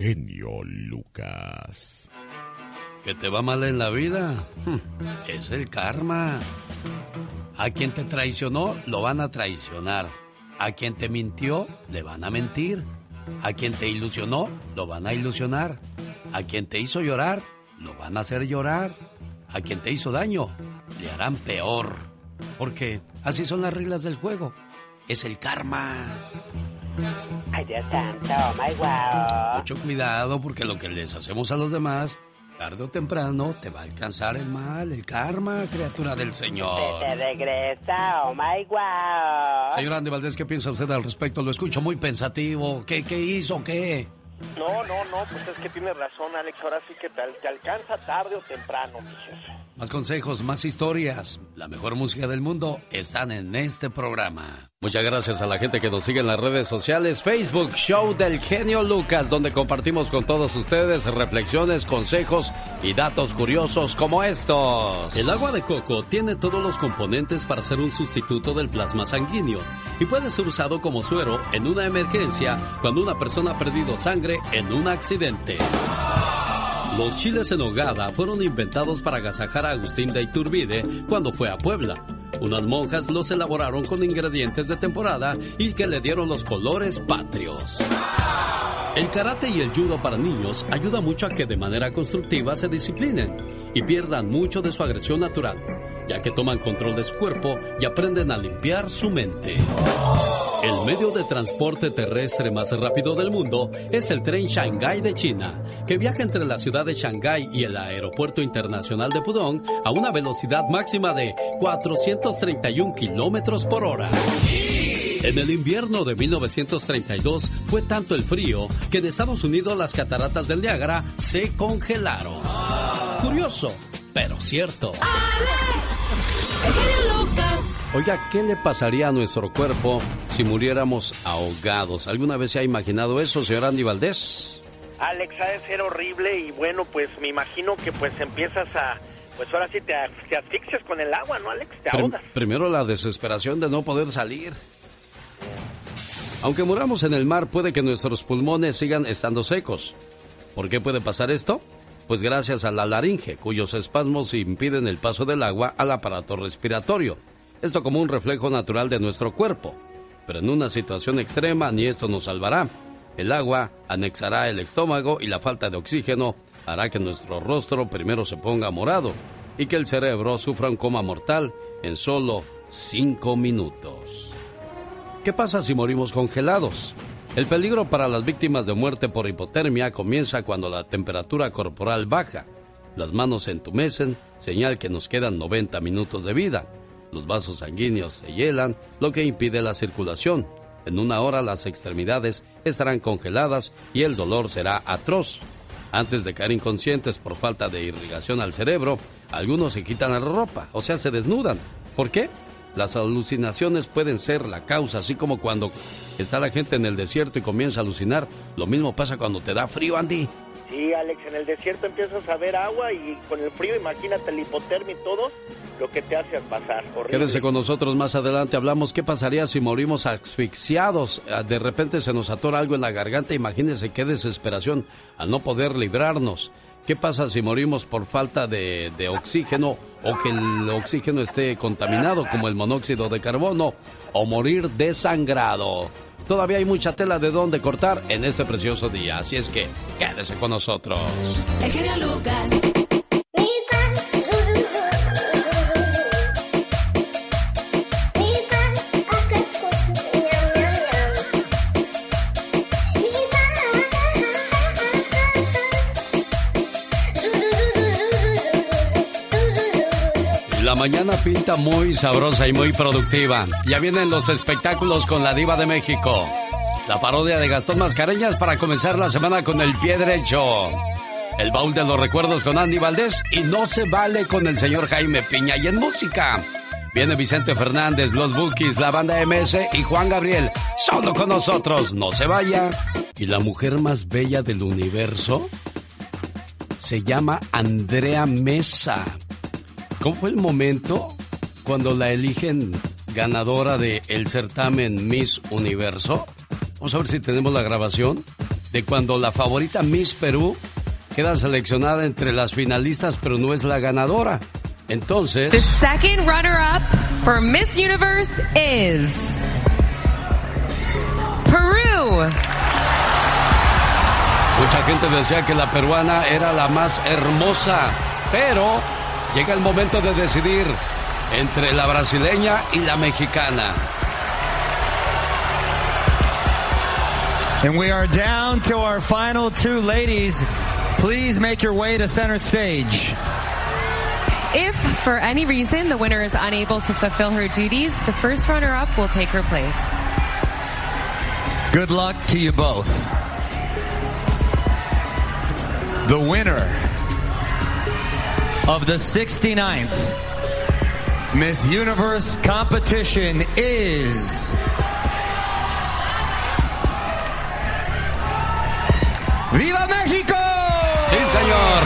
genio Lucas. ¿Que te va mal en la vida? Hmm, es el karma. A quien te traicionó, lo van a traicionar. A quien te mintió, le van a mentir. A quien te ilusionó, lo van a ilusionar. A quien te hizo llorar, lo van a hacer llorar. A quien te hizo daño, le harán peor. Porque así son las reglas del juego. Es el karma. Ay, Dios santo, my wow. Mucho cuidado porque lo que les hacemos a los demás, tarde o temprano te va a alcanzar el mal, el karma, criatura del Señor. Se regresa, oh my wow. Señor Andy Valdés, ¿qué piensa usted al respecto? Lo escucho muy pensativo. ¿Qué, qué hizo? ¿Qué? No, no, no, pues es que tiene razón, Alex. Ahora sí que te, te alcanza tarde o temprano, mi jefe. Más consejos, más historias, la mejor música del mundo están en este programa. Muchas gracias a la gente que nos sigue en las redes sociales, Facebook Show del Genio Lucas, donde compartimos con todos ustedes reflexiones, consejos y datos curiosos como estos. El agua de coco tiene todos los componentes para ser un sustituto del plasma sanguíneo y puede ser usado como suero en una emergencia cuando una persona ha perdido sangre en un accidente. Los chiles en hogada fueron inventados para agasajar a Agustín de Iturbide cuando fue a Puebla. Unas monjas los elaboraron con ingredientes de temporada y que le dieron los colores patrios. El karate y el judo para niños ayuda mucho a que de manera constructiva se disciplinen y pierdan mucho de su agresión natural, ya que toman control de su cuerpo y aprenden a limpiar su mente. El medio de transporte terrestre más rápido del mundo es el tren Shanghai de China, que viaja entre la ciudad de Shanghái y el aeropuerto internacional de Pudong a una velocidad máxima de 431 kilómetros por hora. En el invierno de 1932 fue tanto el frío que en Estados Unidos las cataratas del Niágara se congelaron. Curioso, pero cierto. Oiga, ¿qué le pasaría a nuestro cuerpo si muriéramos ahogados? ¿Alguna vez se ha imaginado eso, señor Andy Valdés? Alex, ha de ser horrible y bueno, pues me imagino que pues empiezas a... Pues ahora sí te, te asfixias con el agua, ¿no, Alex? Te ahogas. primero la desesperación de no poder salir. Aunque muramos en el mar, puede que nuestros pulmones sigan estando secos. ¿Por qué puede pasar esto? Pues gracias a la laringe, cuyos espasmos impiden el paso del agua al aparato respiratorio. Esto como un reflejo natural de nuestro cuerpo. Pero en una situación extrema ni esto nos salvará. El agua anexará el estómago y la falta de oxígeno hará que nuestro rostro primero se ponga morado y que el cerebro sufra un coma mortal en solo cinco minutos. ¿Qué pasa si morimos congelados? El peligro para las víctimas de muerte por hipotermia comienza cuando la temperatura corporal baja. Las manos se entumecen, señal que nos quedan 90 minutos de vida. Los vasos sanguíneos se hielan, lo que impide la circulación. En una hora las extremidades estarán congeladas y el dolor será atroz. Antes de caer inconscientes por falta de irrigación al cerebro, algunos se quitan la ropa, o sea, se desnudan. ¿Por qué? Las alucinaciones pueden ser la causa, así como cuando está la gente en el desierto y comienza a alucinar. Lo mismo pasa cuando te da frío, Andy. Sí, Alex, en el desierto empiezas a ver agua y con el frío, imagínate la hipotermia y todo lo que te hace pasar. Horrible. Con nosotros más adelante. Hablamos qué pasaría si morimos asfixiados. Ah, De repente se nos atora algo en la garganta. Imagínense qué desesperación al no poder librarnos. ¿Qué pasa si morimos por falta de oxígeno o que el oxígeno esté contaminado como el monóxido de carbono o morir desangrado? Todavía hay mucha tela de dónde cortar en este precioso día. Así es que quédese con nosotros. El Lucas. La mañana pinta muy sabrosa y muy productiva. Ya vienen los espectáculos con la diva de México. La parodia de Gastón Mascareñas para comenzar la semana con el pie derecho. El baúl de los recuerdos con Andy Valdés y no se vale con el señor Jaime Piña. Y en música viene Vicente Fernández, los Bookies, la banda MS y Juan Gabriel. Solo con nosotros, no se vaya. Y la mujer más bella del universo se llama Andrea Mesa. ¿Cómo fue el momento cuando la eligen ganadora del el certamen Miss Universo? Vamos a ver si tenemos la grabación. de cuando la favorita Miss Perú queda seleccionada entre las finalistas, pero no es la ganadora. Entonces. The second runner-up for Miss Universe is Peru. Mucha gente decía que la peruana era la más hermosa, pero llega el momento de decidir entre la brasileña y la mexicana. And we are down to our final two ladies. Please make your way to center stage. If, for any reason, the winner is unable to fulfill her duties, the first runner up will take her place. Good luck to you both. The winner of the 69th Miss Universe competition is. ¡Viva México! Sí, señor.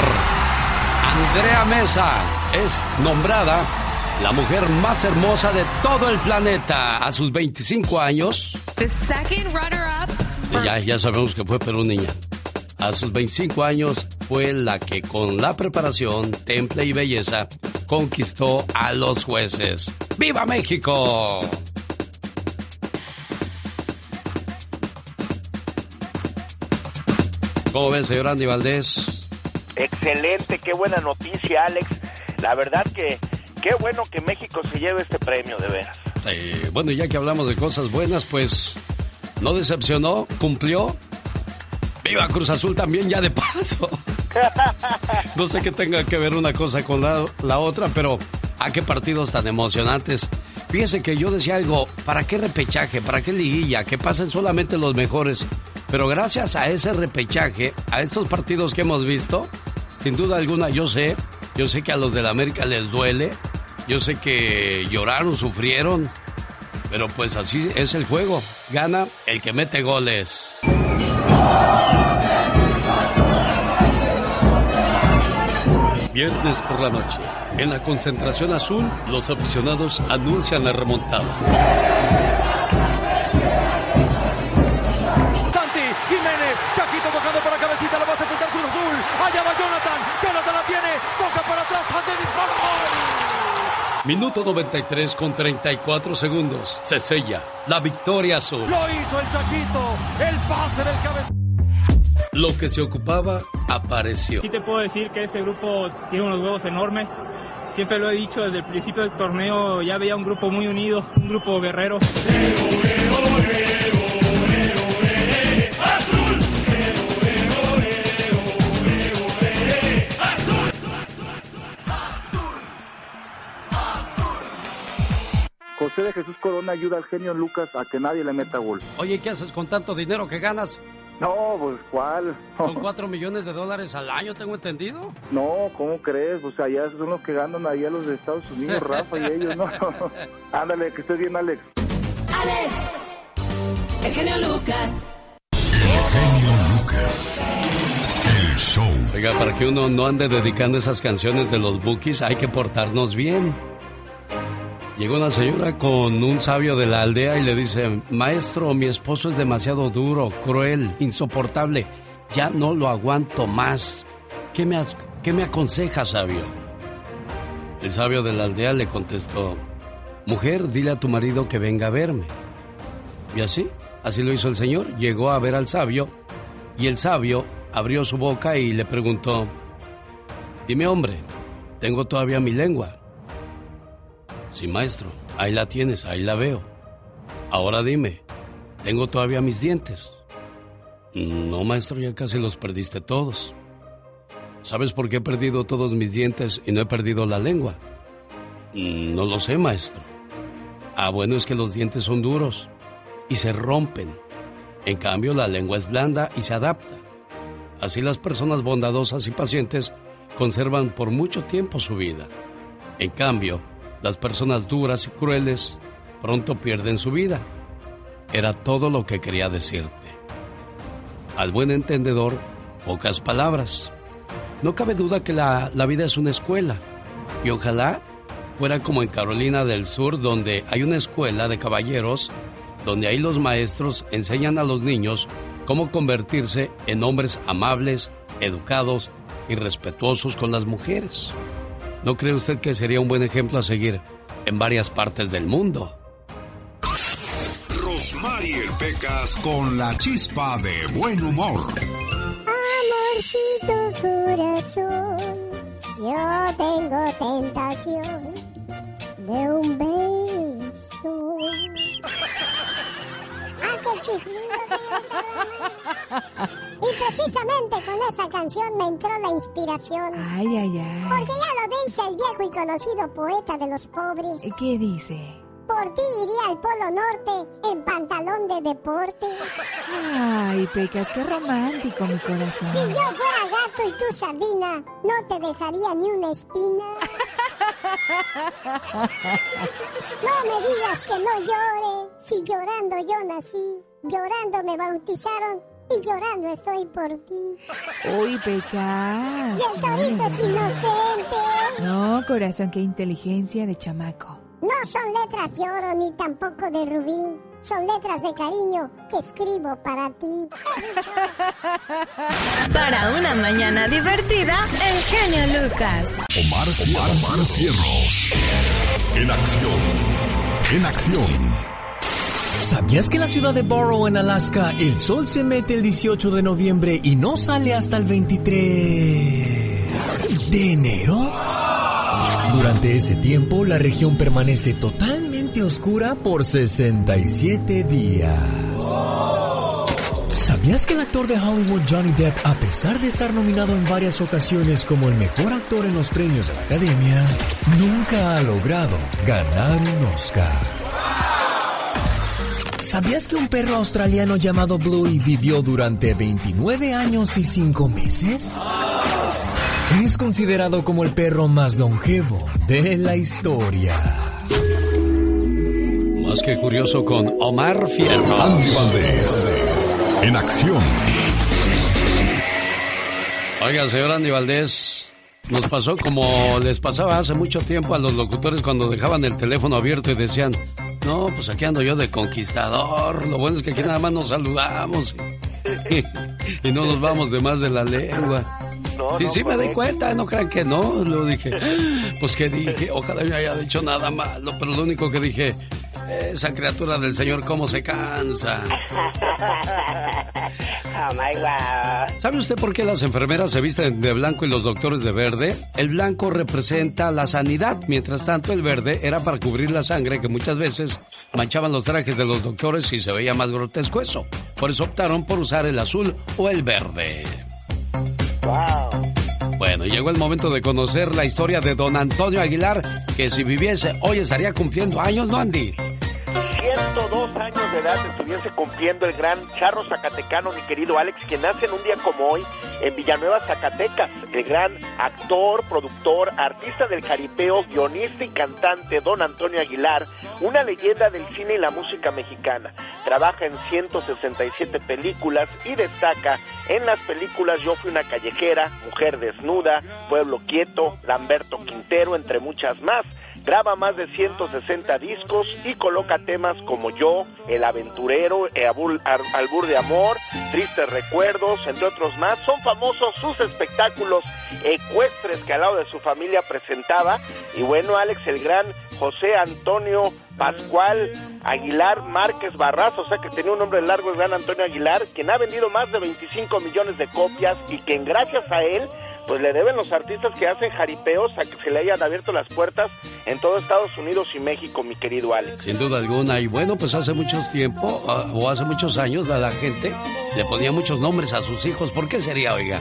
Andrea Mesa es nombrada la mujer más hermosa de todo el planeta a sus 25 años. The second runner-up. Ya, ya sabemos que fue Perú niña. A sus 25 años fue la que con la preparación, temple y belleza conquistó a los jueces. ¡Viva México! ¿Cómo ven, señor Andy Valdés? Excelente, qué buena noticia, Alex. La verdad que qué bueno que México se lleve este premio, de veras. Eh, bueno, ya que hablamos de cosas buenas, pues no decepcionó, cumplió. Viva Cruz Azul también ya de paso. No sé qué tenga que ver una cosa con la, la otra, pero a qué partidos tan emocionantes. Fíjese que yo decía algo, ¿para qué repechaje? ¿Para qué liguilla? Que pasen solamente los mejores. Pero gracias a ese repechaje, a estos partidos que hemos visto, sin duda alguna yo sé, yo sé que a los del América les duele, yo sé que lloraron, sufrieron, pero pues así es el juego. Gana el que mete goles. Viernes por la noche, en la concentración azul, los aficionados anuncian la remontada. Minuto 93 con 34 segundos. Se sella la victoria azul. Lo hizo el Chaquito, el pase del cabezón. Lo que se ocupaba apareció. Sí te puedo decir que este grupo tiene unos huevos enormes. Siempre lo he dicho desde el principio del torneo, ya veía un grupo muy unido, un grupo guerrero. José de Jesús Corona ayuda al genio Lucas a que nadie le meta gol. Oye, ¿qué haces con tanto dinero que ganas? No, pues ¿cuál? Son 4 millones de dólares al año, tengo entendido. No, ¿cómo crees? O sea, ya son los que ganan allá los de Estados Unidos, Rafa y ellos, ¿no? Ándale, que estés bien, Alex. Alex, el genio Lucas. genio Lucas. El show. Oiga, para que uno no ande dedicando esas canciones de los bookies, hay que portarnos bien. Llegó una señora con un sabio de la aldea y le dice, maestro, mi esposo es demasiado duro, cruel, insoportable, ya no lo aguanto más. ¿Qué me, qué me aconseja, sabio? El sabio de la aldea le contestó, mujer, dile a tu marido que venga a verme. Y así, así lo hizo el señor, llegó a ver al sabio y el sabio abrió su boca y le preguntó, dime hombre, tengo todavía mi lengua. Sí, maestro, ahí la tienes, ahí la veo. Ahora dime, ¿tengo todavía mis dientes? No, maestro, ya casi los perdiste todos. ¿Sabes por qué he perdido todos mis dientes y no he perdido la lengua? No lo sé, maestro. Ah, bueno, es que los dientes son duros y se rompen. En cambio, la lengua es blanda y se adapta. Así las personas bondadosas y pacientes conservan por mucho tiempo su vida. En cambio, las personas duras y crueles pronto pierden su vida. Era todo lo que quería decirte. Al buen entendedor, pocas palabras. No cabe duda que la, la, vida es una escuela. Y ojalá fuera como en Carolina del Sur, donde hay una escuela de caballeros, donde ahí los maestros enseñan a los niños cómo convertirse en hombres amables, educados y respetuosos con las mujeres. ¿No cree usted que sería un buen ejemplo a seguir en varias partes del mundo? Rosmarie Pecas con la chispa de buen humor. Amorcito corazón, yo tengo tentación de un beso. Y precisamente con esa canción me entró la inspiración. Ay, ay, ay. Porque ya lo dice el viejo y conocido poeta de los pobres. ¿Qué dice? Por ti iría al Polo Norte en pantalón de deporte. Ay, Pecas, qué romántico, mi corazón. Si yo fuera gato y tú sardina, no te dejaría ni una espina. No me digas que no llore, si llorando yo nací, llorando me bautizaron y llorando estoy por ti. Uy, Pecas. Y el torito es inocente. No, corazón, qué inteligencia de chamaco. No son letras de oro ni tampoco de rubí. Son letras de cariño que escribo para ti. Para una mañana divertida, el genio Lucas. Omar, Omar, Omar Cierros. En acción. En acción. ¿Sabías que en la ciudad de Borough, en Alaska, el sol se mete el 18 de noviembre y no sale hasta el 23 de enero? Durante ese tiempo, la región permanece totalmente oscura por 67 días. ¿Sabías que el actor de Hollywood Johnny Depp, a pesar de estar nominado en varias ocasiones como el mejor actor en los premios de la Academia, nunca ha logrado ganar un Oscar? ¿Sabías que un perro australiano llamado Bluey vivió durante 29 años y 5 meses? Es considerado como el perro más longevo de la historia. Más que curioso con Omar Fierro. Andy Valdés. En acción. Oiga, señor Andy Valdés, nos pasó como les pasaba hace mucho tiempo a los locutores cuando dejaban el teléfono abierto y decían, no, pues aquí ando yo de conquistador. Lo bueno es que aquí nada más nos saludamos y, no nos vamos de más de la lengua. Sí, sí, me di cuenta, no crean que no. Lo dije, pues que dije, ojalá me haya dicho nada malo, pero lo único que dije, esa criatura del Señor, cómo se cansa. Oh my. ¿Sabe usted por qué las enfermeras se visten de blanco y los doctores de verde? El blanco representa la sanidad, mientras tanto el verde era para cubrir la sangre que muchas veces manchaban los trajes de los doctores y se veía más grotesco eso. Por eso optaron por usar el azul o el verde. Bueno, llegó el momento de conocer la historia de don Antonio Aguilar, que si viviese hoy estaría cumpliendo años, ¿no, Andy? 102 años de edad estuviese cumpliendo el gran charro zacatecano, mi querido Alex, que nace en un día como hoy en Villanueva, Zacatecas. El gran actor, productor, artista del caripeo, guionista y cantante don Antonio Aguilar, una leyenda del cine y la música mexicana. Trabaja en 167 películas y destaca en las películas Yo fui una callejera, Mujer desnuda, Pueblo quieto, Lamberto Quintero, entre muchas más graba más de 160 discos y coloca temas como Yo, El Aventurero, eh, Abul- Albur de Amor, Tristes Recuerdos, entre otros más. Son famosos sus espectáculos ecuestres que al lado de su familia presentaba. Y bueno, Alex, el gran José Antonio Pascual Aguilar Márquez Barrazo, o sea que tenía un nombre largo el gran Antonio Aguilar, quien ha vendido más de 25 millones de copias y que gracias a él pues le deben los artistas que hacen jaripeos a que se le hayan abierto las puertas en todo Estados Unidos y México, mi querido Alex. Sin duda alguna. Y bueno, pues hace mucho tiempo, ah, o hace muchos años, la gente le ponía muchos nombres a sus hijos. ¿Por qué sería, oiga?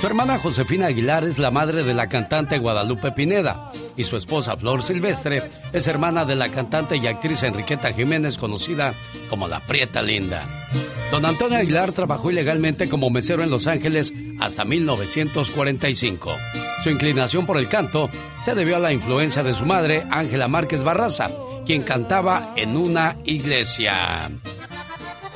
Su hermana Josefina Aguilar es la madre de la cantante Guadalupe Pineda. Y su esposa Flor Silvestre es hermana de la cantante y actriz Enriqueta Jiménez, conocida como la Prieta Linda. Don Antonio Aguilar trabajó ilegalmente como mesero en Los Ángeles hasta 1945. Su inclinación por el canto se debió a la influencia de su madre, Ángela Márquez Barraza, quien cantaba en una iglesia.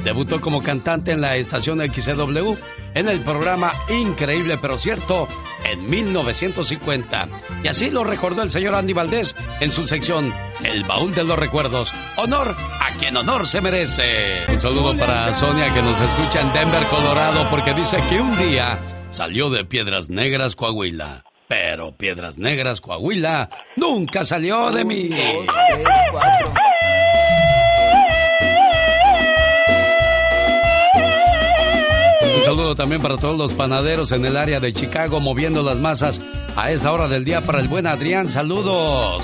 Debutó como cantante en la estación XCW en el programa Increíble pero cierto en 1950. Y así lo recordó el señor Andy Valdés en su sección El baúl de los recuerdos. Honor a quien honor se merece. Un saludo para Sonia que nos escucha en Denver, Colorado, porque dice que un día salió de Piedras Negras, Coahuila. Pero Piedras Negras, Coahuila, nunca salió de mí. Un saludo también para todos los panaderos en el área de Chicago moviendo las masas a esa hora del día para el buen Adrián. Saludos.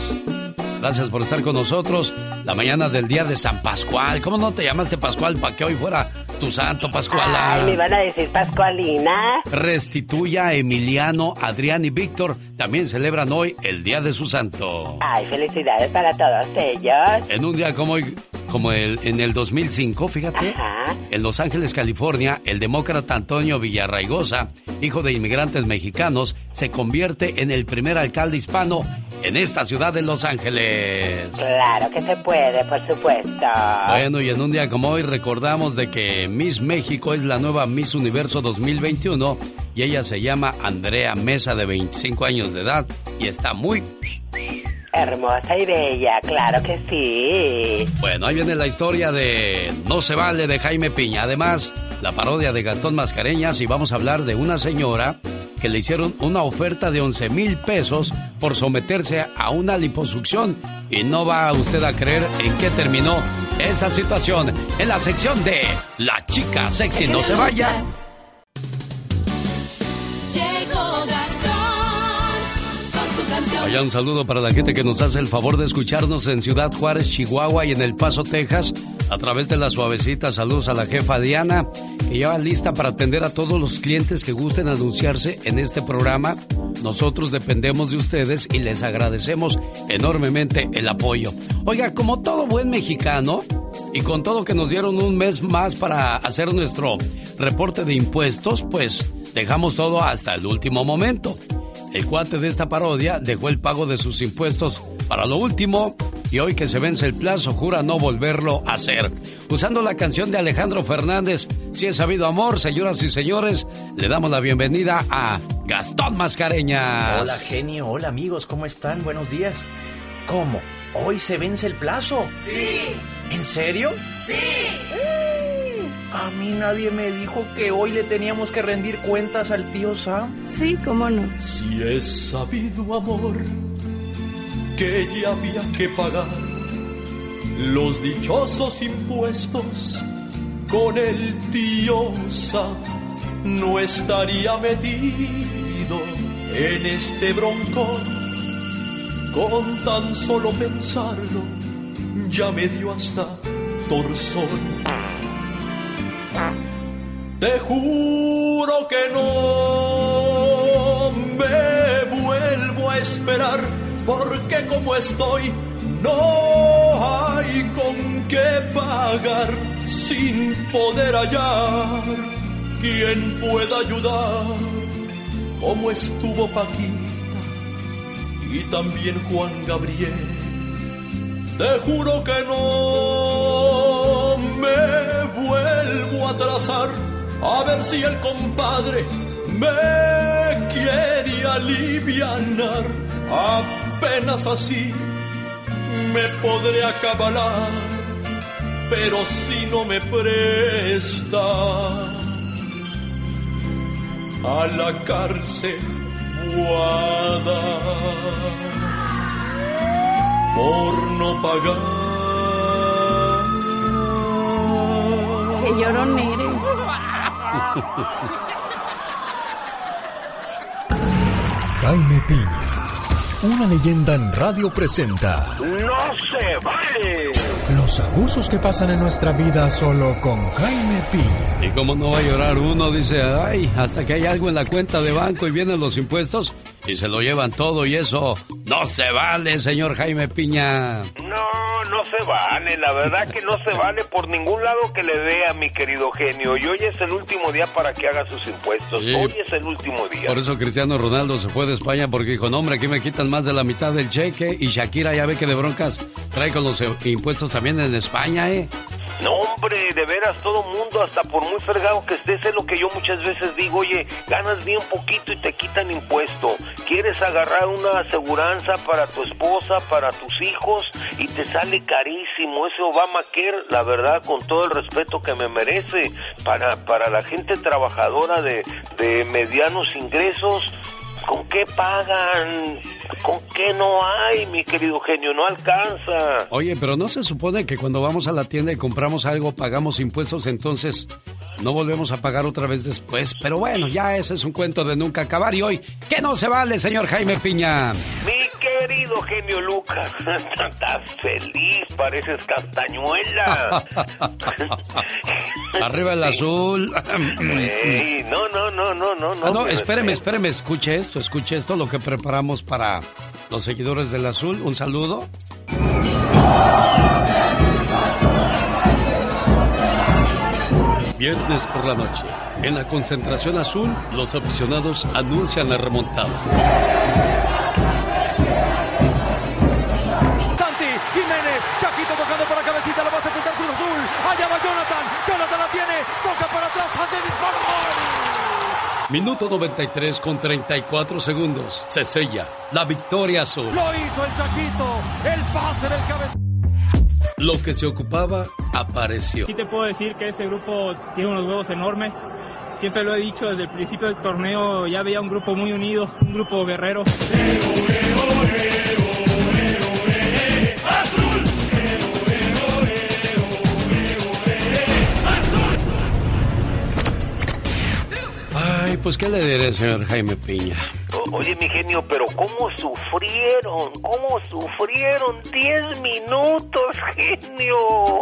Gracias por estar con nosotros la mañana del día de San Pascual. ¿Cómo no te llamaste Pascual para que hoy fuera tu santo Pascual? Ay, me van a decir Pascualina. Restituya, Emiliano, Adrián y Víctor también celebran hoy el día de su santo. Ay, felicidades para todos ellos. En un día como hoy, como el, en el 2005, fíjate, en Los Ángeles, California, el demócrata Antonio Villarraigosa, hijo de inmigrantes mexicanos, se convierte en el primer alcalde hispano en esta ciudad de Los Ángeles. Claro que se puede, por supuesto. Bueno, y en un día como hoy recordamos de que Miss México es la nueva Miss Universo 2021 y ella se llama Andrea Mesa de 25 años de edad y está muy Hermosa y bella, claro que sí. Bueno, ahí viene la historia de No se vale de Jaime Piña. Además, la parodia de Gastón Mascareñas y vamos a hablar de una señora que le hicieron una oferta de 11 mil pesos por someterse a una liposucción. Y no va usted a creer en qué terminó esa situación en la sección de La chica sexy. No se vaya. Vaya un saludo para la gente que nos hace el favor de escucharnos en Ciudad Juárez, Chihuahua y en El Paso, Texas, a través de la suavecita. Saludos a la jefa Diana, que lleva lista para atender a todos los clientes que gusten anunciarse en este programa. Nosotros dependemos de ustedes y les agradecemos enormemente el apoyo. Oiga, como todo buen mexicano, y con todo que nos dieron un mes más para hacer nuestro reporte de impuestos, pues dejamos todo hasta el último momento. El cuate de esta parodia dejó el pago de sus impuestos para lo último y hoy que se vence el plazo jura no volverlo a hacer. Usando la canción de Alejandro Fernández, Si es sabido amor, señoras y señores, le damos la bienvenida a Gastón Mascareñas. Hola genio, hola amigos, ¿cómo están? Buenos días. ¿Cómo? ¿Hoy se vence el plazo? Sí. ¿En serio? Sí. A mí nadie me dijo que hoy le teníamos que rendir cuentas al tío Sam. Sí, cómo no. Si es sabido amor que ya había que pagar los dichosos impuestos con el tío Sam, no estaría metido en este broncón. Con tan solo pensarlo, ya me dio hasta torzón. Te juro que no me vuelvo a esperar, porque como estoy, no hay con qué pagar sin poder hallar quien pueda ayudar, como estuvo Paquita y también Juan Gabriel. Te juro que no me vuelvo a trazar a ver si el compadre me quiere alivianar. Apenas así me podré acabalar, pero si no me presta a la cárcel guada por no pagar. Llorón eres. Jaime Piña, una leyenda en radio presenta ¡No se vale! los abusos que pasan en nuestra vida solo con Jaime Piña. Y como no va a llorar uno, dice, ay, hasta que hay algo en la cuenta de banco y vienen los impuestos y se lo llevan todo y eso no se vale, señor Jaime Piña. No, no se vale, la verdad que no se vale por ningún lado que le vea, mi querido genio. Y hoy es el último día para que haga sus impuestos. Sí. Hoy es el último día. Por eso Cristiano Ronaldo se fue de España porque dijo, no hombre, aquí me quitan más de la mitad del cheque y Shakira ya ve que de broncas trae con los eh, impuestos también en España, ¿eh? No, hombre, de veras, todo mundo, hasta por muy fregado que estés, es lo que yo muchas veces digo, oye, ganas bien poquito y te quitan impuesto. Quieres agarrar una aseguranza para tu esposa, para tus hijos, y te sale carísimo. Ese Obamacare, la verdad, con todo el respeto que me merece, para, para la gente trabajadora de, de medianos ingresos, ¿Con qué pagan? ¿Con qué no hay, mi querido genio? No alcanza. Oye, pero no se supone que cuando vamos a la tienda y compramos algo pagamos impuestos, entonces no volvemos a pagar otra vez después. Pero bueno, ya ese es un cuento de nunca acabar. Y hoy, ¿qué no se vale, señor Jaime Piña? Mi querido genio Lucas, estás feliz, pareces castañuela. Arriba el azul. no, no, no, no, no. Ah, no, espéreme, espéreme, escuche esto, escuche esto, lo que preparamos para los seguidores del azul. Un saludo. Viernes por la noche, en la concentración azul, los aficionados anuncian la remontada. Minuto 93 con 34 segundos. Se sella la victoria azul. Lo hizo el Chaquito, el pase del cabeza. Lo que se ocupaba apareció. Sí te puedo decir que este grupo tiene unos huevos enormes. Siempre lo he dicho desde el principio del torneo, ya veía un grupo muy unido, un grupo guerrero. Ay, pues qué le diré, señor Jaime Piña. O- Oye, mi genio, pero ¿cómo sufrieron? ¿Cómo sufrieron? Diez minutos, genio.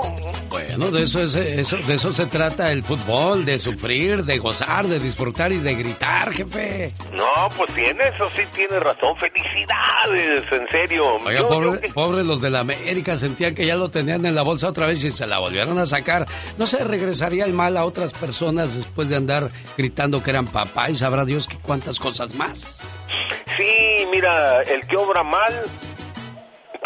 Bueno, de eso, es, eso, de eso se trata el fútbol, de sufrir, de gozar, de disfrutar y de gritar, jefe. No, pues tiene, eso sí tiene razón. Felicidades, en serio. Oiga, pobre, pobres los de la América, sentían que ya lo tenían en la bolsa otra vez y se la volvieron a sacar. No se regresaría el mal a otras personas después de andar gritando que eran papá y sabrá Dios que cuántas cosas más. Sí, mira, el que obra mal,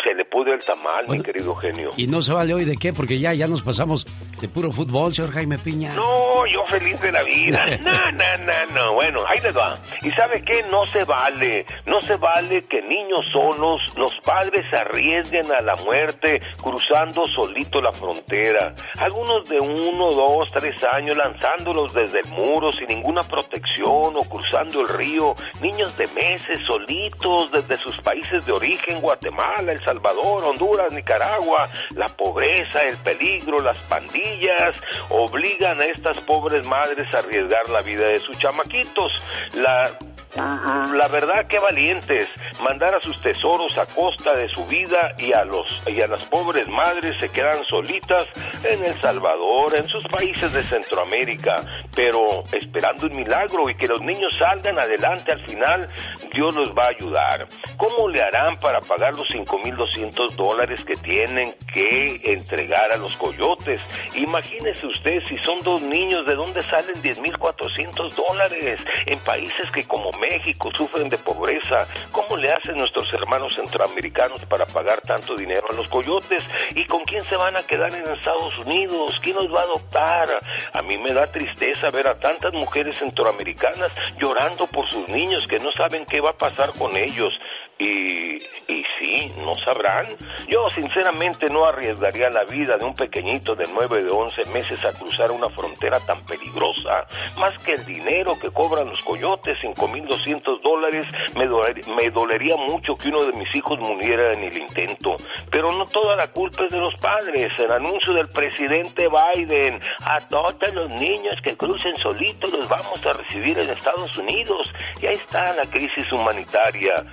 se le pude el tamal, mi querido genio. Y no se vale hoy de qué, porque ya, ya nos pasamos de puro fútbol, señor Jaime Piña. No, yo feliz de la vida. No, no, no, no. Bueno, ahí les va. ¿Y sabe qué? No se vale. No se vale que niños solos, los padres se arriesguen a la muerte cruzando solito la frontera. Algunos de uno, dos, tres años lanzándolos desde el muro sin ninguna protección o cruzando el río. Niños de meses solitos desde sus países de origen, Guatemala, El Salvador, Honduras, Nicaragua. La pobreza, el peligro, las pandillas obligan a estas pobres madres a arriesgar la vida de sus chamaquitos. La la verdad que valientes mandar a sus tesoros a costa de su vida y a los y a las pobres madres se quedan solitas en El Salvador, en sus países de Centroamérica, pero esperando un milagro y que los niños salgan adelante al final, Dios los va a ayudar. ¿Cómo le harán para pagar los 5.200 dólares que tienen que entregar a los coyotes? Imagínese usted si son dos niños, ¿de dónde salen 10.400 dólares? En países que como México sufren de pobreza, ¿cómo le hacen nuestros hermanos centroamericanos para pagar tanto dinero a los coyotes? ¿Y con quién se van a quedar en Estados Unidos? ¿Quién los va a adoptar? A mí me da tristeza ver a tantas mujeres centroamericanas llorando por sus niños que no saben qué va a pasar con ellos. Y, y sí, no sabrán. Yo sinceramente no arriesgaría la vida de un pequeñito de 9 de 11 meses a cruzar una frontera tan peligrosa. Más que el dinero que cobran los coyotes, 5.200 dólares, me, doler- me dolería mucho que uno de mis hijos muriera en el intento. Pero no toda la culpa es de los padres. El anuncio del presidente Biden, a todos los niños que crucen solitos los vamos a recibir en Estados Unidos. Y ahí está la crisis humanitaria.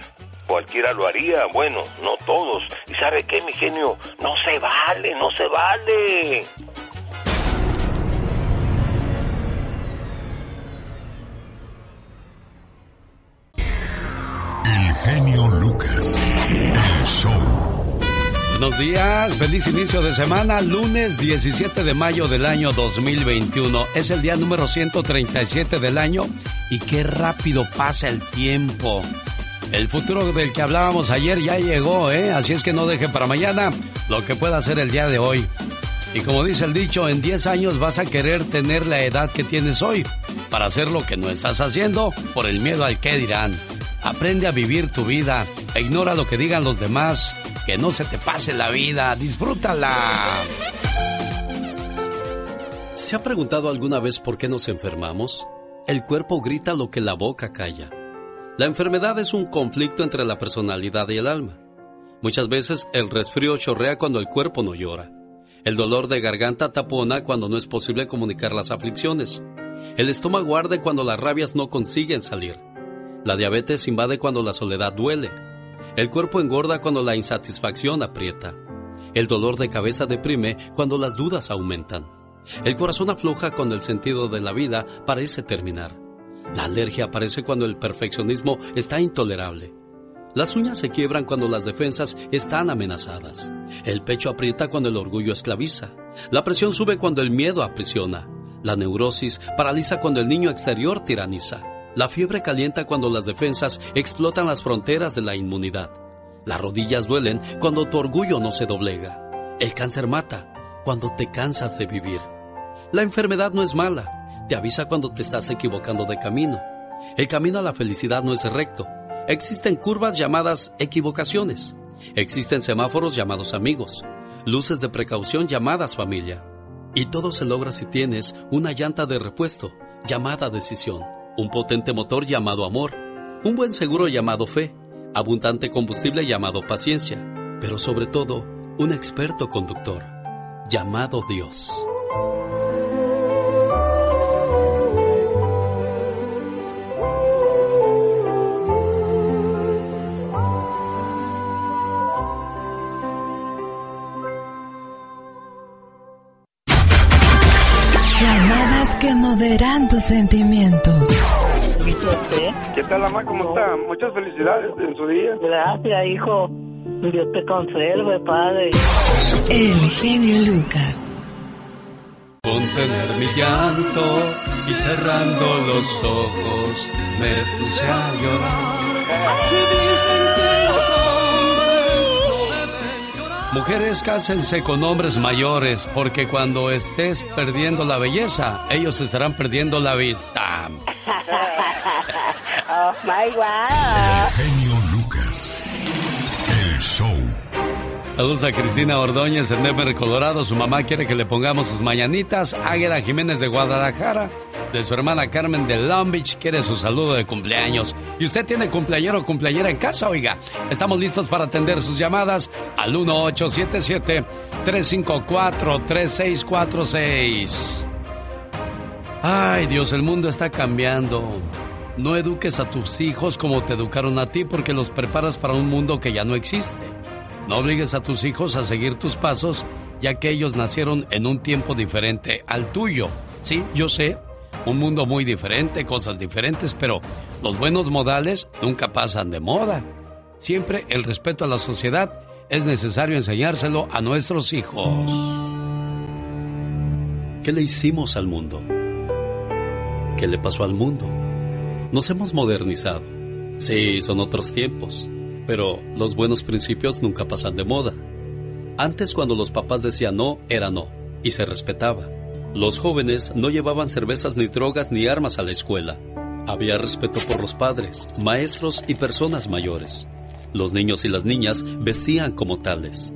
Cualquiera lo haría, bueno, no todos. ¿Y sabe qué, mi genio? No se vale, no se vale. El genio Lucas. El show. Buenos días, feliz inicio de semana, lunes 17 de mayo del año 2021. Es el día número 137 del año y qué rápido pasa el tiempo. El futuro del que hablábamos ayer ya llegó, ¿eh? Así es que no deje para mañana lo que pueda hacer el día de hoy. Y como dice el dicho, en 10 años vas a querer tener la edad que tienes hoy para hacer lo que no estás haciendo por el miedo al que dirán. Aprende a vivir tu vida, e ignora lo que digan los demás, que no se te pase la vida, disfrútala. ¿Se ha preguntado alguna vez por qué nos enfermamos? El cuerpo grita lo que la boca calla. La enfermedad es un conflicto entre la personalidad y el alma. Muchas veces el resfrío chorrea cuando el cuerpo no llora. El dolor de garganta tapona cuando no es posible comunicar las aflicciones. El estómago arde cuando las rabias no consiguen salir. La diabetes invade cuando la soledad duele. El cuerpo engorda cuando la insatisfacción aprieta. El dolor de cabeza deprime cuando las dudas aumentan. El corazón afloja cuando el sentido de la vida parece terminar. La alergia aparece cuando el perfeccionismo está intolerable. Las uñas se quiebran cuando las defensas están amenazadas. El pecho aprieta cuando el orgullo esclaviza. La presión sube cuando el miedo aprisiona. La neurosis paraliza cuando el niño exterior tiraniza. La fiebre calienta cuando las defensas explotan las fronteras de la inmunidad. Las rodillas duelen cuando tu orgullo no se doblega. El cáncer mata cuando te cansas de vivir. La enfermedad no es mala, te avisa cuando te estás equivocando de camino. El camino a la felicidad no es recto Existen curvas llamadas equivocaciones. Existen semáforos llamados amigos. Luces de precaución llamadas familia. Y todo se logra si tienes una llanta de repuesto llamada decisión. Un potente motor llamado amor. Un buen seguro llamado fe. Abundante combustible llamado paciencia. Pero sobre todo, un experto conductor llamado Dios. Que moderan tus sentimientos. ¿Qué tal, mamá? ¿Cómo está? Muchas felicidades en su día. Gracias, hijo. Dios te conserve, padre. El genio Lucas. Contener mi llanto y cerrando los ojos me puse a llorar. Mujeres, cásense con hombres mayores, porque cuando estés perdiendo la belleza, ellos estarán perdiendo la vista. oh my God. Saludos a Cristina Ordóñez en Denver, Colorado. Su mamá quiere que le pongamos sus mañanitas. Águeda Jiménez de Guadalajara de su hermana Carmen de Long Beach quiere su saludo de cumpleaños. Y usted tiene cumpleañero o cumpleañera en casa, oiga. Estamos listos para atender sus llamadas al 1877-354-3646. Ay, Dios, el mundo está cambiando. No eduques a tus hijos como te educaron a ti porque los preparas para un mundo que ya no existe. No obligues a tus hijos a seguir tus pasos ya que ellos nacieron en un tiempo diferente al tuyo. Sí, yo sé, un mundo muy diferente, cosas diferentes, pero los buenos modales nunca pasan de moda. Siempre el respeto a la sociedad es necesario enseñárselo a nuestros hijos. ¿Qué le hicimos al mundo? ¿Qué le pasó al mundo? Nos hemos modernizado. Sí, son otros tiempos, pero los buenos principios nunca pasan de moda. Antes cuando los papás decían no, era no, y se respetaba. Los jóvenes no llevaban cervezas ni drogas ni armas a la escuela. Había respeto por los padres, maestros y personas mayores. Los niños y las niñas vestían como tales.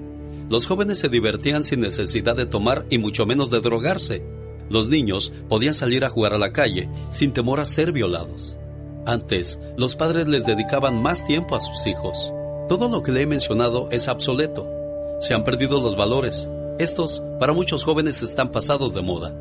Los jóvenes se divertían sin necesidad de tomar y mucho menos de drogarse. Los niños podían salir a jugar a la calle sin temor a ser violados. Antes, los padres les dedicaban más tiempo a sus hijos. Todo lo que le he mencionado es obsoleto. Se han perdido los valores, estos, para muchos jóvenes, están pasados de moda.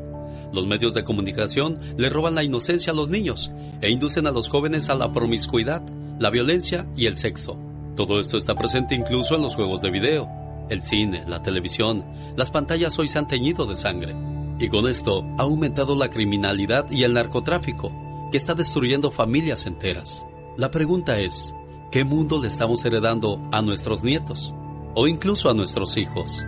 Los medios de comunicación le roban la inocencia a los niños e inducen a los jóvenes a la promiscuidad, la violencia y el sexo. Todo esto está presente incluso en los juegos de video, el cine, la televisión, las pantallas hoy se han teñido de sangre. Y con esto ha aumentado la criminalidad y el narcotráfico, que está destruyendo familias enteras. La pregunta es, ¿qué mundo le estamos heredando a nuestros nietos? O incluso a nuestros hijos.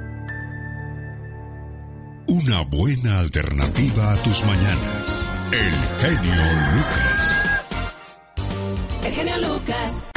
Una buena alternativa a tus mañanas. El genio Lucas. El genio Lucas.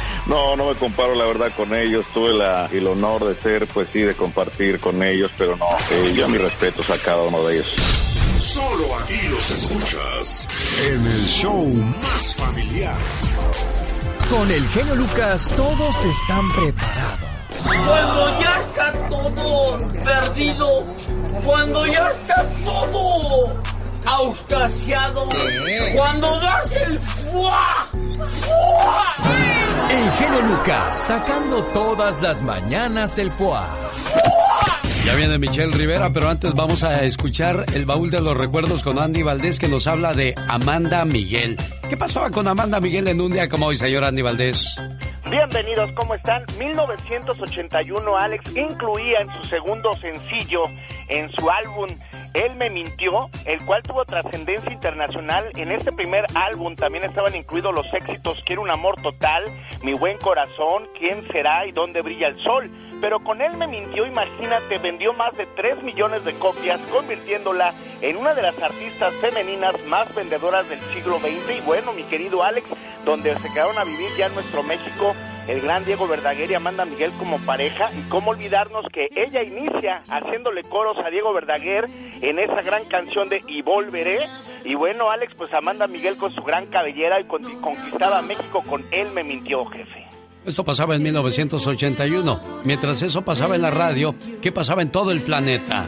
No, no me comparo la verdad con ellos. Tuve la, el honor de ser, pues sí, de compartir con ellos, pero no, eh, yo mis respetos a cada uno de ellos. Solo aquí los escuchas en el show más familiar. Con el genio Lucas todos están preparados. Cuando ya está todo perdido, cuando ya está todo auscasiado, cuando das el fuá, fuá. El genio Lucas sacando todas las mañanas el foie. Ya viene Michelle Rivera, pero antes vamos a escuchar el baúl de los recuerdos con Andy Valdés que nos habla de Amanda Miguel. ¿Qué pasaba con Amanda Miguel en un día como hoy, señor Andy Valdés? Bienvenidos, ¿cómo están? 1981, Alex incluía en su segundo sencillo, en su álbum Él me mintió, el cual tuvo trascendencia internacional. En este primer álbum también estaban incluidos los éxitos Quiero un amor total, Mi buen corazón, ¿Quién será y dónde brilla el sol? Pero con Él me mintió, imagínate, vendió más de 3 millones de copias, convirtiéndola en una de las artistas femeninas más vendedoras del siglo XX. Y bueno, mi querido Alex, donde se quedaron a vivir ya en nuestro México el gran Diego Verdaguer y Amanda Miguel como pareja. Y cómo olvidarnos que ella inicia haciéndole coros a Diego Verdaguer en esa gran canción de Y Volveré. Y bueno, Alex, pues Amanda Miguel con su gran cabellera y con- conquistaba a México con Él me mintió, jefe. Esto pasaba en 1981. Mientras eso pasaba en la radio, ¿qué pasaba en todo el planeta?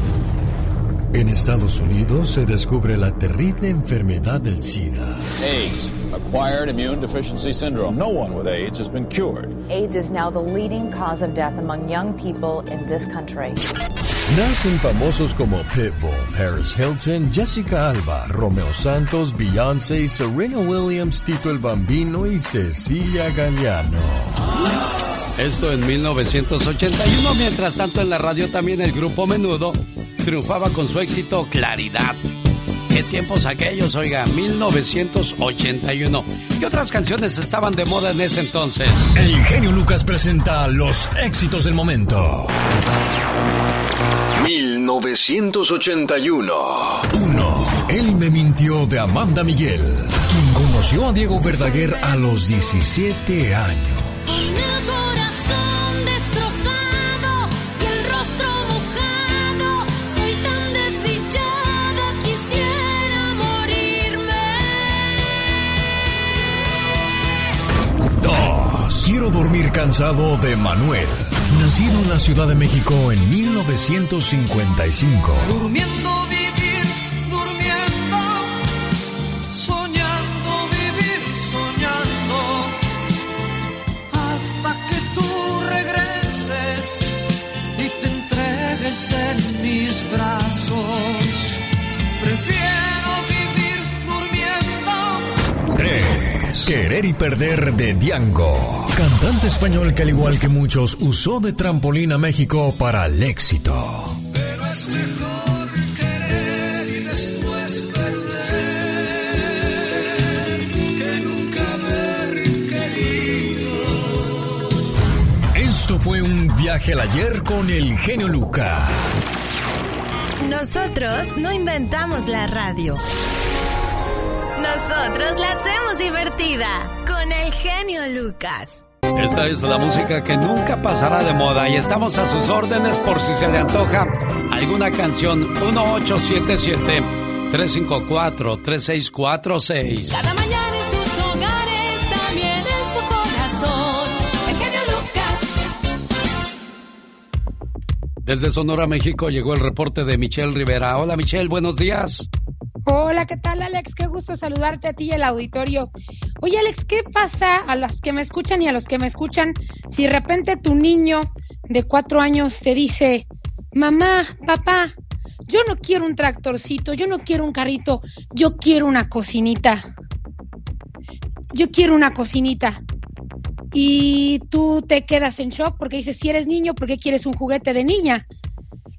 En Estados Unidos se descubre la terrible enfermedad del SIDA. AIDS, acquired immune deficiency syndrome. No one with AIDS has been cured. AIDS is now the leading cause of death among young people in this country. Nacen famosos como Pitbull, Paris Hilton, Jessica Alba, Romeo Santos, Beyoncé, Serena Williams, Tito el Bambino y Cecilia Galeano. Esto en 1981. Mientras tanto, en la radio también el grupo Menudo triunfaba con su éxito Claridad. ¿Qué tiempos aquellos, oiga? 1981. ¿Qué otras canciones estaban de moda en ese entonces? El genio Lucas presenta los éxitos del momento. 1981. 1. Él me mintió de Amanda Miguel, quien conoció a Diego Verdaguer a los 17 años. Quiero dormir cansado de Manuel, nacido en la Ciudad de México en 1955. Durmiendo vivir, durmiendo, soñando vivir, soñando, hasta que tú regreses y te entregues en mis brazos. Querer y perder de Diango, cantante español que al igual que muchos usó de trampolín a México para el éxito. Pero es mejor querer y después perder que nunca haber querido. Esto fue un viaje al ayer con el genio Lucas. Nosotros no inventamos la radio. Nosotros la hacemos divertida con el genio Lucas. Esta es la música que nunca pasará de moda y estamos a sus órdenes por si se le antoja alguna canción 1877 354 3646. Cada mañana en sus hogares, también en su corazón. El genio Lucas. Desde Sonora, México llegó el reporte de Michelle Rivera. Hola Michelle, buenos días. Hola, ¿qué tal Alex? Qué gusto saludarte a ti y al auditorio. Oye Alex, ¿qué pasa a los que me escuchan y a los que me escuchan si de repente tu niño de cuatro años te dice, mamá, papá, yo no quiero un tractorcito, yo no quiero un carrito, yo quiero una cocinita. Yo quiero una cocinita. Y tú te quedas en shock porque dices, si eres niño, ¿por qué quieres un juguete de niña?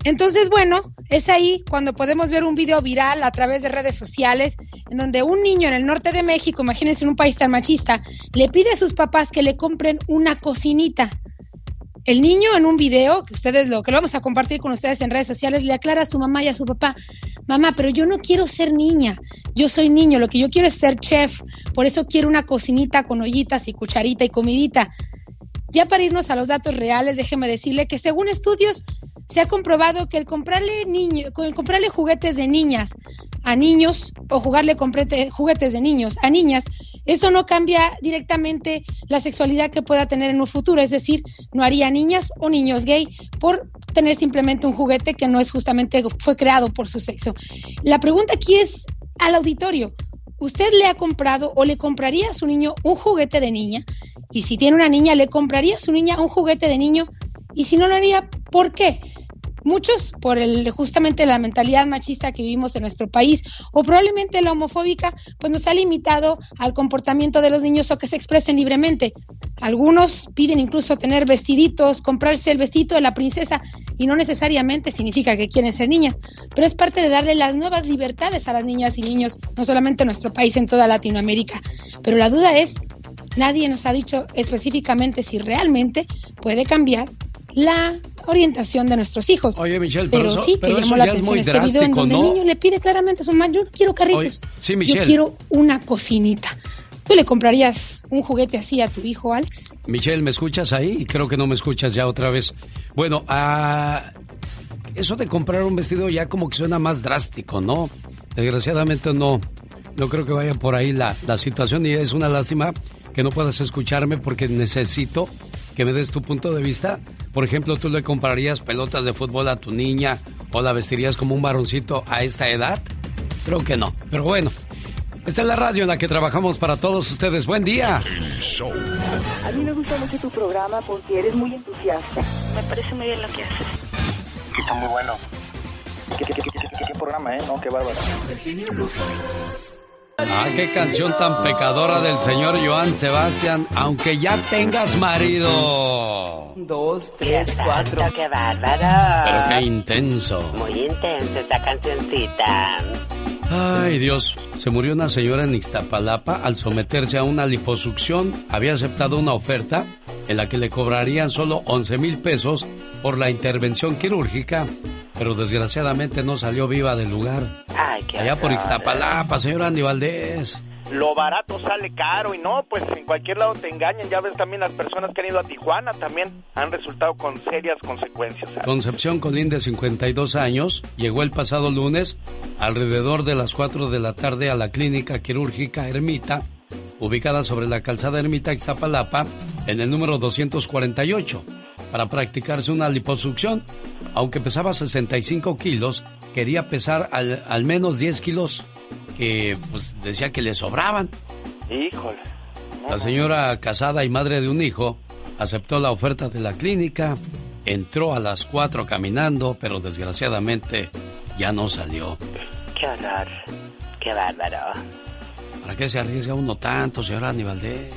Entonces, bueno, es ahí cuando podemos ver un video viral a través de redes sociales en donde un niño en el norte de México, imagínense en un país tan machista, le pide a sus papás que le compren una cocinita. El niño en un video, que ustedes lo que lo vamos a compartir con ustedes en redes sociales, le aclara a su mamá y a su papá, mamá, pero yo no quiero ser niña, yo soy niño, lo que yo quiero es ser chef, por eso quiero una cocinita con ollitas y cucharita y comidita. Ya para irnos a los datos reales, déjeme decirle que según estudios se ha comprobado que el comprarle niño, el comprarle juguetes de niñas a niños o jugarle juguetes de niños a niñas, eso no cambia directamente la sexualidad que pueda tener en un futuro, es decir, no haría niñas o niños gay por tener simplemente un juguete que no es justamente fue creado por su sexo. La pregunta aquí es al auditorio, ¿usted le ha comprado o le compraría a su niño un juguete de niña? Y si tiene una niña, ¿le compraría a su niña un juguete de niño? Y si no lo haría, ¿por qué? Muchos por el justamente la mentalidad machista que vivimos en nuestro país o probablemente la homofóbica pues nos ha limitado al comportamiento de los niños o que se expresen libremente. Algunos piden incluso tener vestiditos, comprarse el vestido de la princesa y no necesariamente significa que quieren ser niñas, pero es parte de darle las nuevas libertades a las niñas y niños, no solamente en nuestro país, en toda Latinoamérica. Pero la duda es, nadie nos ha dicho específicamente si realmente puede cambiar la orientación de nuestros hijos. Oye, Michelle, pero, pero sí que pero llamó eso la es atención este video en donde ¿no? el niño le pide claramente a su mamá, yo no quiero carritos, Oye, sí, yo quiero una cocinita. ¿Tú le comprarías un juguete así a tu hijo, Alex? Michelle, ¿me escuchas ahí? Creo que no me escuchas ya otra vez. Bueno, ah, eso de comprar un vestido ya como que suena más drástico, ¿no? Desgraciadamente no, no creo que vaya por ahí la, la situación y es una lástima que no puedas escucharme porque necesito que me des tu punto de vista. Por ejemplo, ¿tú le comprarías pelotas de fútbol a tu niña o la vestirías como un varoncito a esta edad? Creo que no, pero bueno. Esta es la radio en la que trabajamos para todos ustedes. Buen día. A mí me gusta mucho tu programa porque eres muy entusiasta. Me parece muy bien lo que haces. Está muy bueno. ¿Qué, qué, qué, qué- qué- qué programa, eh? No, qué bárbaro. Ah, qué canción tan pecadora del señor Joan Sebastián, aunque ya tengas marido. Dos, tres, cuatro. ¡Qué bárbaro! Pero qué intenso. Muy intensa esta cancioncita. Ay, Dios. Se murió una señora en Ixtapalapa al someterse a una liposucción. Había aceptado una oferta en la que le cobrarían solo 11 mil pesos por la intervención quirúrgica, pero desgraciadamente no salió viva del lugar. Ay, qué Allá por. Ixtapalapa, señor Andy Valdés. Lo barato sale caro y no, pues en cualquier lado te engañan. Ya ves también las personas que han ido a Tijuana también han resultado con serias consecuencias. Concepción Colín, de 52 años, llegó el pasado lunes alrededor de las 4 de la tarde a la clínica quirúrgica Ermita, ubicada sobre la calzada Ermita Ixtapalapa, en el número 248, para practicarse una liposucción. Aunque pesaba 65 kilos, quería pesar al, al menos 10 kilos que pues, decía que le sobraban. Híjole. La señora casada y madre de un hijo aceptó la oferta de la clínica, entró a las 4 caminando, pero desgraciadamente ya no salió. ¡Qué horror! ¡Qué bárbaro! ¿Para qué se arriesga uno tanto, señora Aníbaldez?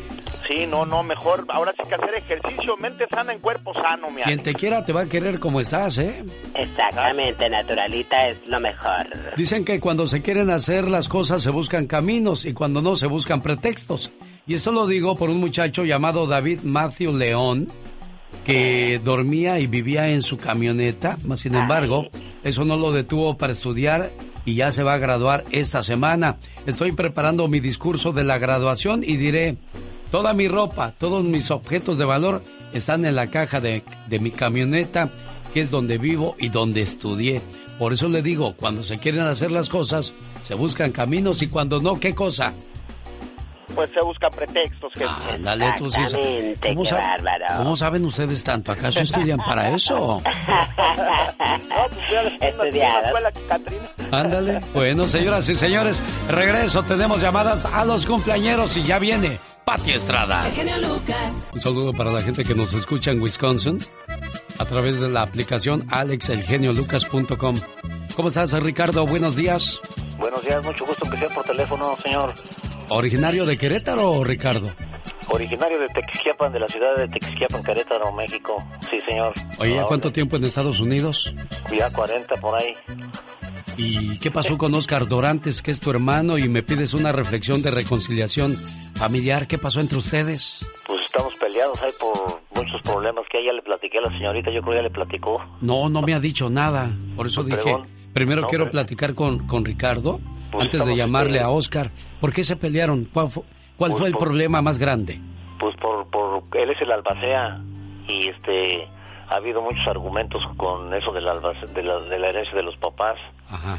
Sí, no, no, mejor ahora sí que hacer ejercicio, mente sana en cuerpo sano, mi Quien te quiera te va a querer como estás, ¿eh? Exactamente, naturalita es lo mejor. Dicen que cuando se quieren hacer las cosas se buscan caminos y cuando no se buscan pretextos. Y eso lo digo por un muchacho llamado David Matthew León, que dormía y vivía en su camioneta, mas sin embargo, eso no lo detuvo para estudiar y ya se va a graduar esta semana. Estoy preparando mi discurso de la graduación y diré, toda mi ropa, todos mis objetos de valor están en la caja de, de mi camioneta, que es donde vivo y donde estudié. Por eso le digo, cuando se quieren hacer las cosas, se buscan caminos y cuando no, ¿qué cosa? Pues se buscan pretextos. Que... Ándale, tú sí ¿Cómo, bárbaro. ¿Cómo saben ustedes tanto? ¿Acaso estudian para eso? No, pues ya. Ándale. Bueno, señoras y señores, regreso. Tenemos llamadas a los cumpleañeros y ya viene Pati Estrada. El genio Lucas. Un saludo para la gente que nos escucha en Wisconsin a través de la aplicación alexelgeniolucas.com. ¿Cómo estás, Ricardo? Buenos días. Buenos días, mucho gusto que sea por teléfono, señor. ¿Originario de Querétaro, Ricardo? Originario de Texquiapan, de la ciudad de Texquiapan, Querétaro, México. Sí, señor. Oye, ¿ya cuánto tiempo en Estados Unidos? Ya 40 por ahí. ¿Y qué pasó con Oscar Dorantes, que es tu hermano, y me pides una reflexión de reconciliación familiar? ¿Qué pasó entre ustedes? Pues estamos peleados ahí por muchos problemas que ya le platiqué a la señorita, yo creo que ya le platicó. No, no me ha dicho nada. Por eso Pues, dije, perdón. primero No, quiero pero- platicar con, con Ricardo Pues antes de llamarle a Oscar. ¿Por qué se pelearon? ¿Cuál fue, cuál Pues fue el por- problema más grande? Pues por, por, él es el albacea y este, ha habido muchos argumentos con eso del albace- de, la, de la herencia de los papás. Ajá.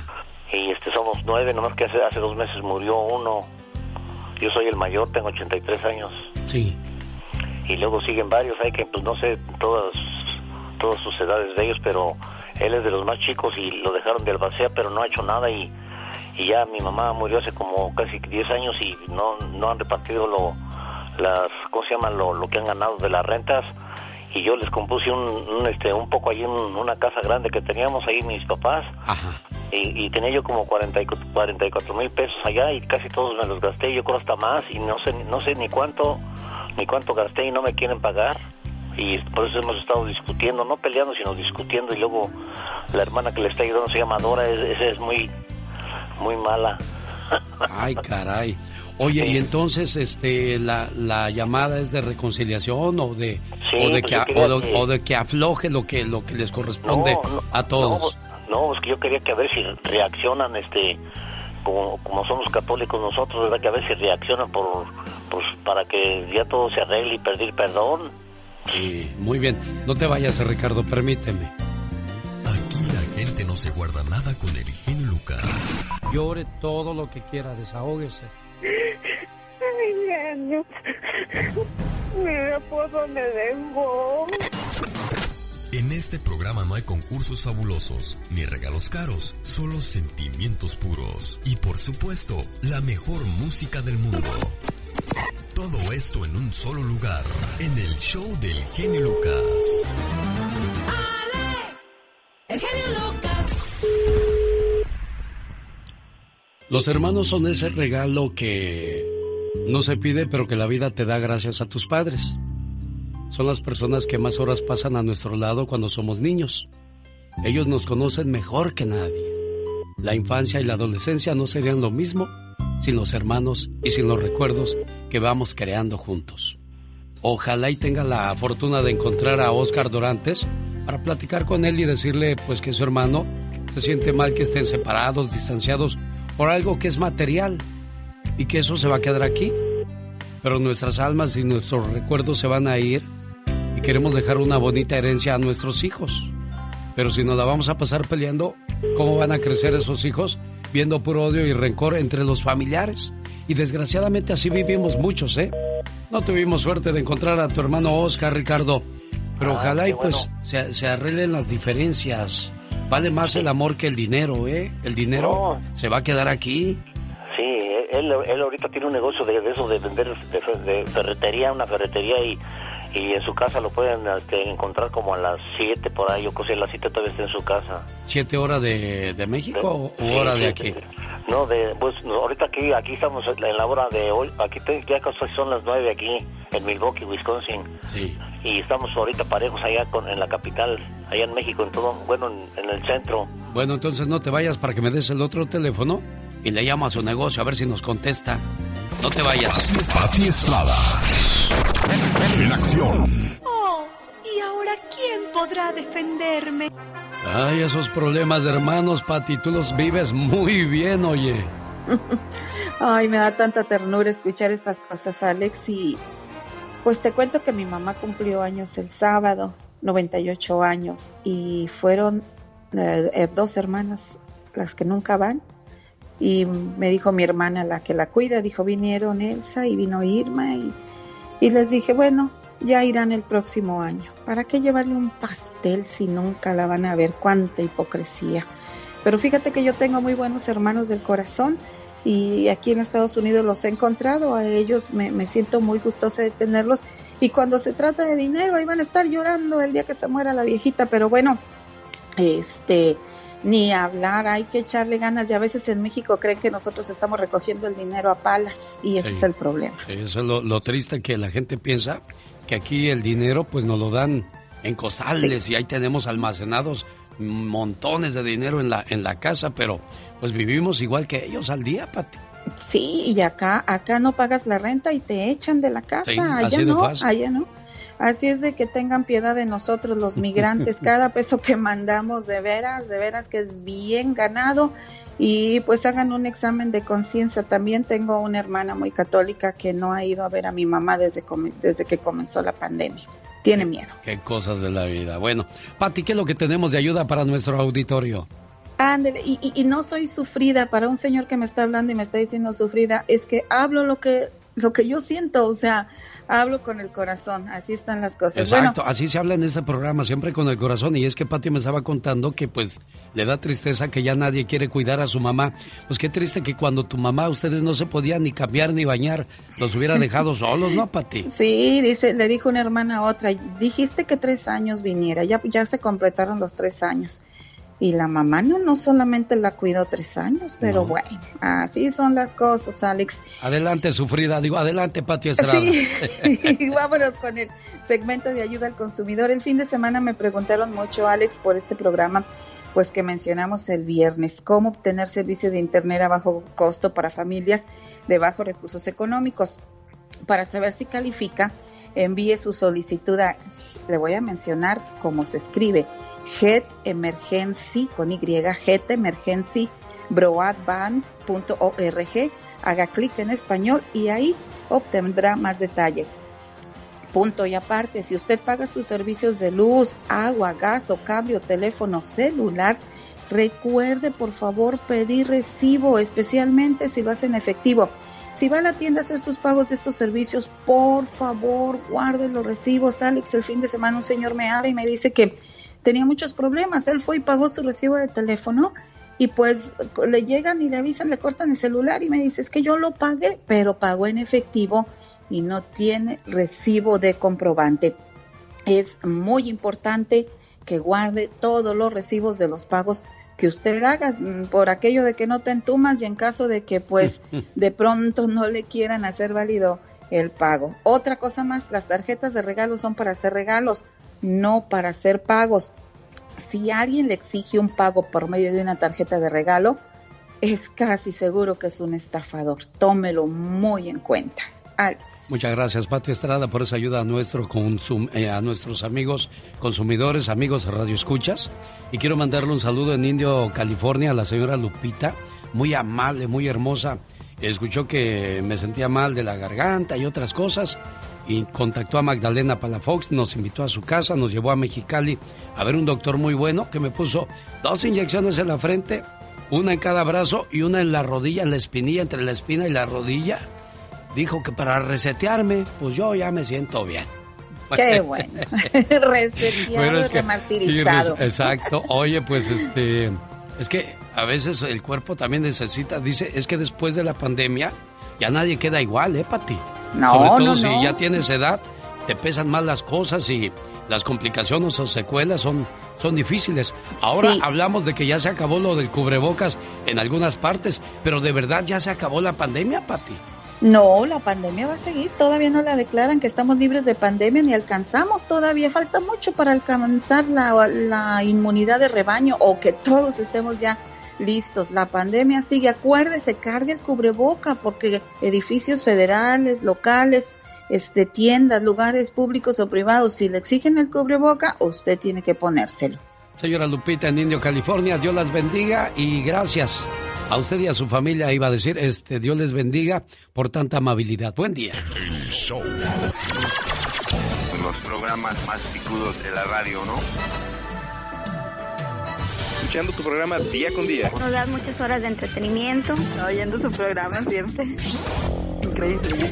Y este, somos nueve, nomás que hace, hace dos meses murió uno. Yo soy el mayor, tengo 83 años. Sí. y luego siguen varios, hay que pues no sé todas todas sus edades de ellos, pero él es de los más chicos y lo dejaron de albacea, pero no ha hecho nada y, y ya mi mamá murió hace como casi 10 años y no no han repartido lo las ¿cómo se llama? lo, lo que han ganado de las rentas. Y yo les compuse un, un, este un poco ahí en una casa grande que teníamos ahí mis papás. Ajá. y, y tenía yo como 40 y cu- 44 mil pesos allá y casi todos me los gasté, yo creo hasta más y no sé no sé ni cuánto ni cuánto gasté y no me quieren pagar. Y por eso hemos estado discutiendo, no peleando sino discutiendo. Y luego la hermana que le está ayudando se llama Dora, es, esa es muy muy mala. Ay, caray. Oye, y entonces, este, la, la llamada es de reconciliación o de, Sí, o de pues que, o, de, que- o de que afloje lo que, lo que les corresponde no, a todos. No, es que yo quería que a ver si reaccionan, este, como, como somos católicos nosotros, ¿verdad? Que a ver si reaccionan por, pues, para que ya todo se arregle y pedir perdón. Sí, muy bien. No te vayas, Ricardo, permíteme. Aquí la gente no se guarda nada con el Lucas. Llore todo lo que quiera, desahógese. Genio. Dónde vengo. En este programa no hay concursos fabulosos ni regalos caros, solo sentimientos puros y por supuesto la mejor música del mundo. Todo esto en un solo lugar, en el show del genio Lucas. El genio Lucas. Los hermanos son ese regalo que no se pide, pero que la vida te da gracias a tus padres. Son las personas que más horas pasan a nuestro lado cuando somos niños. Ellos nos conocen mejor que nadie. La infancia y la adolescencia no serían lo mismo sin los hermanos y sin los recuerdos que vamos creando juntos. Ojalá y tenga la fortuna de encontrar a Oscar Dorantes para platicar con él y decirle pues que su hermano se siente mal que estén separados, distanciados por algo que es material y que eso se va a quedar aquí. Pero nuestras almas y nuestros recuerdos se van a ir y queremos dejar una bonita herencia a nuestros hijos. Pero si nos la vamos a pasar peleando, ¿cómo van a crecer esos hijos viendo puro odio y rencor entre los familiares? Y desgraciadamente así vivimos muchos, ¿eh? No tuvimos suerte de encontrar a tu hermano Oscar, Ricardo. Pero Ah, ojalá y pues se, se arreglen las diferencias. Vale más el amor que el dinero, ¿eh? El dinero se va a quedar aquí. Sí, él, él ahorita tiene un negocio de, de eso, de vender de, fe- de ferretería, una ferretería y, y en su casa lo pueden este, encontrar como a las 7 por ahí, yo creo que a las 7 todavía está en su casa. ¿Siete horas de, de México o Sí, hora de aquí? No, de, pues ahorita aquí, aquí estamos en la hora de hoy, aquí te- ya casi son las 9 aquí en Milwaukee, Wisconsin. Sí. Y estamos ahorita parejos allá con, en la capital, allá en México, en todo, bueno, en, en el centro. Bueno, entonces no te vayas para que me des el otro teléfono y le llamo a su negocio a ver si nos contesta. No te vayas. Pati Estrada. En acción. Oh, ¿y ahora quién podrá defenderme? Ay, esos problemas de hermanos, Pati, tú los vives muy bien, oye. Ay, me da tanta ternura escuchar estas cosas, Alex. Y pues te cuento que mi mamá cumplió años el sábado, 98 años, y fueron eh, eh, dos hermanas las que nunca van. Y me dijo mi hermana, la que la cuida, dijo, vinieron Elsa y vino Irma. Y, y les dije, bueno, ya irán el próximo año. ¿Para qué llevarle un pastel si nunca la van a ver? Cuánta hipocresía. Pero fíjate que yo tengo muy buenos hermanos del corazón y aquí en Estados Unidos los he encontrado. A ellos me, me siento muy gustosa de tenerlos. Y cuando se trata de dinero, ahí van a estar llorando el día que se muera la viejita. Pero bueno, este, ni hablar, hay que echarle ganas y a veces en México creen que nosotros estamos recogiendo el dinero a palas y ese Sí. es el problema. Sí, eso es lo, lo triste que la gente piensa que aquí el dinero pues nos lo dan en costales y ahí tenemos almacenados montones de dinero en la, en la casa, pero pues vivimos igual que ellos al día, Pati. Sí, y acá, acá no pagas la renta y te echan de la casa, Sí, allá no, fácil. allá no. Así es de que tengan piedad de nosotros los migrantes, cada peso que mandamos de veras, de veras que es bien ganado y pues hagan un examen de conciencia. También tengo una hermana muy católica que no ha ido a ver a mi mamá desde, desde que comenzó la pandemia. Tiene miedo. Qué cosas de la vida. Bueno, Pati, ¿qué es lo que tenemos de ayuda para nuestro auditorio? Ándele, y, y, y no soy sufrida para un señor que me está hablando y me está diciendo sufrida, es que hablo lo que lo que yo siento, o sea, hablo con el corazón, así están las cosas. Exacto, Bueno, así se habla en este programa, siempre con el corazón. Y es que Pati me estaba contando que pues le da tristeza que ya nadie quiere cuidar a su mamá. Pues qué triste que cuando tu mamá, ustedes no se podían ni cambiar ni bañar, los hubiera dejado solos, ¿no, Pati? sí, dice, le dijo una hermana a otra, dijiste que tres años viniera, ya, ya se completaron los tres años. Y la mamá no, no solamente la cuidó tres años, pero No. bueno, así son las cosas, Alex. Adelante, sufrida. Digo, adelante, Pati Estrada. Sí, y vámonos con el segmento de ayuda al consumidor. El fin de semana me preguntaron mucho, Alex, por este programa, pues que mencionamos el viernes, cómo obtener servicio de Internet a bajo costo para familias de bajos recursos económicos. Para saber si califica, envíe su solicitud a, le voy a mencionar cómo se escribe, Head Emergency, con Y, broadband.org, haga clic en español y ahí obtendrá más detalles. Punto y aparte, si usted paga sus servicios de luz, agua, gas o cable o teléfono celular, recuerde por favor pedir recibo, especialmente si lo hace en efectivo. Si va a la tienda a hacer sus pagos de estos servicios, por favor guarde los recibos. Alex, el fin de semana un señor me habla y me dice que tenía muchos problemas. Él fue y pagó su recibo de teléfono y pues le llegan y le avisan, le cortan el celular y me dice, es que yo lo pagué, pero pagó en efectivo y no tiene recibo de comprobante. Es muy importante que guarde todos los recibos de los pagos que usted haga mm, por aquello de que no te entumas y en caso de que pues de pronto no le quieran hacer válido el pago. Otra cosa más, las tarjetas de regalo son para hacer regalos, no para hacer pagos. Si alguien le exige un pago por medio de una tarjeta de regalo, es casi seguro que es un estafador. Tómelo muy en cuenta. Alex. Muchas gracias, Pati Estrada, por esa ayuda a, nuestro consum- eh, a nuestros amigos consumidores, amigos radioescuchas. Y quiero mandarle un saludo en Indio, California, a la señora Lupita, muy amable, muy hermosa. Escuchó que me sentía mal de la garganta y otras cosas. Y contactó a Magdalena Palafox, nos invitó a su casa, nos llevó a Mexicali a ver un doctor muy bueno que me puso dos inyecciones en la frente, una en cada brazo y una en la rodilla, en la espinilla, entre la espina y la rodilla dijo que para resetearme, pues yo ya me siento bien. Qué bueno. Reseteado es que- remartirizado. sí, exacto. Oye, pues este, es que a veces el cuerpo también necesita, dice, es que después de la pandemia ya nadie queda igual, ¿eh, Pati? No, Sobre todo no, si no. ya tienes edad, te pesan más las cosas y las complicaciones o secuelas son, son difíciles. Ahora Sí. hablamos de que ya se acabó lo del cubrebocas en algunas partes, pero de verdad ya se acabó la pandemia, Pati. No, la pandemia va a seguir. Todavía no la declaran que estamos libres de pandemia ni alcanzamos. Todavía falta mucho para alcanzar la, la inmunidad de rebaño o que todos estemos ya listos. La pandemia sigue. Acuérdese, cargue el cubreboca porque edificios federales, locales, este, tiendas, lugares públicos o privados, si le exigen el cubreboca, usted tiene que ponérselo. Señora Lupita en Indio, California, Dios las bendiga y gracias a usted y a su familia, iba a decir, este, Dios les bendiga por tanta amabilidad. Buen día. El show. Los programas más picudos de la radio, ¿no? Escuchando tu programa día con día. Nos das muchas horas de entretenimiento. Oyendo su programa siempre. Increíble.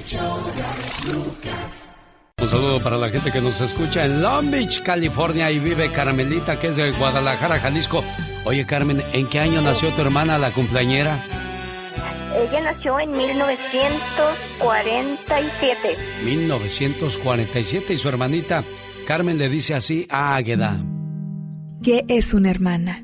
Un saludo para la gente que nos escucha en Long Beach, California y vive Carmelita, que es de Guadalajara, Jalisco. Oye, Carmen, ¿en qué año nació tu hermana, la cumpleañera? Ella nació en 1947. 1947 y su hermanita Carmen le dice así a Águeda. ¿Qué es una hermana?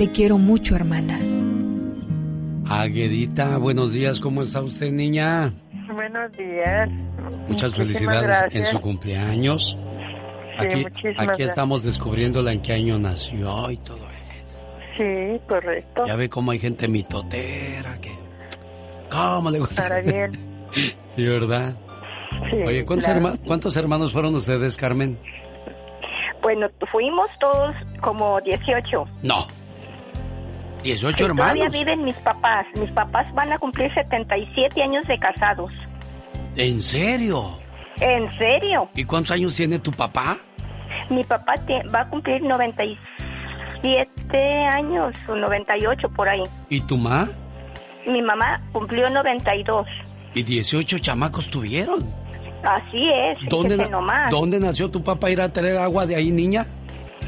Te quiero mucho, hermana. Aguedita, buenos días, ¿cómo está usted, niña? Buenos días. Muchas Muchísimas felicidades gracias. en su cumpleaños. Sí, Aquí, aquí estamos descubriéndola en qué año nació y todo. Sí, correcto. Ya ve cómo hay gente mitotera que... ¿Cómo le gusta? Para bien. sí, ¿verdad? Sí, Oye, ¿cuántos, claro. herma- ¿cuántos hermanos fueron ustedes, Carmen? Bueno, fuimos todos como 18. No. 18 Sí, Todavía hermanos. viven mis papás. Mis papás van a cumplir 77 años de casados. ¿En serio? ¿En serio? ¿Y cuántos años tiene tu papá? Mi papá va a cumplir 97 años o 98 por ahí. ¿Y tu ma? Mi mamá cumplió 92. ¿Y 18 chamacos tuvieron? Así es. ¿Dónde, na- nomás. ¿Dónde nació tu papá? ¿Ir a traer agua de ahí, niña?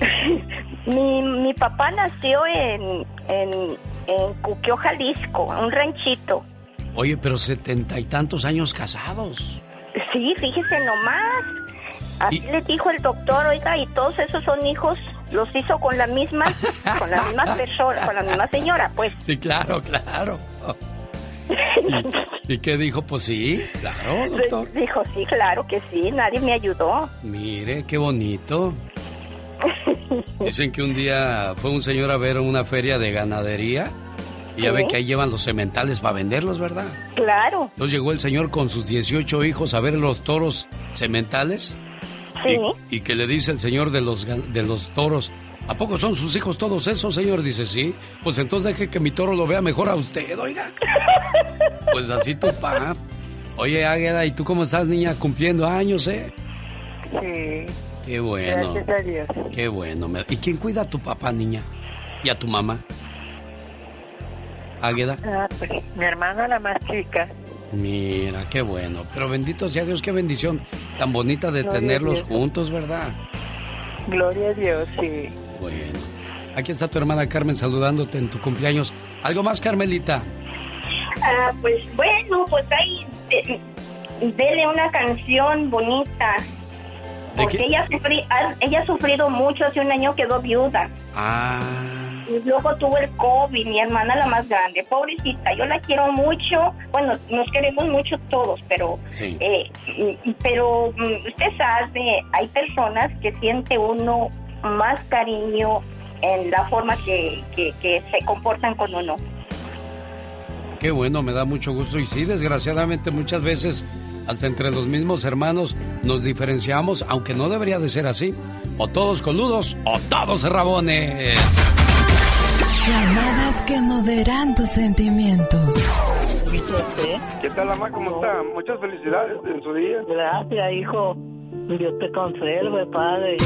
Mi, mi papá nació en, en, en Cuquio, Jalisco, un ranchito. Oye, pero setenta y tantos años casados. Sí, fíjese nomás. Así le dijo el doctor, oiga, y todos esos son hijos, los hizo con la misma, con la misma persona, con la misma señora, pues. Sí, claro, claro. ¿Y, y qué dijo? Pues sí, claro, doctor. Dijo, sí, claro que sí, nadie me ayudó. Mire, qué bonito. Dicen que un día fue un señor a ver una feria de ganadería y ya Sí. ve que ahí llevan los sementales para venderlos, ¿verdad? Claro, Entonces llegó el señor con sus 18 hijos a ver los toros sementales sí. y que le dice el señor de los, de los toros, ¿a poco son sus hijos todos esos, señor? Dice, sí. Pues entonces deje que mi toro lo vea mejor a usted, oiga. Pues así tu pa. Oye, Águeda, ¿y tú cómo estás, niña? Cumpliendo años, ¿eh? Sí, Qué bueno. gracias a Dios. Qué bueno. ¿Y quién cuida a tu papá, niña? ¿Y a tu mamá? Águeda. Ah, pues, mi hermana la más chica. Mira, qué bueno. Pero bendito sea Dios, qué bendición tan bonita de Gloria tenerlos juntos, ¿verdad? Gloria a Dios, sí. Bueno. Aquí está tu hermana Carmen saludándote en tu cumpleaños. ¿Algo más, Carmelita? Ah, pues bueno, pues ahí de- dele una canción bonita. ¿De Porque qué? ella, ha- ella ha sufrido mucho, hace un año quedó viuda. Ah, Y luego tuvo el COVID, mi hermana la más grande. Pobrecita, yo la quiero mucho. Bueno, nos queremos mucho todos, pero Sí. eh, pero mm, usted sabe, hay personas que siente uno más cariño en la forma que, que, que se comportan con uno. qué bueno, me da mucho gusto. Y sí, desgraciadamente muchas veces, hasta entre los mismos hermanos, nos diferenciamos, aunque no debería de ser así. O todos coludos o todos rabones. Llamadas que moverán tus sentimientos. ¿Qué tal, mamá? ¿Cómo está? Muchas felicidades en su día. Gracias, hijo. Dios te conserve, Padre.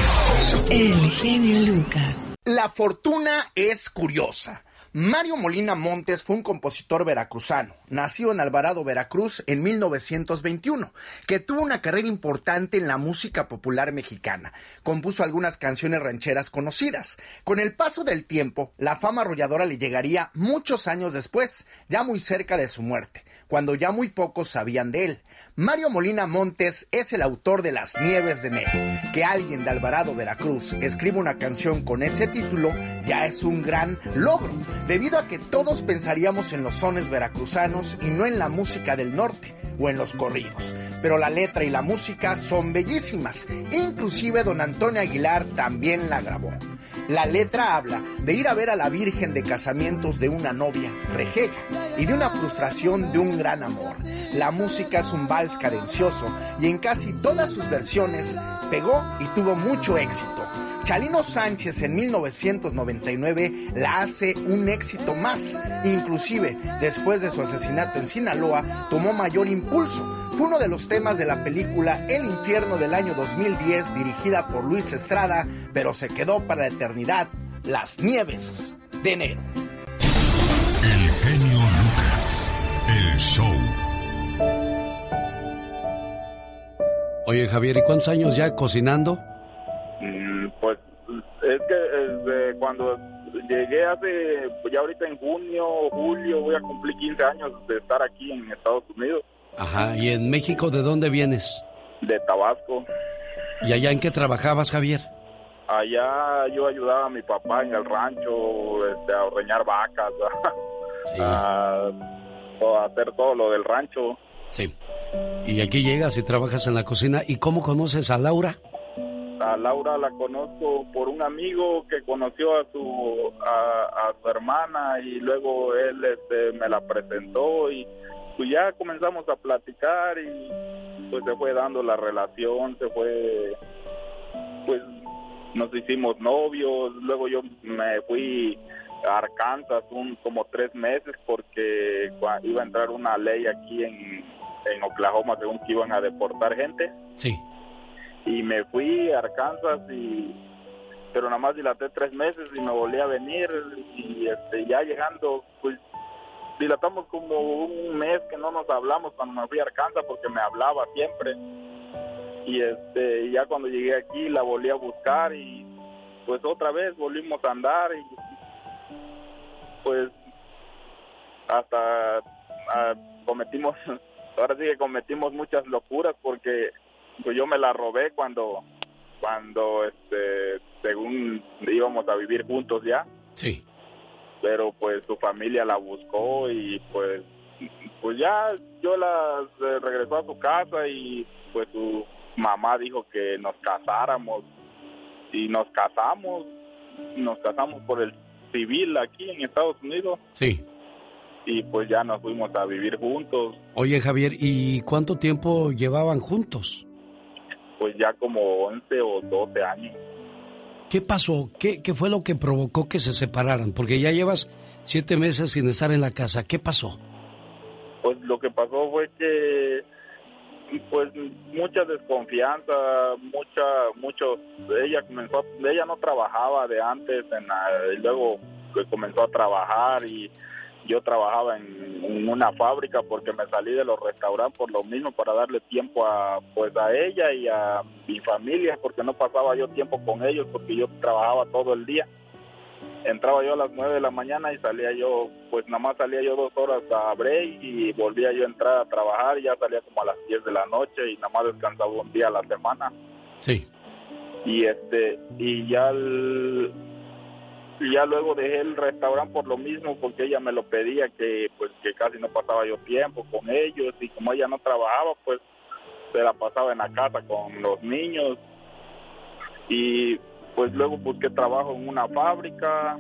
El genio Lucas. La fortuna es curiosa. Mario Molina Montes fue un compositor veracruzano, nacido en Alvarado, Veracruz en 1921, que tuvo una carrera importante en la música popular mexicana. Compuso algunas canciones rancheras conocidas. Con el paso del tiempo, la fama arrolladora le llegaría muchos años después, ya muy cerca de su muerte, cuando ya muy pocos sabían de él. Mario Molina Montes es el autor de Las Nieves de Enero. Que alguien de Alvarado, Veracruz, escriba una canción con ese título ya es un gran logro, debido a que todos pensaríamos en los sones veracruzanos y no en la música del norte o en los corridos. Pero la letra y la música son bellísimas, inclusive don Antonio Aguilar también la grabó. La letra habla de ir a ver a la Virgen de casamientos de una novia rejega y de una frustración de un gran amor. La música es un vals cadencioso y en casi todas sus versiones pegó y tuvo mucho éxito. Chalino Sánchez en 1999 la hace un éxito más. Inclusive, después de su asesinato en Sinaloa, tomó mayor impulso. Fue uno de los temas de la película El infierno del año 2010, dirigida por Luis Estrada, pero se quedó para la eternidad Las Nieves de enero. El genio Lucas, el show. Oye Javier, ¿y cuántos años ya cocinando? Mm, Pues es que desde cuando llegué hace, ya ahorita en junio, julio, voy a cumplir 15 años de estar aquí en Estados Unidos, Ajá, ¿y en México de dónde vienes? de Tabasco. ¿Y allá en qué trabajabas, Javier? Allá yo ayudaba a mi papá en el rancho este, a ordeñar vacas, a, a hacer todo lo del rancho. Sí. Y aquí llegas y trabajas en la cocina. ¿Y cómo conoces a Laura? A Laura la conozco por un amigo que conoció a su a, a su hermana y luego él este, me la presentó y pues ya comenzamos a platicar y pues se fue dando la relación, se fue pues nos hicimos novios, luego yo me fui a Arkansas un como tres meses porque iba a entrar una ley aquí en, en Oklahoma según que iban a deportar gente Sí. y me fui a Arkansas y pero nada más dilaté tres meses y me volví a venir y este ya llegando pues dilatamos como un mes que no nos hablamos cuando me fui a Arkansas porque me hablaba siempre y este ya cuando llegué aquí la volví a buscar y pues otra vez volvimos a andar y pues hasta ah, cometimos ahora sí que cometimos muchas locuras porque pues yo me la robé cuando cuando este según íbamos a vivir juntos ya Sí. Pero pues su familia la buscó y pues pues ya yo la se regresó a su casa y pues su mamá dijo que nos casáramos y nos casamos nos casamos por el civil aquí en Estados Unidos Sí. y pues ya nos fuimos a vivir juntos Oye, Javier, ¿y cuánto tiempo llevaban juntos? pues ya como 11 o 12 años ¿Qué pasó? ¿Qué, qué fue lo que provocó que se separaran? Porque ya llevas siete meses sin estar en la casa. ¿Qué pasó? pues lo que pasó fue que pues mucha desconfianza mucha mucho ella comenzó ella no trabajaba de antes en la- y luego comenzó a trabajar y yo trabajaba en, en una fábrica porque me salí de los restaurantes por lo mismo para darle tiempo a pues a ella y a mi familia porque no pasaba yo tiempo con ellos porque yo trabajaba todo el día entraba yo a las 9 de la mañana y salía yo, pues nada más salía yo dos horas a break y volvía yo a entrar a trabajar, ya salía como a las 10 de la noche y nada más descansaba un día a la semana. Sí. Y este, y ya el- y ya luego dejé el restaurante por lo mismo porque ella me lo pedía que pues que casi no pasaba yo tiempo con ellos y como ella no trabajaba pues se la pasaba en la casa con los niños y pues luego busqué trabajo en una fábrica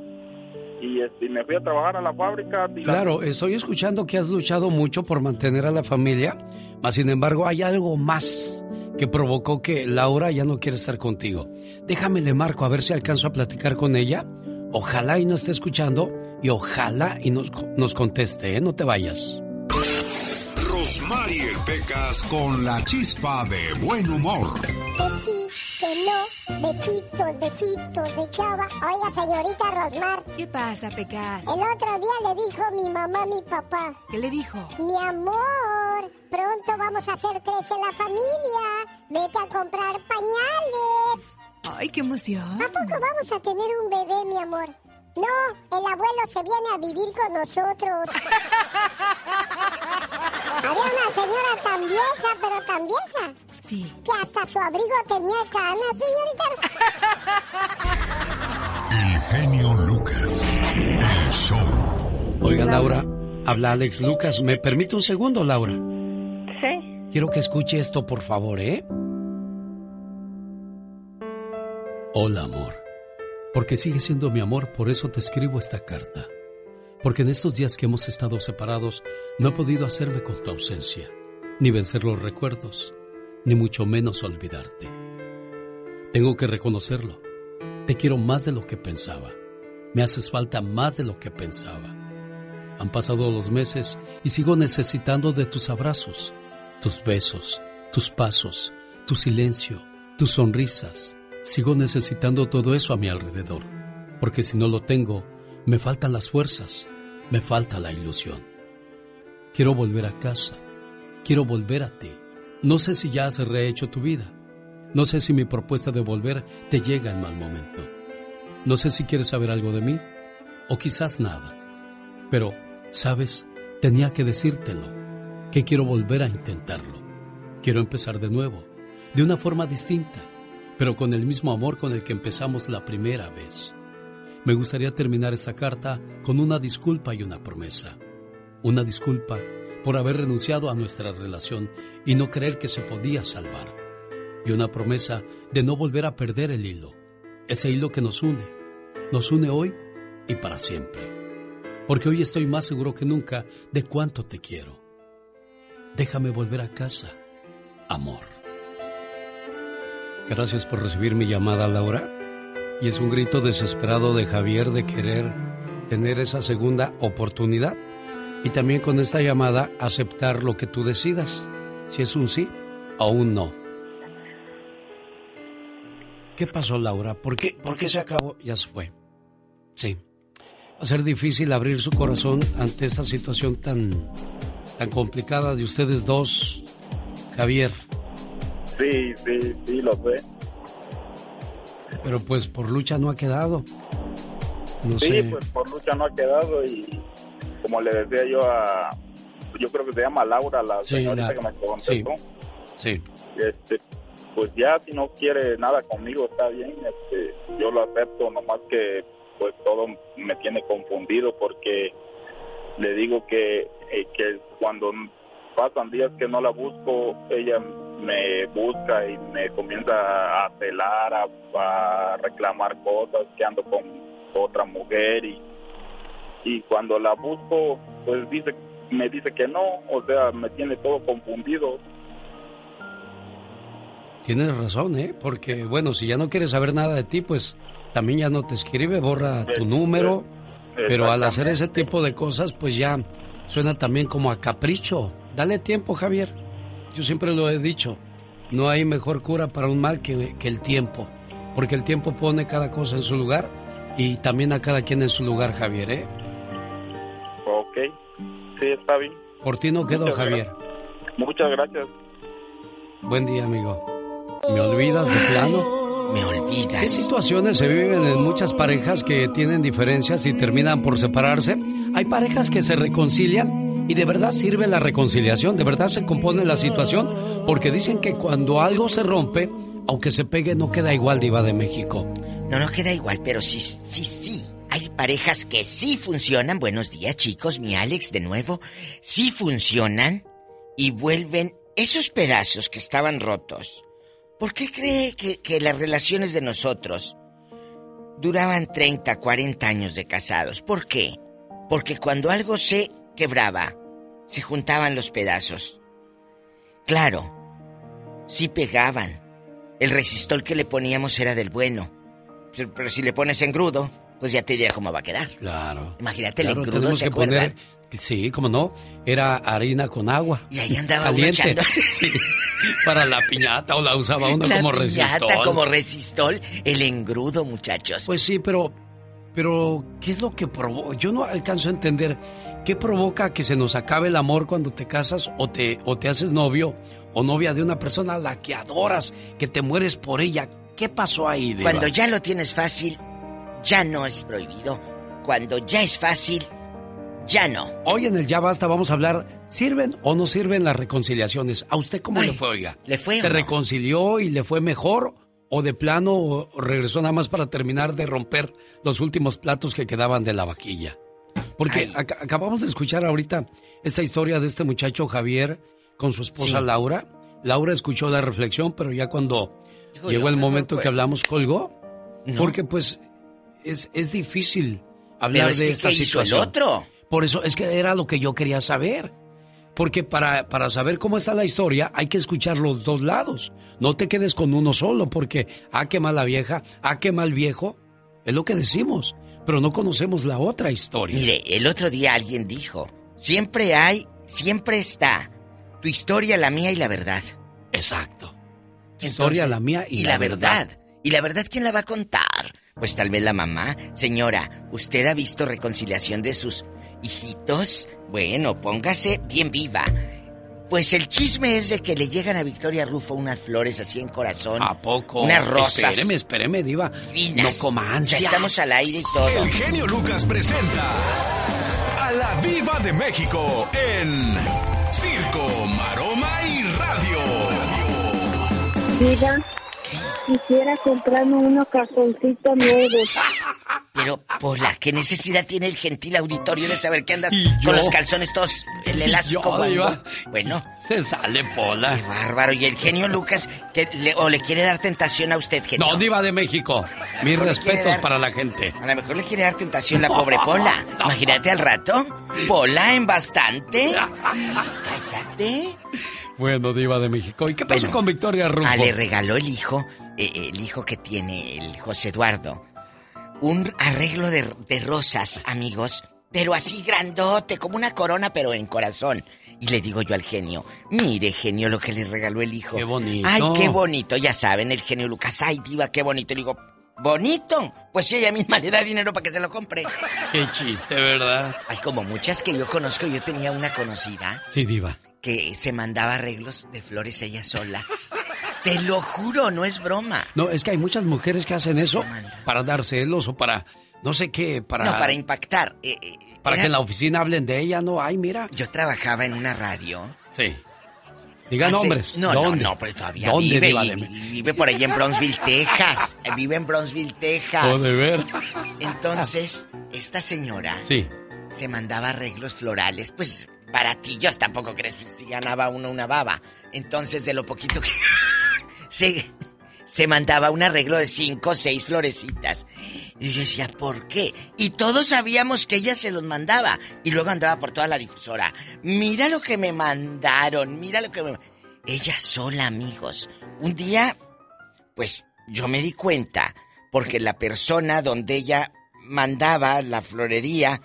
y, este, y me fui a trabajar a la fábrica. y la- Claro, estoy escuchando que has luchado mucho por mantener a la familia, mas sin embargo hay algo más que provocó que Laura ya no quiere estar contigo. Déjame le marco a ver si alcanzo a platicar con ella. Ojalá y no esté escuchando y ojalá y nos, nos conteste, ¿eh? No te vayas. Rosmarie Pecas con la chispa de buen humor. Que sí, que no, besitos, besitos de chava. Oiga, señorita Rosmar. ¿Qué pasa, Pecas? El otro día le dijo mi mamá a mi papá. ¿Qué le dijo? Mi amor, pronto vamos a hacer crecer la familia. Vete a comprar pañales. Ay, qué emoción. ¿A poco vamos a tener un bebé, mi amor? No, el abuelo se viene a vivir con nosotros. Había una señora tan vieja, pero tan vieja. Sí. Que hasta su abrigo tenía canas, señorita. El genio Lucas. El show. Oiga, Laura, habla Alex Lucas. ¿Me permite un segundo, Laura? Sí. Quiero que escuche esto, por favor, ¿eh? Hola, amor. Porque sigue siendo mi amor, por eso te escribo esta carta. Porque en estos días que hemos estado separados, no he podido hacerme con tu ausencia, ni vencer los recuerdos, ni mucho menos olvidarte. Tengo que reconocerlo. Te quiero más de lo que pensaba. Me haces falta más de lo que pensaba. Han pasado los meses y sigo necesitando de tus abrazos, tus besos, tus pasos, tu silencio, tus sonrisas. Sigo necesitando todo eso a mi alrededor, porque si no lo tengo, me faltan las fuerzas, me falta la ilusión. Quiero volver a casa, quiero volver a ti. No sé si ya has rehecho tu vida, no sé si mi propuesta de volver te llega en mal momento. No sé si quieres saber algo de mí, o quizás nada. Pero, ¿sabes? Tenía que decírtelo, que quiero volver a intentarlo. Quiero empezar de nuevo, de una forma distinta, pero con el mismo amor con el que empezamos la primera vez. Me gustaría terminar esta carta con una disculpa y una promesa. Una disculpa por haber renunciado a nuestra relación y no creer que se podía salvar. Y una promesa de no volver a perder el hilo, ese hilo que nos une, nos une hoy y para siempre. Porque hoy estoy más seguro que nunca de cuánto te quiero. Déjame volver a casa, amor. Gracias por recibir mi llamada, Laura. Y es un grito desesperado de Javier de querer tener esa segunda oportunidad. Y también con esta llamada aceptar lo que tú decidas, si es un sí o un no. ¿Qué pasó, Laura? ¿Por qué, ¿Por qué se acabó? Ya se fue. Sí. Va a ser difícil abrir su corazón ante esta situación tan, tan complicada de ustedes dos, Javier. Sí, sí, sí, lo sé. Pero pues por lucha no ha quedado. No sí, sé. pues por lucha no ha quedado y como le decía yo a, yo creo que se llama Laura, la Sí, señorita la- que me contestó. Sí. Este, pues ya si no quiere nada conmigo está bien, este, yo lo acepto, nomás que pues todo me tiene confundido porque le digo que, eh, que cuando pasan días que no la busco, ella me busca y me comienza a celar, a, a reclamar cosas, que ando con otra mujer y, y cuando la busco, pues dice me dice que no, o sea, me tiene todo confundido. Tienes razón, ¿eh? Porque, bueno, si ya no quiere saber nada de ti, pues también ya no te escribe, borra tu número. Pero al hacer ese tipo de cosas, pues ya suena también como a capricho. Dale tiempo, Javier. Yo siempre lo he dicho. No hay mejor cura para un mal que, que el tiempo. Porque el tiempo pone cada cosa en su lugar y también a cada quien en su lugar, Javier, ¿eh? Ok, sí, está bien. Por ti no quedó, Muchas Javier. Muchas gracias. Buen día, amigo. ¿Me olvidas de plano? Me olvidas. ¿Qué situaciones se viven en muchas parejas que tienen diferencias y terminan por separarse? Hay parejas que se reconcilian y de verdad sirve la reconciliación, de verdad se compone la situación, porque dicen que cuando algo se rompe, aunque se pegue, no queda igual, Diva de México. No, no queda igual, pero sí, sí, sí. Hay parejas que sí funcionan. Buenos días, chicos. Mi Alex, de nuevo. Sí funcionan y vuelven esos pedazos que estaban rotos. ¿Por qué cree que, que las relaciones de nosotros duraban 30, 40 años de casados? ¿Por qué? Porque cuando algo se quebraba, se juntaban los pedazos. Claro, sí pegaban. El resistol que le poníamos era del bueno. Pero, pero si le pones engrudo, pues ya te dirá cómo va a quedar. Claro. Imagínate el engrudo, ¿se que poner acuerdan? Sí, como no, era harina con agua. Y ahí andaba caliente. Sí, para la piñata o la usaba uno La como piñata resistol. como resistol, el engrudo, muchachos. Pues sí, pero, pero, ¿qué es lo que provoca? Yo no alcanzo a entender qué provoca que se nos acabe el amor cuando te casas o te, o te haces novio o novia de una persona a la que adoras, que te mueres por ella. ¿Qué pasó ahí, Diva? Cuando ya lo tienes fácil, ya no es prohibido. Cuando ya es fácil, ya no. Hoy en el Ya Basta vamos a hablar, ¿sirven o no sirven las reconciliaciones? ¿A usted cómo Ay, le fue, oiga? ¿le fue ¿Se no? reconcilió y le fue mejor? ¿O de plano regresó nada más para terminar de romper los últimos platos que quedaban de la vaquilla? Porque ac- acabamos de escuchar ahorita esta historia de este muchacho Javier con su esposa Sí. Laura. Laura escuchó la reflexión, pero ya cuando llegó el momento que pues. hablamos colgó. No. Porque pues es, es difícil hablar Pero es de que, esta ¿qué hizo el situación. otro? Por eso es que era lo que yo quería saber. Porque para, para saber cómo está la historia hay que escuchar los dos lados. No te quedes con uno solo porque, ah, qué mala vieja, ah, qué mal viejo. Es lo que decimos, pero no conocemos la otra historia. Mire, el otro día alguien dijo, siempre hay, siempre está tu historia, la mía y la verdad. Exacto. Tu historia, la mía y, la, verdad. ¿Y la verdad quién la va a contar? Pues tal vez la mamá. Señora, ¿usted ha visto reconciliación de sus hijitos? Bueno, póngase bien viva. Pues el chisme es de que le llegan a Victoria Rufo unas flores así en corazón. ¿A poco? Unas rosas. Espéreme, espéreme, diva. Divinas. No coma Ya estamos al aire y todo. El genio Lucas presenta a la Viva de México en Circo, Maroma y Radio. Diva, quisiera comprarme unos calzoncitos nuevos. Pero, Pola, ¿qué necesidad tiene el gentil auditorio de saber que andas con los calzones todos, el elástico yo. Bueno, Se sale pola. qué bárbaro. Y el genio Lucas, que le- o le quiere dar tentación a usted, genio. No, diva de México. Mis ¿No le quiere respetos dar? para la gente. A lo mejor le quiere dar tentación la pobre Pola. Imagínate al rato. Pola en bastante. Cállate. Bueno, diva de México. ¿Y qué pasó Bueno, con Victoria Rufo? Ah, le regaló el hijo, eh, el hijo que tiene el José Eduardo, un arreglo de, de rosas, amigos, pero así grandote, como una corona, pero en corazón. Y le digo yo al genio, mire genio lo que le regaló el hijo. Qué bonito. Ay, qué bonito, ya saben, el genio Lucas, ay diva, qué bonito. Le digo, bonito, pues si ella misma le da dinero para que se lo compre. Qué chiste, ¿verdad? Hay como muchas que yo conozco, yo tenía una conocida Sí, diva. Que se mandaba arreglos de flores ella sola. Te lo juro, no es broma. No, es que hay muchas mujeres que hacen eso para dar celos o para, no sé qué, para... No, para impactar. eh, eh, para era- que en la oficina hablen de ella, ¿no? Ay, mira. Yo trabajaba en una radio. Sí. Diga Hace- nombres. No, ¿Dónde? no, no, pero todavía ¿Dónde, vive. Y- vive por ahí en Bronzeville, Texas. Eh, Vive en Bronzeville, Texas. Oh, de ver. Entonces, esta señora Sí. se mandaba arreglos florales, pues baratillos tampoco crees, pues, si ganaba uno una baba. Entonces, de lo poquito que se, se mandaba un arreglo de cinco o seis florecitas. Y yo decía, ¿por qué? Y todos sabíamos que ella se los mandaba. Y luego andaba por toda la difusora. Mira lo que me mandaron, mira lo que me... Ella sola, amigos. Un día, pues yo me di cuenta, porque la persona donde ella mandaba la florería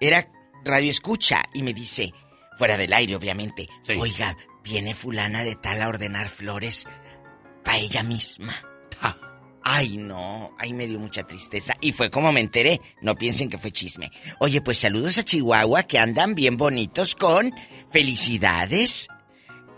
era radio escucha y me dice, fuera del aire obviamente, oiga, viene fulana de tal a ordenar flores para ella misma. Ay, no, ahí me dio mucha tristeza. Y fue como me enteré. No piensen que fue chisme. Oye, pues saludos a Chihuahua que andan bien bonitos con felicidades.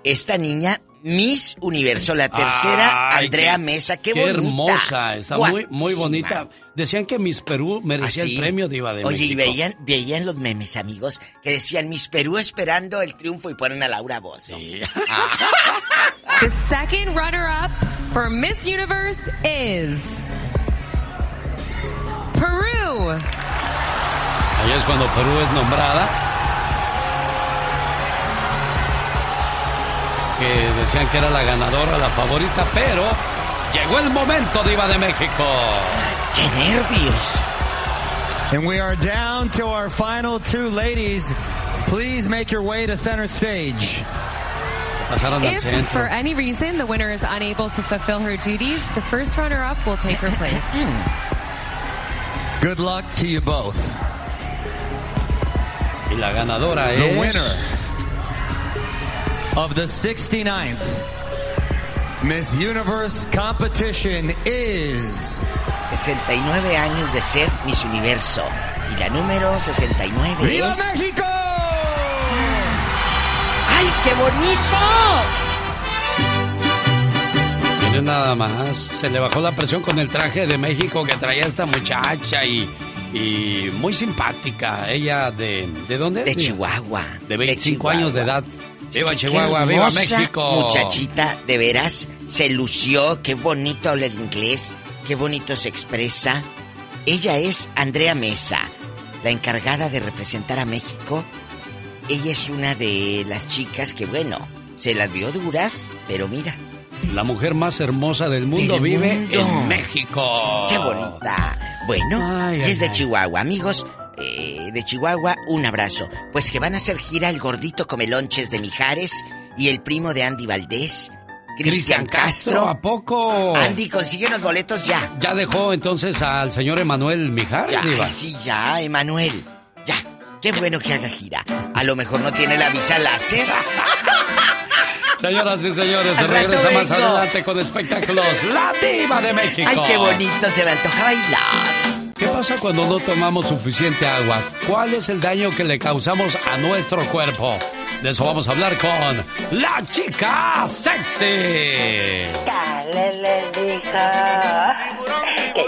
Esta niña, Miss Universo, la tercera, Ay, Andrea qué- Mesa, qué, Qué bonita. hermosa, está muy, muy bonita. Decían que Miss Perú merecía Así. el premio Diva de Oye, y veían, veían los memes, amigos, que decían Miss Perú esperando el triunfo y ponen a Laura Bozo. The second runner up for Miss Universe is Peru. Ahí es cuando Perú es nombrada. Que decían que era la ganadora, la favorita, pero llegó el momento, Diva de México. ¡Qué nervios! And we are down to our final two ladies. Please make your way to center stage. If for any reason the winner is unable to fulfill her duties, the first runner up will take her place. Hmm. Good luck to you both. Y la ganadora The es... winner of the 69th Miss Universe competition is 69 años de ser Miss Universo. Y la número 69 ¡Viva es... México! ¡Ay, qué bonito! Miren nada más, se le bajó la presión con el traje de México que traía esta muchacha y, y muy simpática. Ella de... ¿De dónde? De Chihuahua. De 25 Chihuahua. años de edad. ¡Viva Chihuahua! ¡Viva México! Muchachita, de veras, se lució, qué bonito habla el inglés, qué bonito se expresa. Ella es Andrea Mesa, la encargada de representar a México. Ella es una de las chicas que, bueno, se las vio duras, pero mira, La mujer más hermosa del mundo Del vive mundo. en México. qué bonita. Bueno, Ay, y ay, es de ay. Chihuahua, amigos. Eh, de Chihuahua, un abrazo. Pues que van a hacer gira el gordito Comelonches de Mijares y el primo de Andy Valdés, Cristian Castro. ¿A poco? Andy, consigue los boletos ya. ¿Ya dejó entonces al señor Emanuel Mijares, Ya, sí, ya, Emanuel. Ya. Qué bueno que haga gira. A lo mejor no tiene la visa láser. Señoras y señores, se regresa más adelante con espectáculos La Diva de México. Ay, qué bonito, se me antoja bailar. ¿Qué pasa cuando no tomamos suficiente agua? ¿Cuál es el daño que le causamos a nuestro cuerpo? De eso vamos a hablar con la chica sexy. Dale, le dijo. ¿Qué?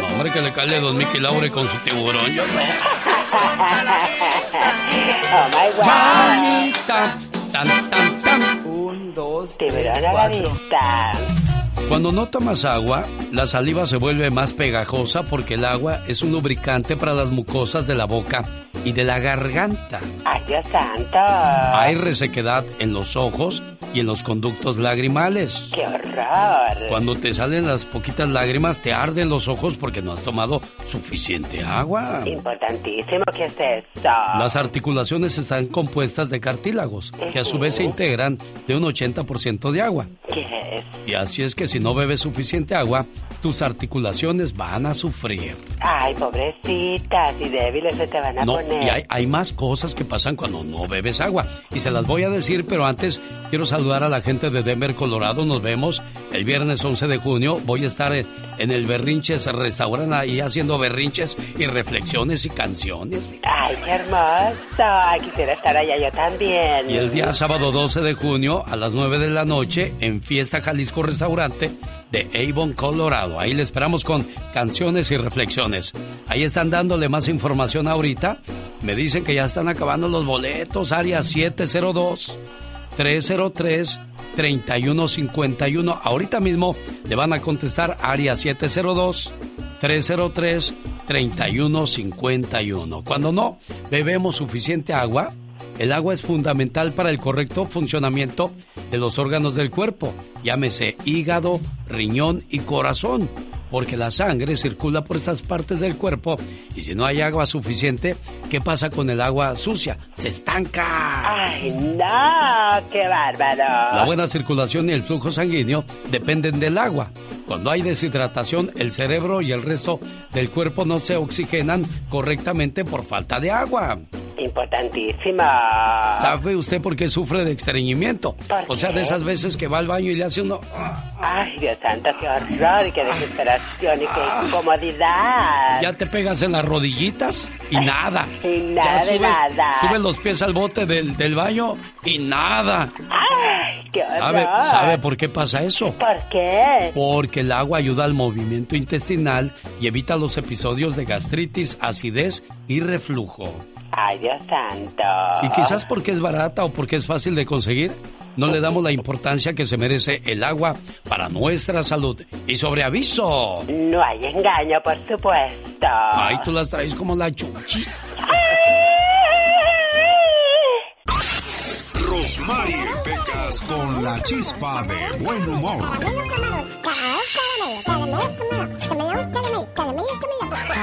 No, hombre, que le cale Don Mickey Laure con su tiburón. Yo no. Oh my god. Manista. Tan, tan, tan. Un, dos, Tiburón a la vista. Cuando no tomas agua, la saliva se vuelve más pegajosa porque el agua es un lubricante para las mucosas de la boca y de la garganta. Ay, Dios santo. Hay resequedad en los ojos y en los conductos lagrimales. ¡Qué horror! Cuando te salen las poquitas lágrimas, te arden los ojos porque no has tomado suficiente agua. Importantísimo, ¿qué es eso? Las articulaciones están compuestas de cartílagos, que a su vez se integran de un 80% de agua. ¿Qué es? Y así es que si no bebes suficiente agua, tus articulaciones van a sufrir. Ay, pobrecitas y débiles se te van a No, poner. y hay, hay más cosas que pasan cuando no bebes agua. Y se las voy a decir, pero antes quiero saludar a la gente de Denver, Colorado. Nos vemos el viernes 11 de junio. Voy a estar en, en el Berrinches Restaurant ahí haciendo berrinches y reflexiones y canciones. Ay, qué hermoso. Ay, quisiera estar allá yo también. Y el día sábado 12 de junio a las 9 de la noche en Fiesta Jalisco Restaurante de Avon, Colorado. Ahí le esperamos con canciones y reflexiones. Ahí están dándole más información ahorita. Me dicen que ya están acabando los boletos. Área 702 303 3151. Ahorita mismo le van a contestar área 702 303 3151. Cuando no bebemos suficiente agua, el agua es fundamental para el correcto funcionamiento de los órganos del cuerpo, llámese hígado, riñón y corazón, porque la sangre circula por esas partes del cuerpo y si no hay agua suficiente, ¿qué pasa con el agua sucia? Se estanca. Ay, no, qué bárbaro. La buena circulación y el flujo sanguíneo dependen del agua. Cuando hay deshidratación, el cerebro y el resto del cuerpo no se oxigenan correctamente por falta de agua. Importantísimo. ¿Sabe usted por qué sufre de estreñimiento? O sea, de esas veces que va al baño y le hace uno... Ay, Dios santo, qué horror y qué desesperación y qué incomodidad. Ya te pegas en las rodillitas y nada. Y nada de nada. subes los pies al bote del, del baño y nada. Ay, qué horror. ¿Sabe, ¿Sabe por qué pasa eso? ¿Por qué? Porque el agua ayuda al movimiento intestinal y evita los episodios de gastritis, acidez y reflujo. Ay, Dios santo. Y quizás porque es barata o porque es fácil de conseguir, no le damos la importancia que se merece el agua para nuestra salud. Y sobre aviso. No hay engaño, por supuesto. Ay, tú las traes como la chuchis. Rosmarie Pecas con la chispa de buen humor.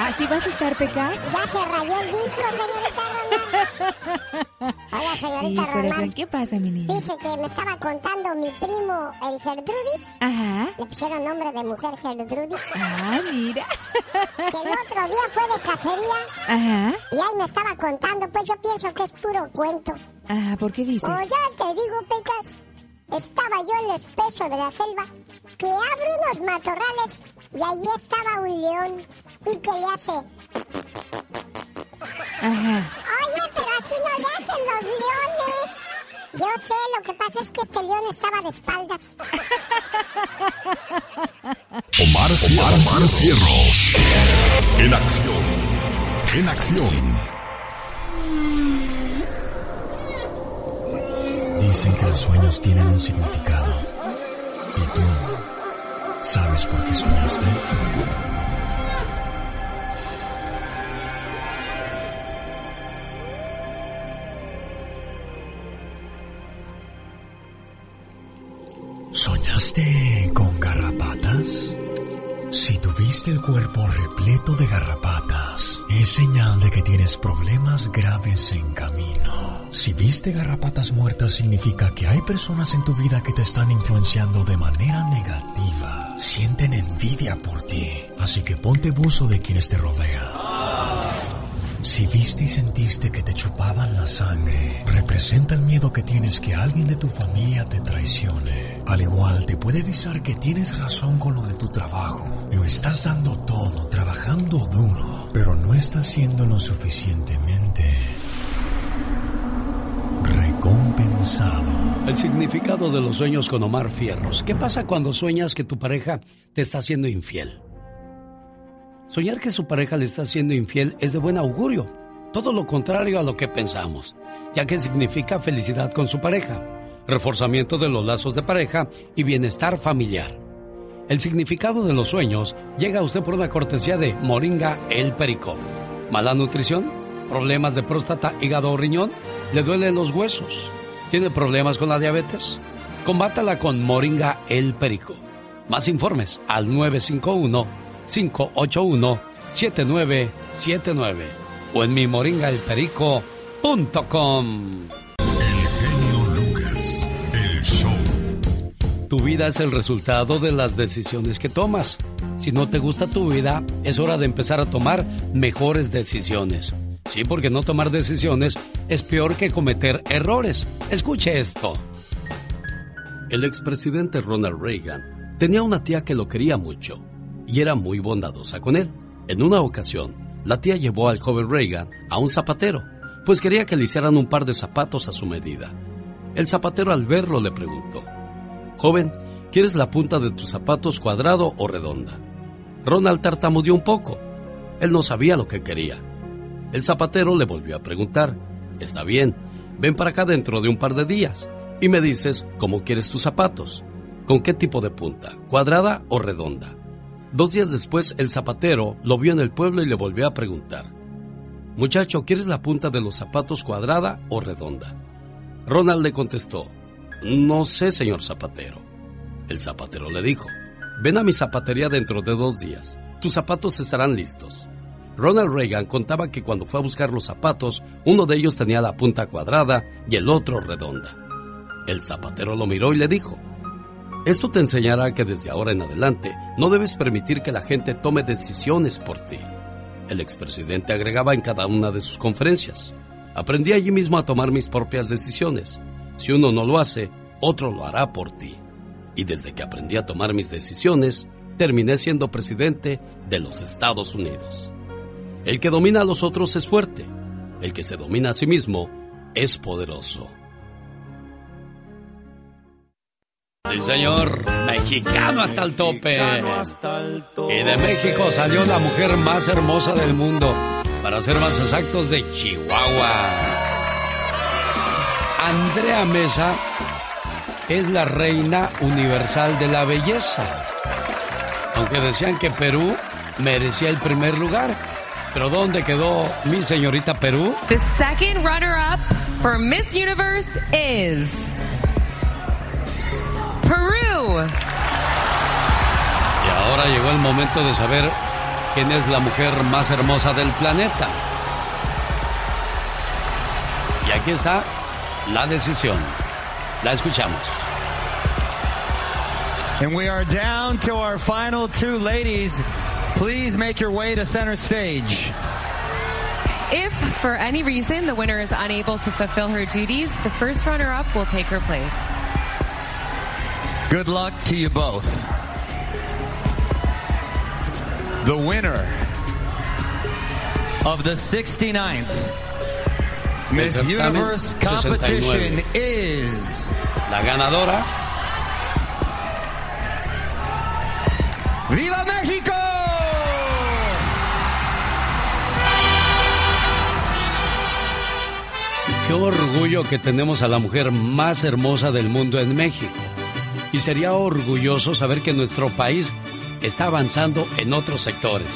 Ah, ¿sí vas a estar, Pecas? Ya se rayó el disco, señorita Román. Hola, Sí, señorita corazón, Román. ¿qué pasa, mi niña? Dice que me estaba contando mi primo, el Gertrudis. Ajá. Le pusieron nombre de mujer Gertrudis. Ah, mira. Que el otro día fue de cacería. Ajá. Y ahí me estaba contando, pues yo pienso que es puro cuento. Ah, ¿por qué dices? O ya te digo, Pecas, estaba yo en el espeso de la selva, que abro unos matorrales y allí estaba un león y que le hace... Ajá. Oye, pero así no le hacen los leones. Yo sé, lo que pasa es que este león estaba de espaldas. Omar, Omar, Omar Cierros. En acción. En acción. Dicen que los sueños tienen un significado. ¿Y tú sabes por qué soñaste? ¿Soñaste con garrapatas? Si tuviste el cuerpo repleto de garrapatas, es señal de que tienes problemas graves en camino. Si viste garrapatas muertas significa que hay personas en tu vida que te están influenciando de manera negativa. Sienten envidia por ti, así que ponte buzo de quienes te rodean. Si viste y sentiste que te chupaban la sangre, representa el miedo que tienes que alguien de tu familia te traicione. Al igual, te puede avisar que tienes razón con lo de tu trabajo. Lo estás dando todo, trabajando duro, pero no estás siendo lo suficientemente recompensado. El significado de los sueños con Omar Fierros. ¿Qué pasa cuando sueñas que tu pareja te está haciendo infiel? Soñar que su pareja le está siendo infiel es de buen augurio, todo lo contrario a lo que pensamos, ya que significa felicidad con su pareja, reforzamiento de los lazos de pareja y bienestar familiar. El significado de los sueños llega a usted por una cortesía de Moringa El Perico. ¿Mala nutrición? ¿Problemas de próstata, hígado o riñón? ¿Le duelen los huesos? ¿Tiene problemas con la diabetes? Combátala con Moringa El Perico. Más informes al 951 581-7979 o en mi moringaelperico.com. Lucas, el show. Tu vida es el resultado de las decisiones que tomas. Si no te gusta tu vida, es hora de empezar a tomar mejores decisiones. Sí, porque no tomar decisiones es peor que cometer errores. Escuche esto. El expresidente Ronald Reagan tenía una tía que lo quería mucho y era muy bondadosa con él. En una ocasión, la tía llevó al joven Reagan a un zapatero, pues quería que le hicieran un par de zapatos a su medida. El zapatero al verlo le preguntó, Joven, ¿quieres la punta de tus zapatos cuadrado o redonda? Ronald tartamudeó un poco. Él no sabía lo que quería. El zapatero le volvió a preguntar, Está bien, ven para acá dentro de un par de días y me dices cómo quieres tus zapatos. ¿Con qué tipo de punta? ¿Cuadrada o redonda? Dos días después, el zapatero lo vio en el pueblo y le volvió a preguntar, Muchacho, ¿quieres la punta de los zapatos cuadrada o redonda? Ronald le contestó, No sé, señor zapatero. El zapatero le dijo, Ven a mi zapatería dentro de dos días. Tus zapatos estarán listos. Ronald Reagan contaba que cuando fue a buscar los zapatos, uno de ellos tenía la punta cuadrada y el otro redonda. El zapatero lo miró y le dijo, esto te enseñará que desde ahora en adelante no debes permitir que la gente tome decisiones por ti. El expresidente agregaba en cada una de sus conferencias. Aprendí allí mismo a tomar mis propias decisiones. Si uno no lo hace, otro lo hará por ti. Y desde que aprendí a tomar mis decisiones, terminé siendo presidente de los Estados Unidos. El que domina a los otros es fuerte. El que se domina a sí mismo es poderoso. Sí, señor. Mexicano hasta el tope. Y de México salió la mujer más hermosa del mundo. Para ser más exactos, de Chihuahua. Andrea Mesa es la reina universal de la belleza. Aunque decían que Perú merecía el primer lugar. Pero ¿dónde quedó mi señorita Perú? The second runner-up for Miss Universe is Perú. Y ahora llegó el momento de saber quién es la mujer más hermosa del planeta. Y aquí está la decisión. La escuchamos. And we are down to our final two ladies. please make your way to center stage. If, for any reason, the winner is unable to fulfill her duties, the first runner up will take her place. Good luck to you both. The winner of the 69th Miss Universe competition 69. is La ganadora, ¡Viva México! qué orgullo que tenemos a la mujer más hermosa del mundo en México. Y sería orgulloso saber que nuestro país está avanzando en otros sectores.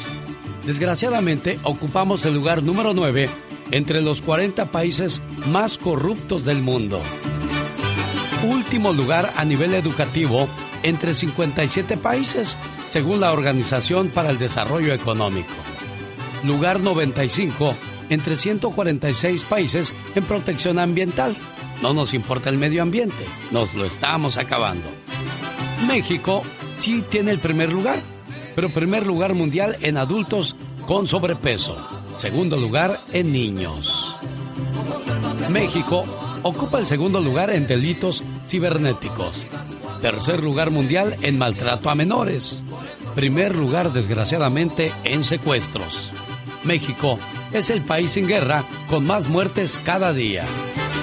Desgraciadamente, ocupamos el lugar número 9 entre los 40 países más corruptos del mundo. Último lugar a nivel educativo entre 57 países, según la Organización para el Desarrollo Económico. Lugar 95 entre 146 países en protección ambiental. No nos importa el medio ambiente, nos lo estamos acabando. México sí tiene el primer lugar, pero primer lugar mundial en adultos con sobrepeso. Segundo lugar en niños. México ocupa el segundo lugar en delitos cibernéticos. Tercer lugar mundial en maltrato a menores. Primer lugar, desgraciadamente, en secuestros. México es el país en guerra con más muertes cada día.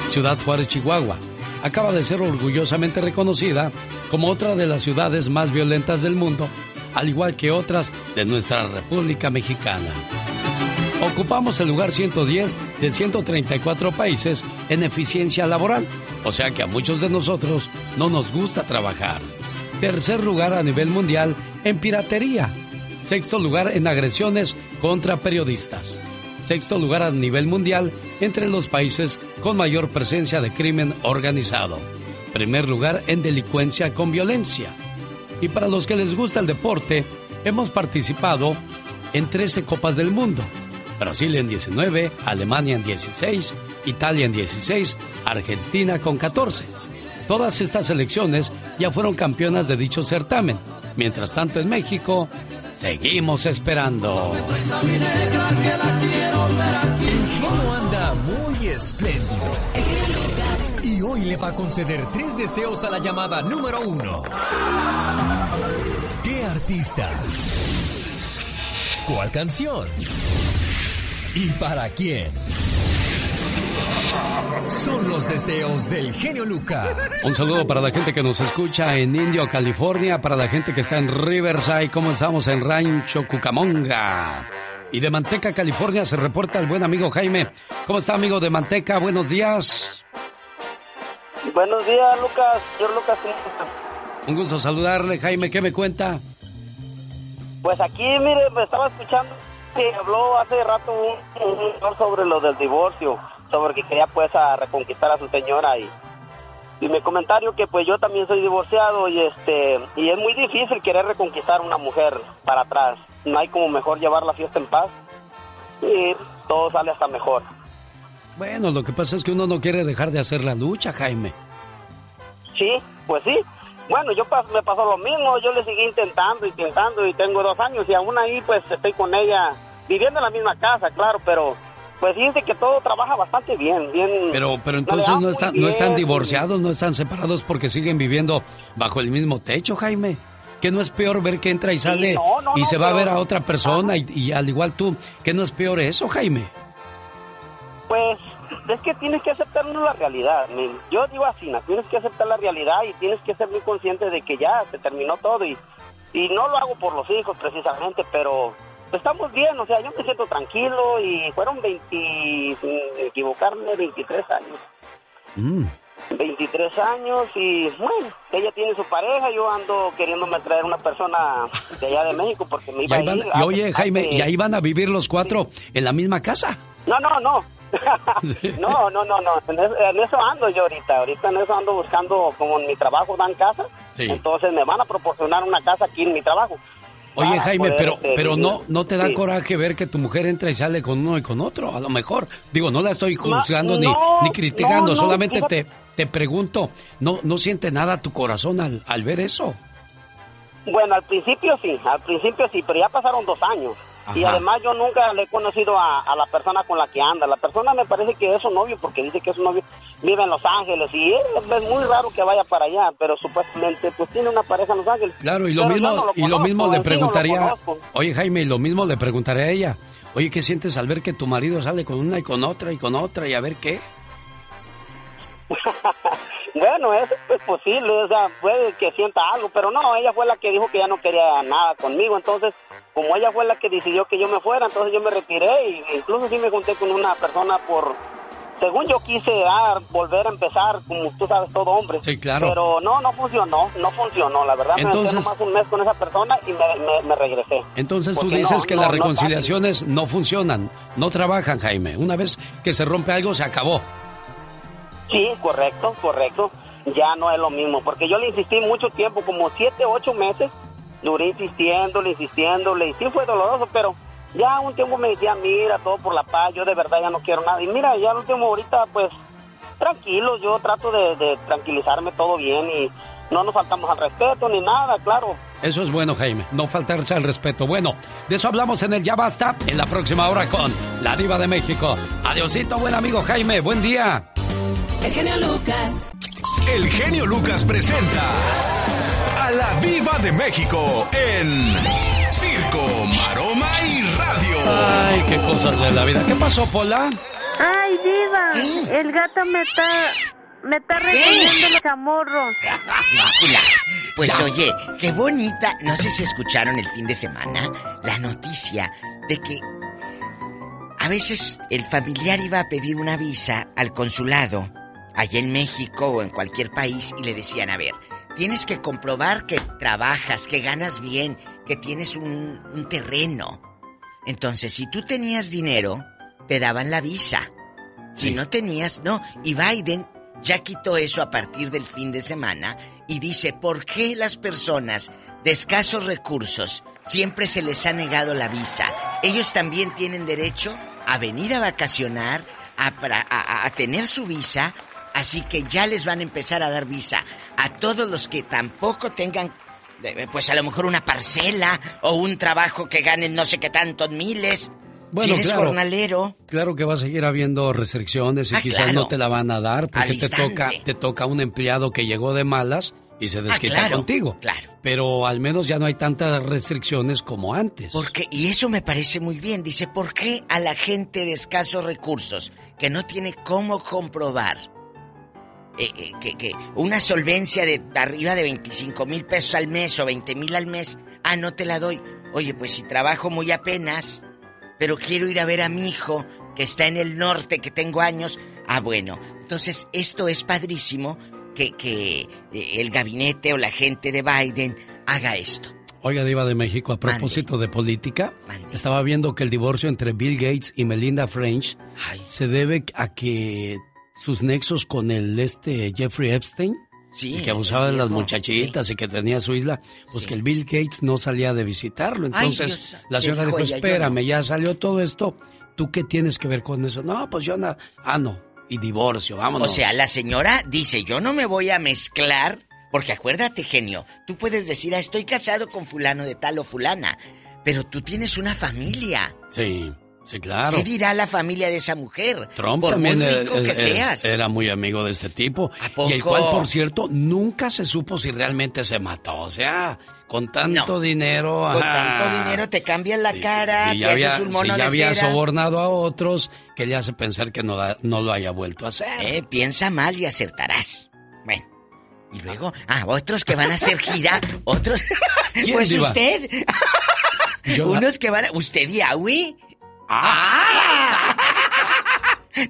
Ciudad Juárez, Chihuahua, acaba de ser orgullosamente reconocida como otra de las ciudades más violentas del mundo, al igual que otras de nuestra República Mexicana. Ocupamos el lugar 110 de 134 países en eficiencia laboral, o sea que a muchos de nosotros no nos gusta trabajar. Tercer lugar a nivel mundial en piratería. Sexto lugar en agresiones contra periodistas. Sexto lugar a nivel mundial entre los países con mayor presencia de crimen organizado. Primer lugar en delincuencia con violencia. Y para los que les gusta el deporte, hemos participado en 13 Copas del Mundo. Brasil en 19, Alemania en 16, Italia en 16, Argentina con 14. Todas estas selecciones ya fueron campeonas de dicho certamen. Mientras tanto en México, seguimos esperando. Genio anda muy espléndido. Hoy le va a conceder tres deseos a la llamada número uno. ¿Qué artista? ¿Cuál canción? ¿Y para quién? Son los deseos del genio Lucas. Un saludo para la gente que nos escucha en Indio, California, para la gente que está en Riverside, como estamos en Rancho Cucamonga. Y de Manteca, California, se reporta el buen amigo Jaime. ¿Cómo está, amigo de Manteca? Buenos días. Buenos días, Lucas. Señor Lucas. Un gusto saludarle, Jaime. ¿Qué me cuenta? Pues aquí, mire, me estaba escuchando que habló hace rato un, un sobre lo del divorcio, sobre que quería pues a reconquistar a su señora y, y mi comentario que pues yo también soy divorciado y este y es muy difícil querer reconquistar a una mujer para atrás. No hay como mejor llevar la fiesta en paz y todo sale hasta mejor. Bueno, lo que pasa es que uno no quiere dejar de hacer la lucha, Jaime. Sí, pues sí. Bueno, yo pas- me pasó lo mismo, yo le seguí intentando, intentando y tengo dos años y aún ahí pues estoy con ella viviendo en la misma casa, claro, pero pues fíjense que todo trabaja bastante bien, bien. Pero, pero entonces no muy están, no están divorciados, no están separados porque siguen viviendo bajo el mismo techo, Jaime. Que no es peor ver que entra y sale no, no, y se va a ver a otra persona y, y al igual tú, que no es peor eso, Jaime. Pues es que tienes que aceptar la realidad. Yo digo así, ¿no? tienes que aceptar la realidad y tienes que ser muy consciente de que ya se terminó todo y, y no lo hago por los hijos precisamente, pero estamos bien, o sea, yo me siento tranquilo y fueron 20, sin equivocarme, 23 años. Mm. 23 años y bueno, ella tiene su pareja, yo ando queriéndome traer una persona de allá de México porque me iba a ir. y oye, Jaime, ¿y ahí van a vivir los cuatro en la misma casa? No, no, no. No, no, no, no. En eso, en eso ando yo ahorita. Ahorita en eso ando buscando, como en mi trabajo dan casa. Sí. Entonces me van a proporcionar una casa aquí en mi trabajo. Oye, Jaime, pero, este, pero no, no te da Sí. coraje ver que tu mujer entra y sale con uno y con otro, a lo mejor. Digo, no la estoy juzgando ni, no, ni criticando, no, solamente te, te pregunto, ¿no, ¿no siente nada tu corazón al, al ver eso? Bueno, al principio sí, al principio sí, pero ya pasaron dos años. Y además yo nunca le he conocido a, a la persona con la que anda. La persona me parece que es su novio porque dice que es su novio vive en Los Ángeles y es, es muy raro que vaya para allá, pero supuestamente pues tiene una pareja en Los Ángeles. Claro, y lo Pero mismo, no lo y lo mismo le no preguntaría, oye Jaime, y lo mismo le preguntaría a ella, oye, ¿qué sientes al ver que tu marido sale con una y con otra y con otra y a ver qué? Bueno, eso es posible, o sea, puede que sienta algo, pero no, ella fue la que dijo que ya no quería nada conmigo, entonces, como ella fue la que decidió que yo me fuera, entonces yo me retiré y incluso sí me junté con una persona por, según yo quise ah, volver a empezar, como tú sabes, todo hombre. Sí, claro. Pero no, no funcionó, no funcionó, la verdad, Entonces- me quedé nomás un mes con esa persona y me, me- me regresé. Entonces tú dices no, que no, las no reconciliaciones no funcionan, no trabajan, Jaime. Una vez que se rompe algo, se acabó. Sí, correcto, correcto. Ya no es lo mismo, porque yo le insistí mucho tiempo, como siete, ocho meses, duré insistiéndole, insistiéndole, y sí fue doloroso, pero ya un tiempo me decía, mira, todo por la paz, yo de verdad ya no quiero nada. Y mira, ya al último ahorita, pues, tranquilo, yo trato de, de tranquilizarme todo bien y no nos faltamos al respeto ni nada, claro. Eso es bueno, Jaime, no faltarse al respeto. Bueno, de eso hablamos en el Ya Basta, en la próxima hora con la diva de México. Adiosito, buen amigo Jaime, buen día. El genio Lucas. El genio Lucas presenta a la Viva de México en Circo, Maroma y Radio. Ay, qué cosas de la vida. ¿Qué pasó, Pola? Ay, diva, el gato me está, me está recogiendo los chamorros. Ridícula. Pues oye, qué bonita. No sé si escucharon el fin de semana la noticia de que a veces el familiar iba a pedir una visa al consulado allá en México o en cualquier país y le decían, a ver, tienes que comprobar que trabajas, que ganas bien, que tienes un, un terreno. Entonces, si tú tenías dinero, te daban la visa. Si no tenías, no. Y Biden ya quitó eso a partir del fin de semana y dice, ¿por qué las personas de escasos recursos siempre se les ha negado la visa? Ellos también tienen derecho a venir a vacacionar, a, pra- a- a tener su visa, así que ya les van a empezar a dar visa a todos los que tampoco tengan eh, pues a lo mejor una parcela o un trabajo que ganen no sé qué tantos miles. si eres claro. jornalero, Claro que va a seguir habiendo restricciones y Ah, quizás claro. no te la van a dar porque te toca, te toca un empleado que llegó de malas y se desquita claro, contigo. claro. Pero al menos ya no hay tantas restricciones como antes. Porque, y eso me parece muy bien, dice, ¿por qué a la gente de escasos recursos, que no tiene cómo comprobar eh, eh, que, que una solvencia de arriba de 25 mil pesos al mes o 20 mil al mes, ah, no te la doy? Oye, pues si trabajo muy apenas, pero quiero ir a ver a mi hijo que está en el norte, que tengo años, ah, bueno, entonces esto es padrísimo que, que eh, el gabinete o la gente de Biden haga esto. Oiga, Diva de México, a propósito de política, estaba viendo que el divorcio entre Bill Gates y Melinda French se debe a que sus nexos con el este Jeffrey Epstein, Sí, y que abusaba de las muchachitas y que tenía su isla, pues que el Bill Gates no salía de visitarlo. Entonces la señora dijo espérame, ya salió todo esto, ¿tú qué tienes que ver con eso? No, pues yo nada, ah, no, y divorcio, vámonos. O sea, la señora dice, yo no me voy a mezclar, porque acuérdate, genio, tú puedes decir, ah, estoy casado con fulano de tal o fulana, pero tú tienes una familia. Sí, sí, claro. ¿Qué dirá la familia de esa mujer? Trump Por muy también rico eh, que seas. era muy amigo de este tipo. poco? Y el cual, por cierto, nunca se supo si realmente se mató. O sea, con tanto No. dinero... Con ajá. tanto dinero te cambian la cara, Si te había, haces un mono si ya de había cera. sobornado a otros, que le hace pensar que no, no lo haya vuelto a hacer. Eh, piensa mal y acertarás. Bueno. Y luego, ah, otros que van a hacer gira, otros... ¿Quién, pues diva? usted. Yo la- Unos que van a... ¿Usted y Aui? ¡Ah!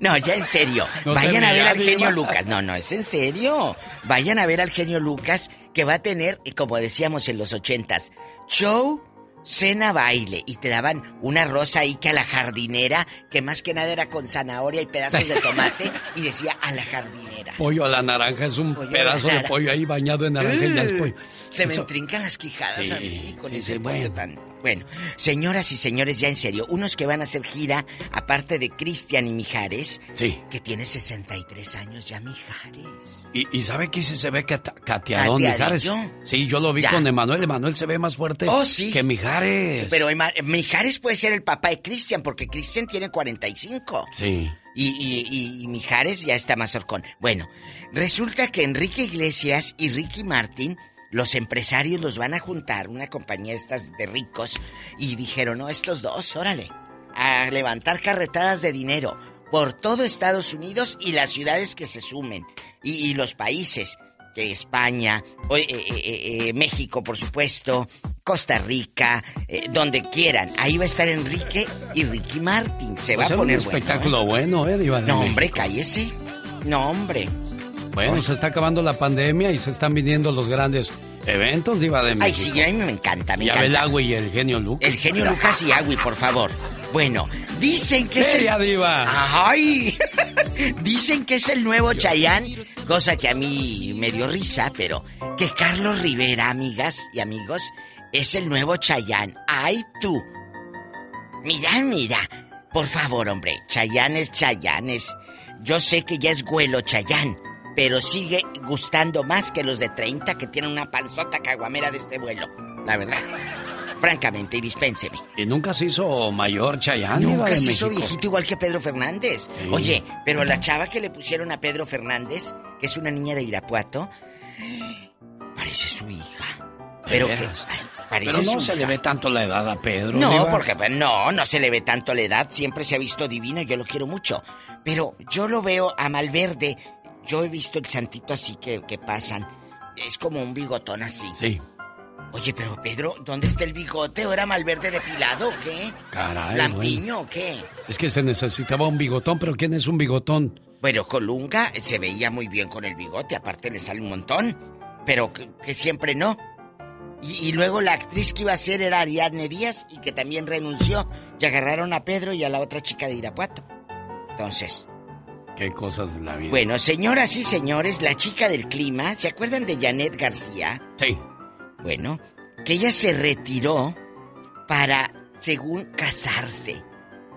No, ya en serio. No Vayan a ver al genio. Lucas. No, no, es en serio. Vayan a ver al genio Lucas que va a tener, eh, como decíamos en los ochentas, show, cena, baile. Y te daban una rosa ahí que a la jardinera, que más que nada era con zanahoria y pedazos de tomate, y decía a la jardinera. Pollo a la naranja es un Pollo pedazo de pollo ahí bañado en naranja y ya es pollo. Se me entrincan las quijadas Sí, a mí con sí, ese sí, pollo bueno. tan... Bueno, señoras y señores, ya en serio, unos que van a hacer gira, aparte de Cristian y Mijares, Sí. que tiene 63 años ya Mijares. ¿Y, y sabe que se ve cata- cateadón Mijares? Sí, yo lo vi Ya. con Emanuel. Emanuel se ve más fuerte Oh, sí. que Mijares. Pero Ema- Mijares puede ser el papá de Cristian, porque Cristian tiene 45. Sí. Y, y, y- y Mijares ya está más horcón. Bueno, resulta que Enrique Iglesias y Ricky Martin, los empresarios los van a juntar, una compañía de estas de ricos, y dijeron, no, estos dos, órale, a levantar carretadas de dinero por todo Estados Unidos y las ciudades que se sumen, y, y los países, que España, o- eh, eh, eh, eh, México, por supuesto, Costa Rica, eh, donde quieran. Ahí va a estar Enrique y Ricky Martin. Se va Va a poner un bueno, ¿eh? espectáculo bueno, ¿eh? Diva de No, México. hombre, cállese. No, hombre. Bueno, se está acabando la pandemia y se están viniendo los grandes eventos, Diva de México. Ay, sí, a mí me encanta, me Ya encanta. ve el agua y el genio Lucas. El genio Lucas y Agui, por favor. Bueno, dicen que es el... Diva. ¡Ay! dicen que es el nuevo Chayán, cosa que a mí me dio risa, pero que Carlos Rivera, amigas y amigos, es el nuevo Chayán. ¡Ay, tú! Mira, mira. Por favor, hombre, Chayán es Chayán, es... Yo sé que ya es güelo Chayán, pero sigue gustando más que los de 30 que tienen una panzota caguamera de este vuelo. La verdad. Francamente, y dispénseme. Y nunca se hizo mayor Chayanne, Nunca se hizo México. viejito igual que Pedro Fernández. Sí. Oye, pero la chava que le pusieron a Pedro Fernández, que es una niña de Irapuato, parece su hija. Pero que parece Pero no su se le ve tanto la edad a Pedro. No, Diva. porque pues, no, no se le ve tanto la edad, siempre se ha visto divino, yo lo quiero mucho. Pero yo lo veo a Malverde, yo he visto el santito así que, que pasan, es como un bigotón así. Sí. Oye, pero Pedro, ¿dónde está el bigote? ¿O era Malverde depilado o qué? Caray, ¿Lampiño o qué? Es que se necesitaba un bigotón, pero ¿quién es un bigotón? Bueno, Colunga se veía muy bien con el bigote, aparte le sale un montón, pero que, que siempre no. Y, y luego la actriz que iba a ser era Ariadne Díaz y que también renunció y agarraron a Pedro y a la otra chica de Irapuato. Entonces, Qué cosas de la vida. bueno, señoras y señores, la chica del clima, ¿se acuerdan de Janet García? Sí. Bueno, que ella se retiró para, según, casarse.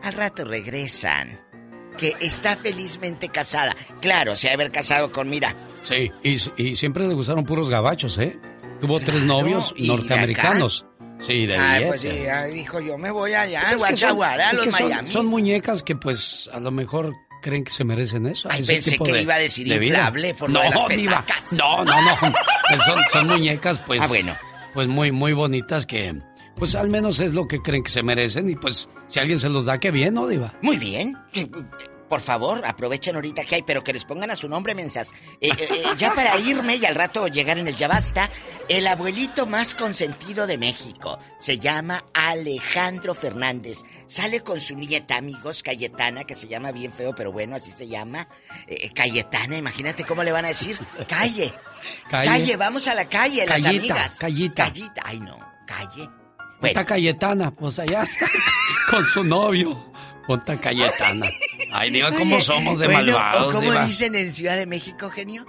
Al rato regresan. Que está felizmente casada. Claro, se ha haber casado con, mira, Sí, y, y siempre le gustaron puros gabachos, ¿eh? Tuvo tres novios ¿y de norteamericanos. Sí, de Ay, pues sí, dijo yo me voy allá, Pues a Guachaguara, a los son- Miami. Son, muñecas que, pues, a lo mejor creen que se merecen eso. Ay, ese pensé tipo que de- iba a decir de inflable por no, lo de las diva. petacas. No, no, no. Son, son muñecas, pues. Ah, bueno. Pues muy, muy bonitas que, pues, al menos es lo que creen que se merecen. Y, pues, si alguien se los da, qué bien, ¿no, Diva? Muy bien. Por favor, aprovechen ahorita que hay, pero que les pongan a su nombre, mensas. Eh, eh, eh, ya para irme y al rato llegar en el Ya Basta, el abuelito más consentido de México se llama Alejandro Fernández. Sale con su nieta, amigos, Cayetana, que se llama bien feo, pero bueno, así se llama. Cayetana, imagínate cómo le van a decir. Calle. Calle. Calle, vamos a la calle, las amigas. Callita. Callita, ay no, calle. Ponta Cayetana, pues allá está, con su novio. Ponta Cayetana. Ay, Diva, ¿cómo Oye, somos de bueno, malvados, ¿O cómo Diva? dicen en Ciudad de México, genio?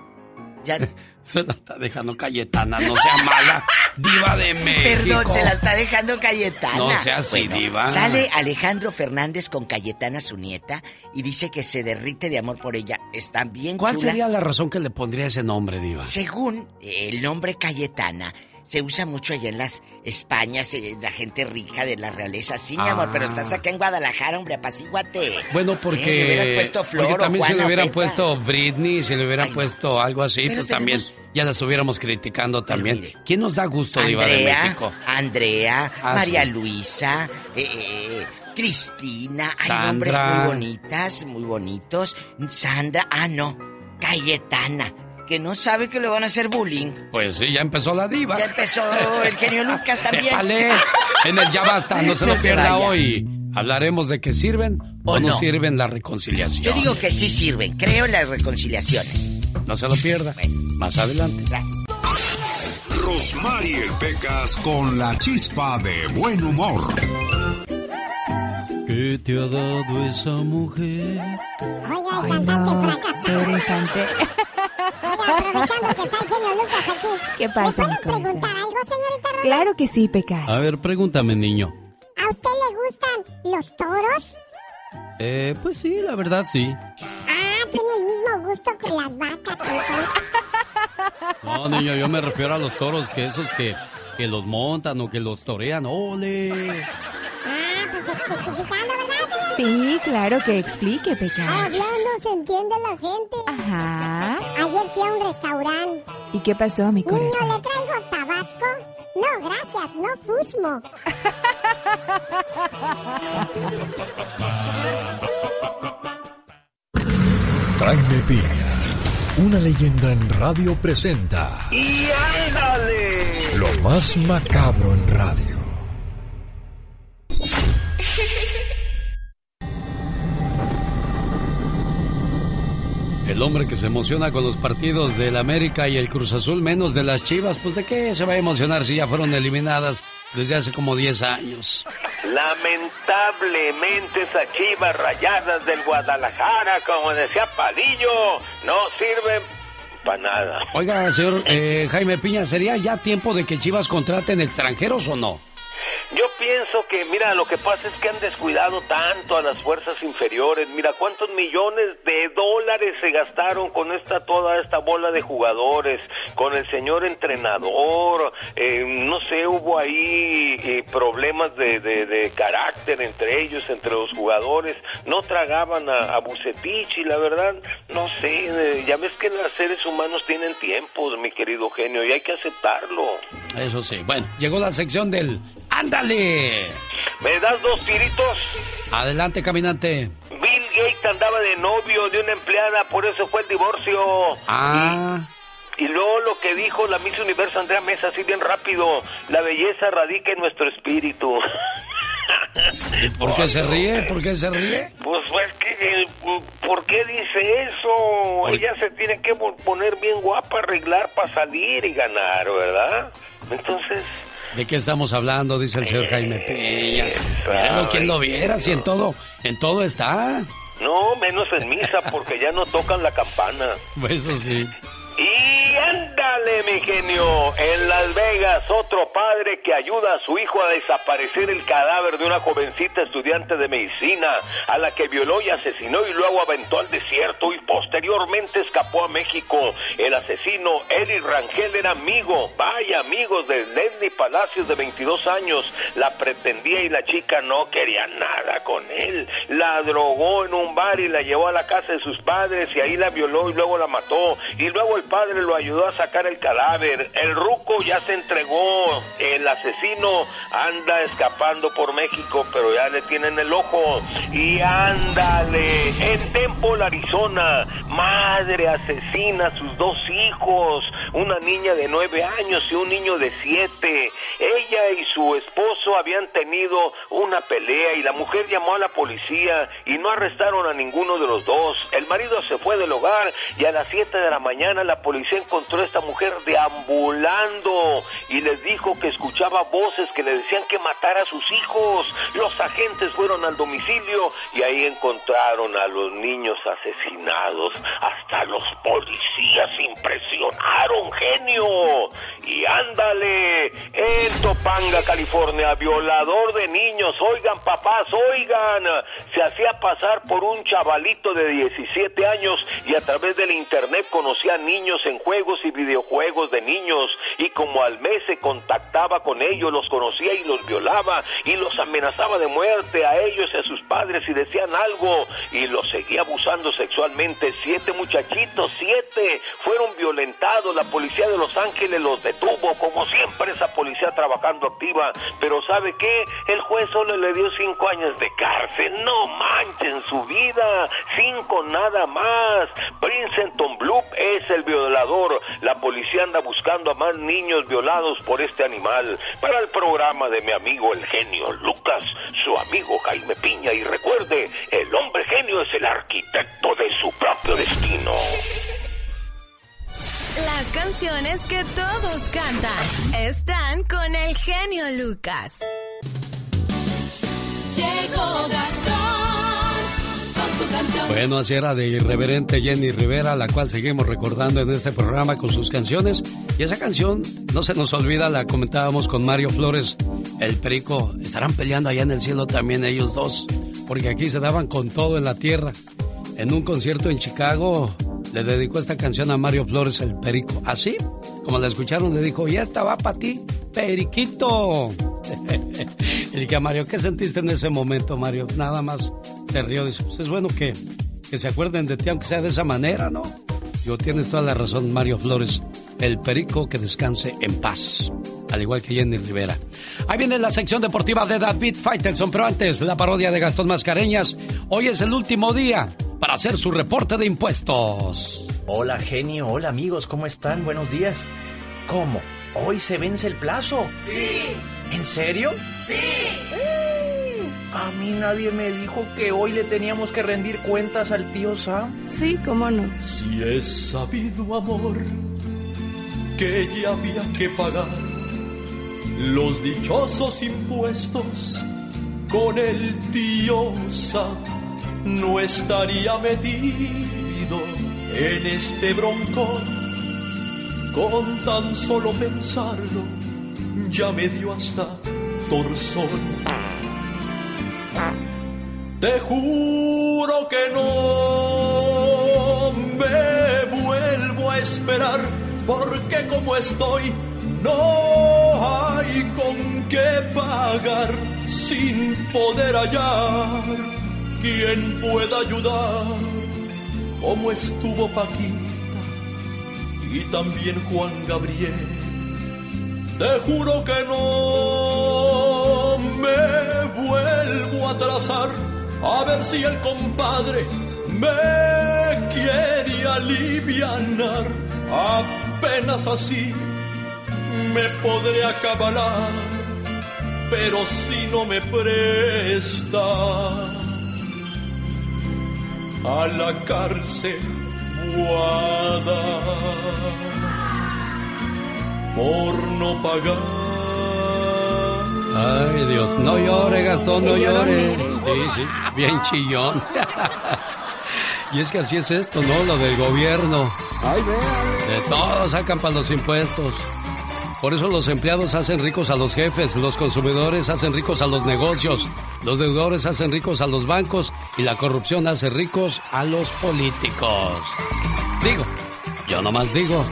Ya, Se la está dejando Cayetana, no sea mala. Diva de México. Perdón, se la está dejando Cayetana. No sea así, Bueno, diva. Sale Alejandro Fernández con Cayetana, su nieta, y dice que se derrite de amor por ella. Está bien ¿Cuál chula. sería la razón que le pondría ese nombre, Diva? Según el nombre Cayetana, se usa mucho allá en las Españas, eh, la gente rica de la realeza. Sí, mi amor, Ah. pero estás acá en Guadalajara, hombre, apacíguate. Bueno, Eh, porque. le hubieras puesto Flor porque también o si le Juana o hubieran Petra. puesto Britney, si le hubieran puesto algo así, Pero pues también ya la estuviéramos criticando también. ¿Quién nos da gusto, Diva de Andrea, México? Andrea, Ah, María sí. Luisa, eh, eh, Cristina, hay nombres muy bonitas, muy bonitos. Sandra, ah no, Cayetana, que no sabe que le van a hacer bullying. Pues sí, ya empezó la Diva. Ya empezó el genio Lucas también. Épale, en el Ya Basta, no se No lo se pierda vaya. hoy. Hablaremos de que sirven o, O no no. sirven la reconciliación. Yo digo que sí sirven, creo en las reconciliaciones. No se lo pierda. Más adelante. Rosmarie Pecas con la chispa de buen humor. ¿Qué te ha dado esa mujer? El cantante fracasado. Aprovechando que está el genio Lucas aquí. ¿Qué pasa, ¿Le puedo preguntar algo, señorita Rosa? Claro que sí, Pecas. A ver, pregúntame, niño. ¿A usted le gustan los toros? Eh, pues sí, la verdad sí. Ah, tiene el mismo gusto que las vacas, entonces. No, niño, yo me refiero a los toros, que esos que, que los montan o que los torean. ¡Ole! Ah, pues especificando, ¿verdad, señor? Sí, claro que explique, Pecas. Hablando se entiende la gente. Ajá. Ayer fui a un restaurante. ¿Y qué pasó, mi Niño, corazón? ¿le traigo tabasco? No, gracias, no fusmo. Jaime Piña, una leyenda en radio presenta ¡Y ándale! lo más macabro en radio. El hombre que se emociona con los partidos del América y el Cruz Azul, menos de las Chivas, pues de qué se va a emocionar si ya fueron eliminadas desde hace como 10 años. Lamentablemente esas chivas rayadas del Guadalajara, como decía Padillo, no sirven para nada. Oiga, señor eh, Jaime Piña, ¿sería ya tiempo de que Chivas contraten extranjeros o no? Yo pienso que, mira, lo que pasa es que han descuidado tanto a las fuerzas inferiores. Mira, cuántos millones de dólares se gastaron con esta toda esta bola de jugadores, con el señor entrenador. eh, no sé, hubo ahí eh, problemas de, de- carácter entre ellos, entre los jugadores. No tragaban a, a Bucetich y la verdad, no sé. eh, ya ves que los seres humanos tienen tiempos, mi querido genio, y hay que aceptarlo. Eso sí. Bueno, llegó la sección del ¡Ándale! ¿Me das dos tiritos? Adelante, caminante. Bill Gates andaba de novio de una empleada, por eso fue el divorcio. Ah. Y luego lo que dijo la Miss Universo Andrea Mesa, así bien rápido, la belleza radica en nuestro espíritu. ¿Y por qué se ríe? ¿Por qué se ríe? Pues, pues, ¿qué, eh, ¿por qué dice eso? Ella se tiene que po- poner bien guapa, arreglar para salir y ganar, ¿verdad? Entonces, ¿De qué estamos hablando? Dice el señor Jaime Piña. Míralo, quien lo viera, si en todo, en todo está. no, menos en misa, porque ya no tocan la campana. Eso sí. Y ándale, mi genio. En Las Vegas, otro padre que ayuda a su hijo a desaparecer el cadáver de una jovencita estudiante de medicina, a la que violó y asesinó y luego aventó al desierto y posteriormente escapó a México. El asesino, Eric Rangel, era amigo, vaya amigos de Leslie Palacios de 22 años. La pretendía y la chica no quería nada con él. La drogó en un bar y la llevó a la casa de sus padres y ahí la violó y luego la mató. Y luego el padre lo ayudó a sacar el cadáver. El ruco ya se entregó. El asesino anda escapando por México, pero ya le tienen el ojo. Y ándale, en Temple, Arizona, madre asesina a sus dos hijos, una niña de nueve años y un niño de siete. Ella y su esposo habían tenido una pelea y la mujer llamó a la policía y no arrestaron a ninguno de los dos. El marido se fue del hogar y a las siete de la mañana la policía encontró a esta mujer deambulando y les dijo que escuchaba voces que le decían que matara a sus hijos. Los agentes fueron al domicilio y ahí encontraron a los niños asesinados. Hasta los policías impresionaron, genio. Y ándale, en Topanga, California, violador de niños. Oigan, papás, oigan. Se hacía pasar por un chavalito de 17 años y a través del internet conocía niños en juegos y videojuegos de niños. Y como al mes se contactaba con ellos, los conocía y los violaba y los amenazaba de muerte a ellos y a sus padres si decían algo y los seguía abusando sexualmente. Siete muchachitos, siete, fueron violentados. La policía de Los Ángeles los detuvo, como siempre esa policía trabajando activa. Pero ¿sabe qué? El juez solo le dio cinco años de cárcel. No manchen su vida. Cinco nada más. Princeton Bloop es el violador. La policía anda buscando a más niños violados por este animal. Para el programa de mi amigo el genio Lucas, su amigo Jaime Piña. Y recuerde, el hombre genio es el arquitecto de su propio destino. Las canciones que todos cantan están con el genio Lucas. Llegó Gastón Bueno, así era de irreverente Jenny Rivera, la cual seguimos recordando en este programa con sus canciones. Y esa canción, no se nos olvida, la comentábamos con Mario Flores, el perico. Estarán peleando allá en el cielo también ellos dos, porque aquí se daban con todo en la tierra. En un concierto en Chicago le dedicó esta canción a Mario Flores, el perico. Así, como la escucharon, le dijo, ya estaba para ti, periquito. y dije a Mario, ¿qué sentiste en ese momento, Mario? Nada más te rió. Dice, pues es bueno que, que se acuerden de ti, aunque sea de esa manera, ¿no? Yo tienes toda la razón, Mario Flores. El perico que descanse en paz. Al igual que Jenny Rivera. Ahí viene la sección deportiva de David Faitelson, pero antes la parodia de Gastón Mascareñas. Hoy es el último día para hacer su reporte de impuestos. Hola genio, hola amigos, ¿cómo están? Buenos días. ¿Cómo? ¿Hoy se vence el plazo? Sí. ¿En serio? Sí. A mí nadie me dijo que hoy le teníamos que rendir cuentas al tío Sam. Sí, cómo no. Si es sabido amor que ya había que pagar los dichosos impuestos con el tío Sam, no estaría metido en este broncón. Con tan solo pensarlo, ya me dio hasta torzón. Te juro que no me vuelvo a esperar, porque como estoy, no hay con qué pagar sin poder hallar quien pueda ayudar, como estuvo Paquita y también Juan Gabriel. Te juro que no me vuelvo a atrasar a ver si el compadre me quiere alivianar. Apenas así me podré acabalar, pero si no me presta a la cárcel guada por no pagar. Ay, Dios, no llore, Gastón, no llore. Sí, sí, bien chillón. Y es que así es esto, ¿no? Lo del gobierno. De todos sacan para los impuestos. Por eso los empleados hacen ricos a los jefes, los consumidores hacen ricos a los negocios, los deudores hacen ricos a los bancos y la corrupción hace ricos a los políticos. Digo, yo nomás digo.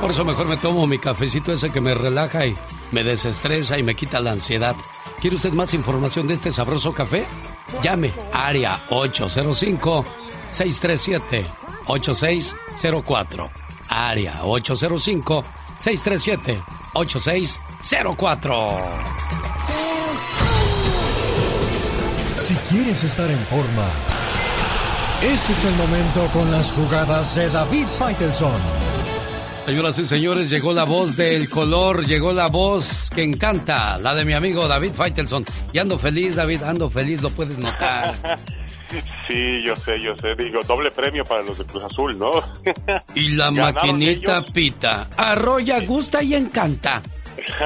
Por eso mejor me tomo mi cafecito ese que me relaja y me desestresa y me quita la ansiedad. ¿Quiere usted más información de este sabroso café? Llame área 805 637 8604. Área 805 637 8604. Si quieres estar en forma, ese es el momento con las jugadas de David Faitelson. Señoras y señores, llegó la voz del color, llegó la voz que encanta, la de mi amigo David Faitelson. Y ando feliz, David, ando feliz, lo puedes notar. Sí, yo sé, yo sé. Digo, doble premio para los de Cruz Azul, ¿no? Y la Ganaron maquinita ellos. pita, arrolla, gusta y encanta.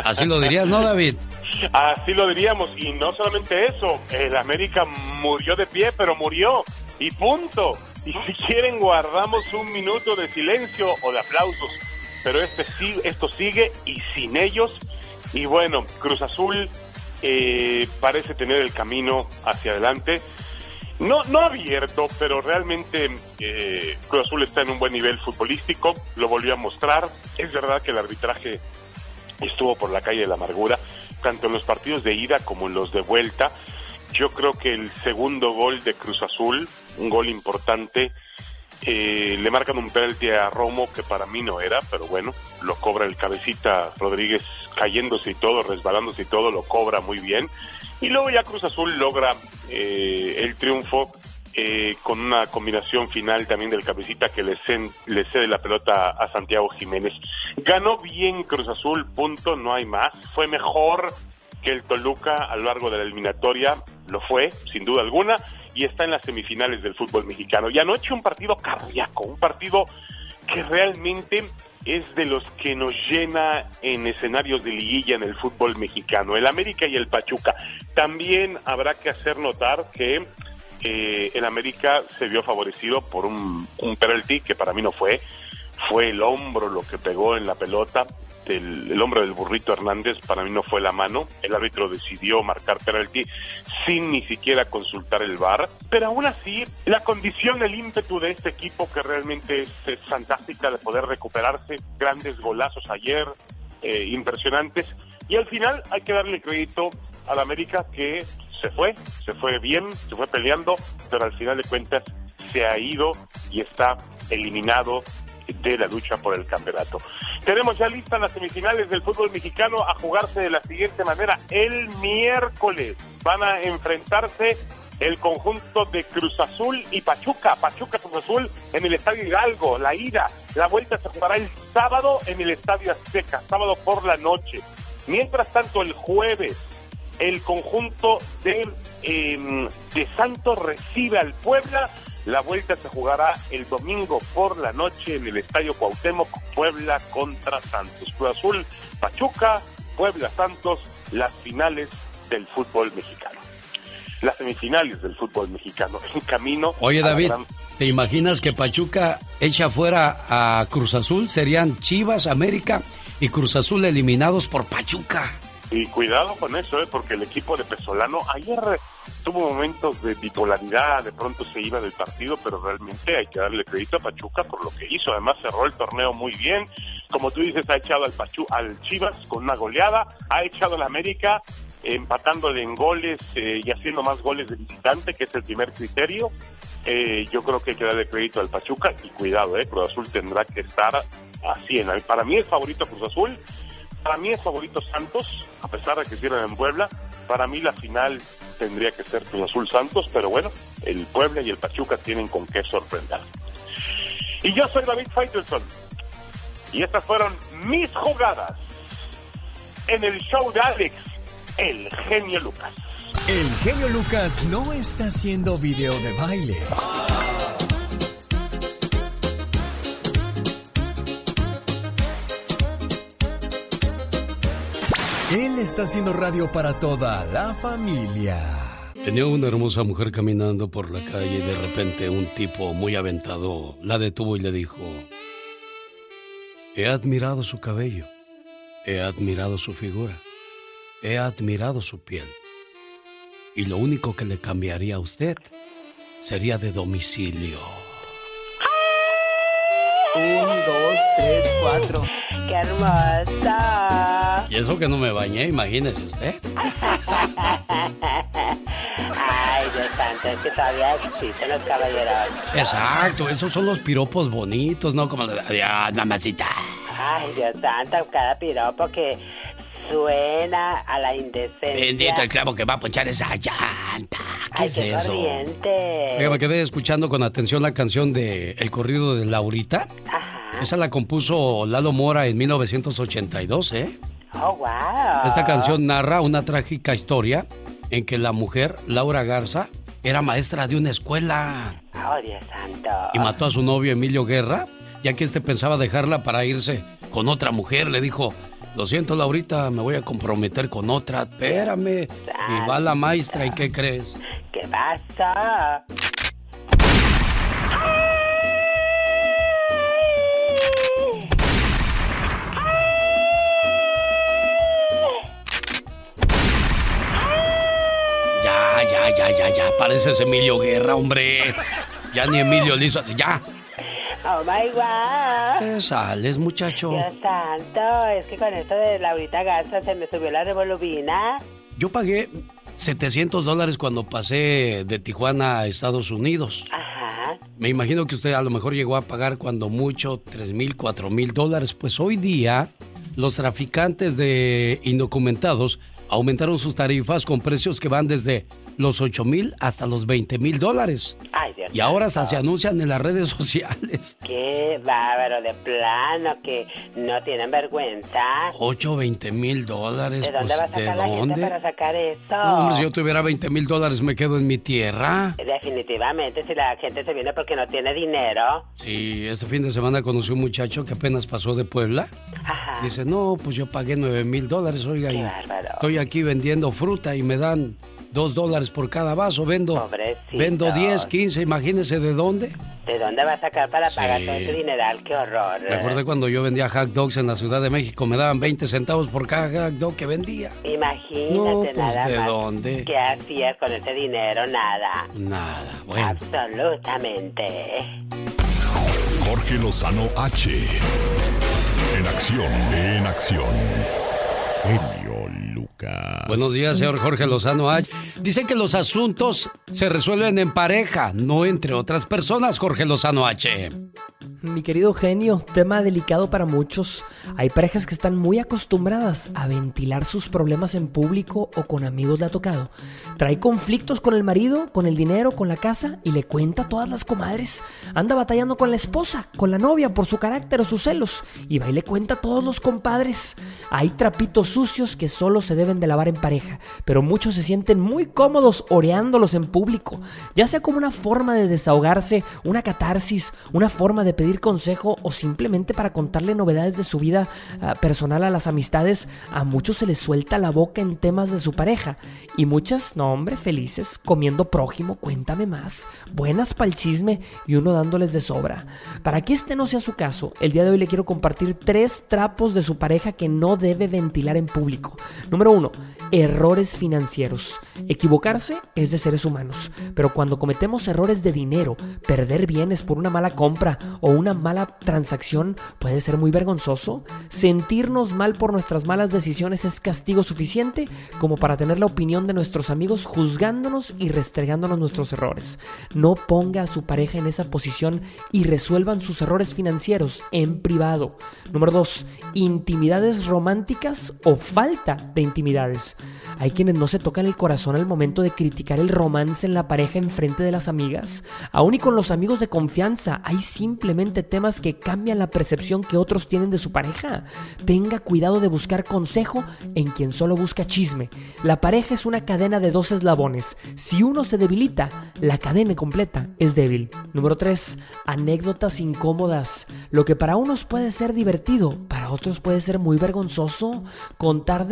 Así lo dirías, ¿no, David? Así lo diríamos. Y no solamente eso, el América murió de pie, pero murió. Y punto. Y si quieren, guardamos un minuto de silencio o de aplausos. Pero este sí, esto sigue y sin ellos. Y bueno, Cruz Azul eh, parece tener el camino hacia adelante. No, no abierto, pero realmente eh, Cruz Azul está en un buen nivel futbolístico, lo volvió a mostrar. Es verdad que el arbitraje estuvo por la calle de la amargura, tanto en los partidos de ida como en los de vuelta. Yo creo que el segundo gol de Cruz Azul, un gol importante, eh, le marcan un penalti a Romo que para mí no era, pero bueno, lo cobra el cabecita Rodríguez cayéndose y todo, resbalándose y todo, lo cobra muy bien. Y luego ya Cruz Azul logra eh, el triunfo eh, con una combinación final también del cabecita que le, cede la pelota a Santiago Jiménez. Ganó bien Cruz Azul, punto, no hay más. Fue mejor que el Toluca a lo largo de la eliminatoria, lo fue, sin duda alguna, y está en las semifinales del fútbol mexicano. Y anoche un partido cardíaco, un partido que realmente es de los que nos llena en escenarios de liguilla en el fútbol mexicano, el América y el Pachuca. También habrá que hacer notar que eh, el América se vio favorecido por un, un penalti que para mí no fue. Fue el hombro lo que pegó en la pelota. El, hombro del burrito Hernández para mí no fue la mano. El árbitro decidió marcar penalti sin ni siquiera consultar el VAR. Pero aún así, la condición, el ímpetu de este equipo que realmente es, es fantástica de poder recuperarse. Grandes golazos ayer, eh, impresionantes. Y al final hay que darle crédito al América que se fue, se fue bien, se fue peleando, pero al final de cuentas se ha ido y está eliminado de la lucha por el campeonato. Tenemos ya listas las semifinales del fútbol mexicano a jugarse de la siguiente manera. El miércoles van a enfrentarse el conjunto de Cruz Azul y Pachuca. Pachuca Cruz Azul en el Estadio Hidalgo. La ida, la vuelta se jugará el sábado en el Estadio Azteca, sábado por la noche. Mientras tanto, el jueves, el conjunto de, eh, de Santos recibe al Puebla. La vuelta se jugará el domingo por la noche en el Estadio Cuauhtémoc, Puebla contra Santos. Cruz Azul, Pachuca, Puebla Santos, las finales del fútbol mexicano. Las semifinales del fútbol mexicano en camino. Oye, David, gran- ¿te imaginas que Pachuca echa fuera a Cruz Azul? Serían Chivas, América y Cruz Azul eliminados por Pachuca. Y cuidado con eso, ¿eh? porque el equipo de Pesolano ayer tuvo momentos de bipolaridad, de pronto se iba del partido, pero realmente hay que darle crédito a Pachuca por lo que hizo. Además cerró el torneo muy bien. Como tú dices, ha echado al, Pachu al Chivas con una goleada, ha echado al América empatándole en goles eh, y haciendo más goles de visitante, que es el primer criterio. Eh, yo creo que hay que darle crédito al Pachuca y cuidado, eh, Cruz Azul tendrá que estar así. En, para mí es favorito Cruz Azul, para mí es favorito Santos, a pesar de que hicieron en Puebla. Para mí la final tendría que ser Cruz Azul Santos, pero bueno, el Puebla y el Pachuca tienen con qué sorprender. Y yo soy David Faitelson. Y estas fueron mis jugadas en el show de Alex, el genio Lucas. El genio Lucas no está haciendo video de baile. Él está haciendo radio para toda la familia. Tenía una hermosa mujer caminando por la calle y de repente un tipo muy aventado la detuvo y le dijo, he admirado su cabello, he admirado su figura, he admirado su piel. Y lo único que le cambiaría a usted sería de domicilio. Un, dos, tres, cuatro. ¡Qué hermosa! Y eso que no me bañé, imagínese usted. Ay, Dios santo, es que todavía existen los caballeros. Exacto, esos son los piropos bonitos, ¿no? Como de, adiós, mamacita. Ay, Dios santo, cada piropo que suena a la indecencia. Bendito el clavo que va a ponchar esa llanta. ¿Qué Ay, es qué eso? corriente. Oiga, me quedé escuchando con atención la canción de El corrido de Laurita. Esa la compuso Lalo Mora en 1982, ¿eh? Oh, wow. Esta canción narra una trágica historia en que la mujer, Laura Garza, era maestra de una escuela Oh, Dios santo. y mató a su novio Emilio Guerra, ya que este pensaba dejarla para irse con otra mujer. Le dijo, lo siento Laurita, me voy a comprometer con otra, espérame. Y va la maestra, ¿y qué crees? ¿Qué pasa? Ya, ya, ya, ya, ya, pareces Emilio Guerra, hombre. Ya ni Emilio le hizo así, ya. Oh my god. ¿Qué sales, muchacho? Dios santo, es que con esto de Laurita Garza se me subió la revolubina. Yo pagué 700 dólares cuando pasé de Tijuana a Estados Unidos. Ajá. Me imagino que usted a lo mejor llegó a pagar cuando mucho 3 mil, 4 mil dólares. Pues hoy día los traficantes de indocumentados aumentaron sus tarifas con precios que van desde los 8 mil hasta los 20 mil dólares. Ay, Dios Y ahora se anuncian en las redes sociales. Qué bárbaro de plano que no tienen vergüenza. 8, 20 mil dólares. ¿De dónde pues, va a sacar ¿de la gente para sacar eso? No, hombre, si yo tuviera 20 mil dólares me quedo en mi tierra. Definitivamente, si la gente se viene porque no tiene dinero. Sí, este fin de semana conocí un muchacho que apenas pasó de Puebla. Dice, no, pues yo pagué 9 mil dólares, oiga, Qué y bárbaro. estoy aquí vendiendo fruta y me dan dos dólares por cada vaso, vendo, Pobrecito. vendo 10, 15, imagínese de dónde. ¿De dónde va a sacar para pagar todo ese dineral? ¡Qué horror! Recuerde cuando yo vendía hot dogs en la Ciudad de México, me daban 20 centavos por cada hot dog que vendía. Imagínate No, pues, nada ¿de más. dónde? ¿Qué hacías con ese dinero? Nada. Nada, bueno. Absolutamente. Jorge Lozano H. En acción, en acción. Genio Lucas. Buenos días, señor Jorge Lozano H. Dice que los asuntos se resuelven en pareja, no entre otras personas, Jorge Lozano H. Mi querido genio, tema delicado para muchos. Hay parejas que están muy acostumbradas a ventilar sus problemas en público o con amigos le ha tocado. Trae conflictos con el marido, con el dinero, con la casa y le cuenta a todas las comadres. Anda batallando con la esposa, con la novia por su carácter o sus celos y va y le cuenta a todos los compadres. Hay trapitos sucios que solo se deben de lavar en pareja, pero muchos se sienten muy cómodos oreándolos en público, ya sea como una forma de desahogarse, una catarsis, una forma de pedir consejo o simplemente para contarle novedades de su vida ah, personal a las amistades, a muchos se les suelta la boca en temas de su pareja y muchas, no hombre, felices, comiendo prójimo, cuéntame más, buenas pa'l chisme y uno dándoles de sobra. Para que este no sea su caso, el día de hoy le quiero compartir tres trapos de su pareja que no debe ventilar en público. Número uno, errores financieros. Equivocarse es de seres humanos, pero cuando cometemos errores de dinero, perder bienes por una mala compra o una mala transacción puede ser muy vergonzoso. Sentirnos mal por nuestras malas decisiones es castigo suficiente como para tener la opinión de nuestros amigos juzgándonos y restregándonos nuestros errores. No ponga a su pareja en esa posición y resuelvan sus errores financieros en privado. Número 2. Intimidades románticas o falta de Hay quienes no se tocan el corazón al momento de criticar el romance en la pareja en frente de las amigas. Aún y con los amigos de confianza, hay simplemente temas que cambian la percepción que otros tienen de su pareja. Tenga cuidado de buscar consejo en quien solo busca chisme. La pareja es una cadena de dos eslabones. Si uno se debilita, la cadena completa es débil. Número 3. Anécdotas incómodas. Lo que para unos puede ser divertido, para otros puede ser muy vergonzoso. Contar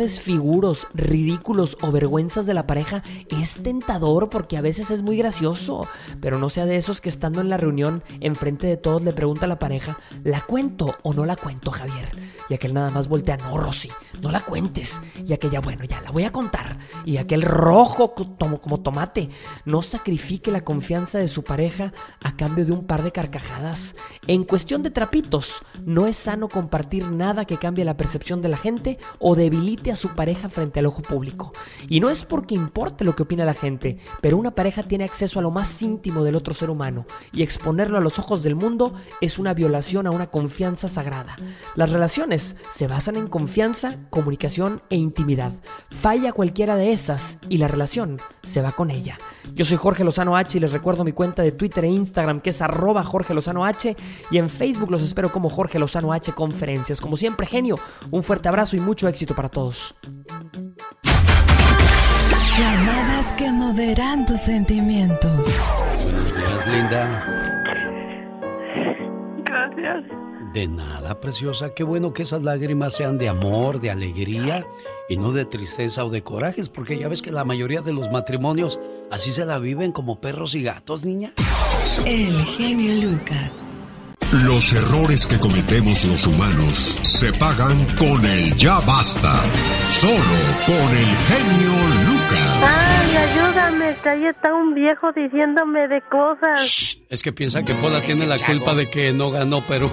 ridículos o vergüenzas de la pareja es tentador porque a veces es muy gracioso. Pero no sea de esos que estando en la reunión, enfrente de todos, le pregunta a la pareja, ¿la cuento o no la cuento, Javier? Y aquel nada más voltea, no, Rosy, no la cuentes. Y aquella, bueno, ya la voy a contar. Y aquel rojo como, como tomate, no sacrifique la confianza de su pareja a cambio de un par de carcajadas. En cuestión de trapitos, no es sano compartir nada que cambie la percepción de la gente o debilite a su pareja frente al ojo público. Y no es porque importe lo que opina la gente, pero una pareja tiene acceso a lo más íntimo del otro ser humano y exponerlo a los ojos del mundo es una violación a una confianza sagrada. Las relaciones se basan en confianza, comunicación e intimidad. Falla cualquiera de esas y la relación se va con ella. Yo soy Jorge Lozano H y les recuerdo mi cuenta de Twitter e Instagram que es arroba Jorge Lozano H y en Facebook los espero como Jorge Lozano H Conferencias. Como siempre, genio, un fuerte abrazo y mucho éxito para todos. Llamadas que moverán tus sentimientos. Buenos días, linda. Gracias. De nada, preciosa. Qué bueno que esas lágrimas sean de amor, de alegría y no de tristeza o de corajes, porque ya ves que la mayoría de los matrimonios así se la viven como perros y gatos, niña. El genio Lucas. Los errores que cometemos los humanos se pagan con el ya basta. Solo con el genio Lucas. Ay, ayúdame, que ahí está un viejo diciéndome de cosas. Es que piensa que Pola tiene la culpa de que no ganó Perú.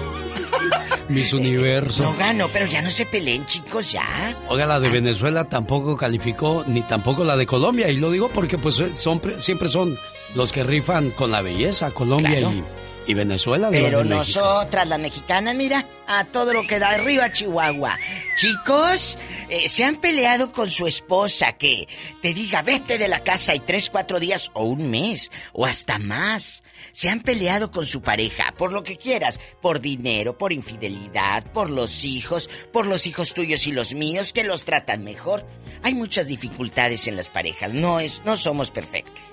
Miss Universo. No ganó, pero ya no se peleen, chicos, ya. Oiga, la de Venezuela tampoco calificó, ni tampoco la de Colombia. Y lo digo porque pues son, siempre son los que rifan con la belleza, Colombia Claro. y, y Venezuela. Pero nosotras, las mexicanas, mira, a todo lo que da arriba Chihuahua. Chicos, eh, se han peleado con su esposa que te diga vete de la casa y tres, cuatro días o un mes o hasta más. Se han peleado con su pareja por lo que quieras, por dinero, por infidelidad, por los hijos, por los hijos tuyos y los míos que los tratan mejor. Hay muchas dificultades en las parejas, no es, no somos perfectos.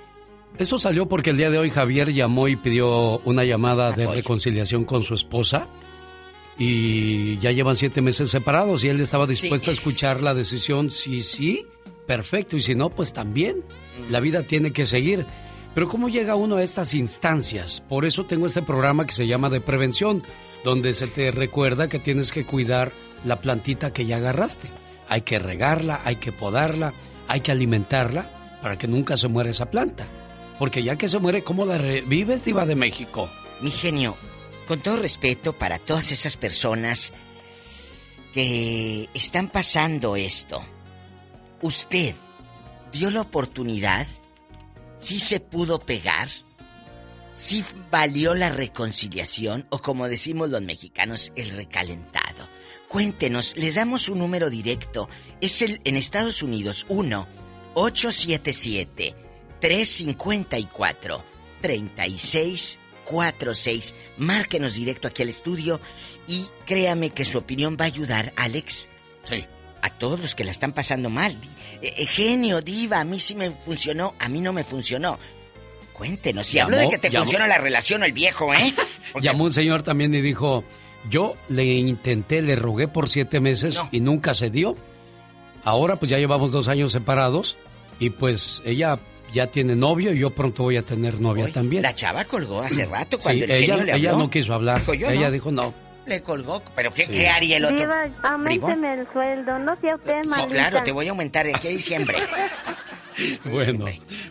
Esto salió porque el día de hoy Javier llamó y pidió una llamada de reconciliación con su esposa. Y ya llevan siete meses separados y él estaba dispuesto a escuchar la decisión. Sí, sí, perfecto. Y si no, pues también. La vida tiene que seguir. Pero ¿cómo llega uno a estas instancias? Por eso tengo este programa que se llama de prevención, donde se te recuerda que tienes que cuidar la plantita que ya agarraste. Hay que regarla, hay que podarla, hay que alimentarla para que nunca se muera esa planta. Porque ya que se muere, ¿cómo la revives, Diva de México? Mi genio, con todo respeto para todas esas personas que están pasando esto, ¿usted dio la oportunidad? ¿Sí se pudo pegar? ¿Sí valió la reconciliación? O como decimos los mexicanos, el recalentado. Cuéntenos, les damos un número directo. Es el en Estados Unidos 1 877 354 3646. Márquenos directo aquí al estudio y créame que su opinión va a ayudar, Alex. Sí. A todos los que la están pasando mal. Eh, eh, genio, diva, a mí sí me funcionó, a mí no me funcionó. Cuéntenos, si hablo de que te llamó- funciona la relación o el viejo, ¿eh? Llamó un señor también y dijo, yo le intenté, le rogué por siete meses y nunca se dio. Ahora pues ya llevamos dos años separados y pues ella ya tiene novio y yo pronto voy a tener novia también. La chava colgó hace rato Sí, cuando el ella, genio le ella habló. no quiso hablar. Dijo, yo ella no. dijo no. Le colgó, pero ¿qué, Sí. qué haría el otro? Diva, el sueldo, no sea usted claro, te voy a aumentar de aquí a diciembre. Bueno,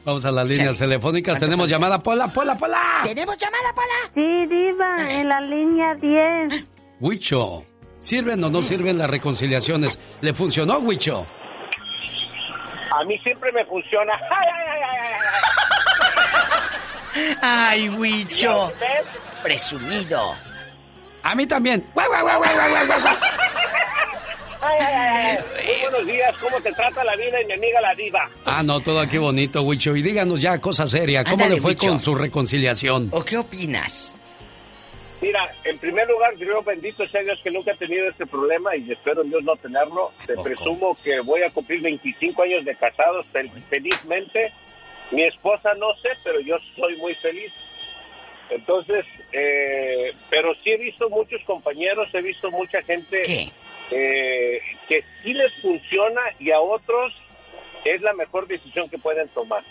vamos a las líneas telefónicas. Tenemos llamada Pola, Pola, Pola. ¿Tenemos llamada, Pola? Sí, Diva, en la línea 10. Huicho, ¿sirven o no sirven las reconciliaciones? ¿Le funcionó, Huicho? A mí siempre me funciona. ¡Ay, ay, ay, ay, ay! ¡Ay, Huicho! Presumido. A mí también. ¡Guau, guau, guau, guau, guau, guau, guau! Ay, ay, ay, buenos días, ¿cómo te trata la vida y mi amiga la diva? Ah, no, todo aquí bonito, Huicho. Y díganos ya, cosa seria, ¿cómo Ándale, le fue con su reconciliación? ¿O qué opinas? Mira, en primer lugar, Dios bendito sea Dios que nunca he tenido este problema y espero en Dios no tenerlo. Te presumo que voy a cumplir 25 años de casados fel- felizmente. Mi esposa no sé, pero yo soy muy feliz. Entonces, eh, pero sí he visto muchos compañeros, he visto mucha gente eh, que sí les funciona y a otros es la mejor decisión que pueden tomar.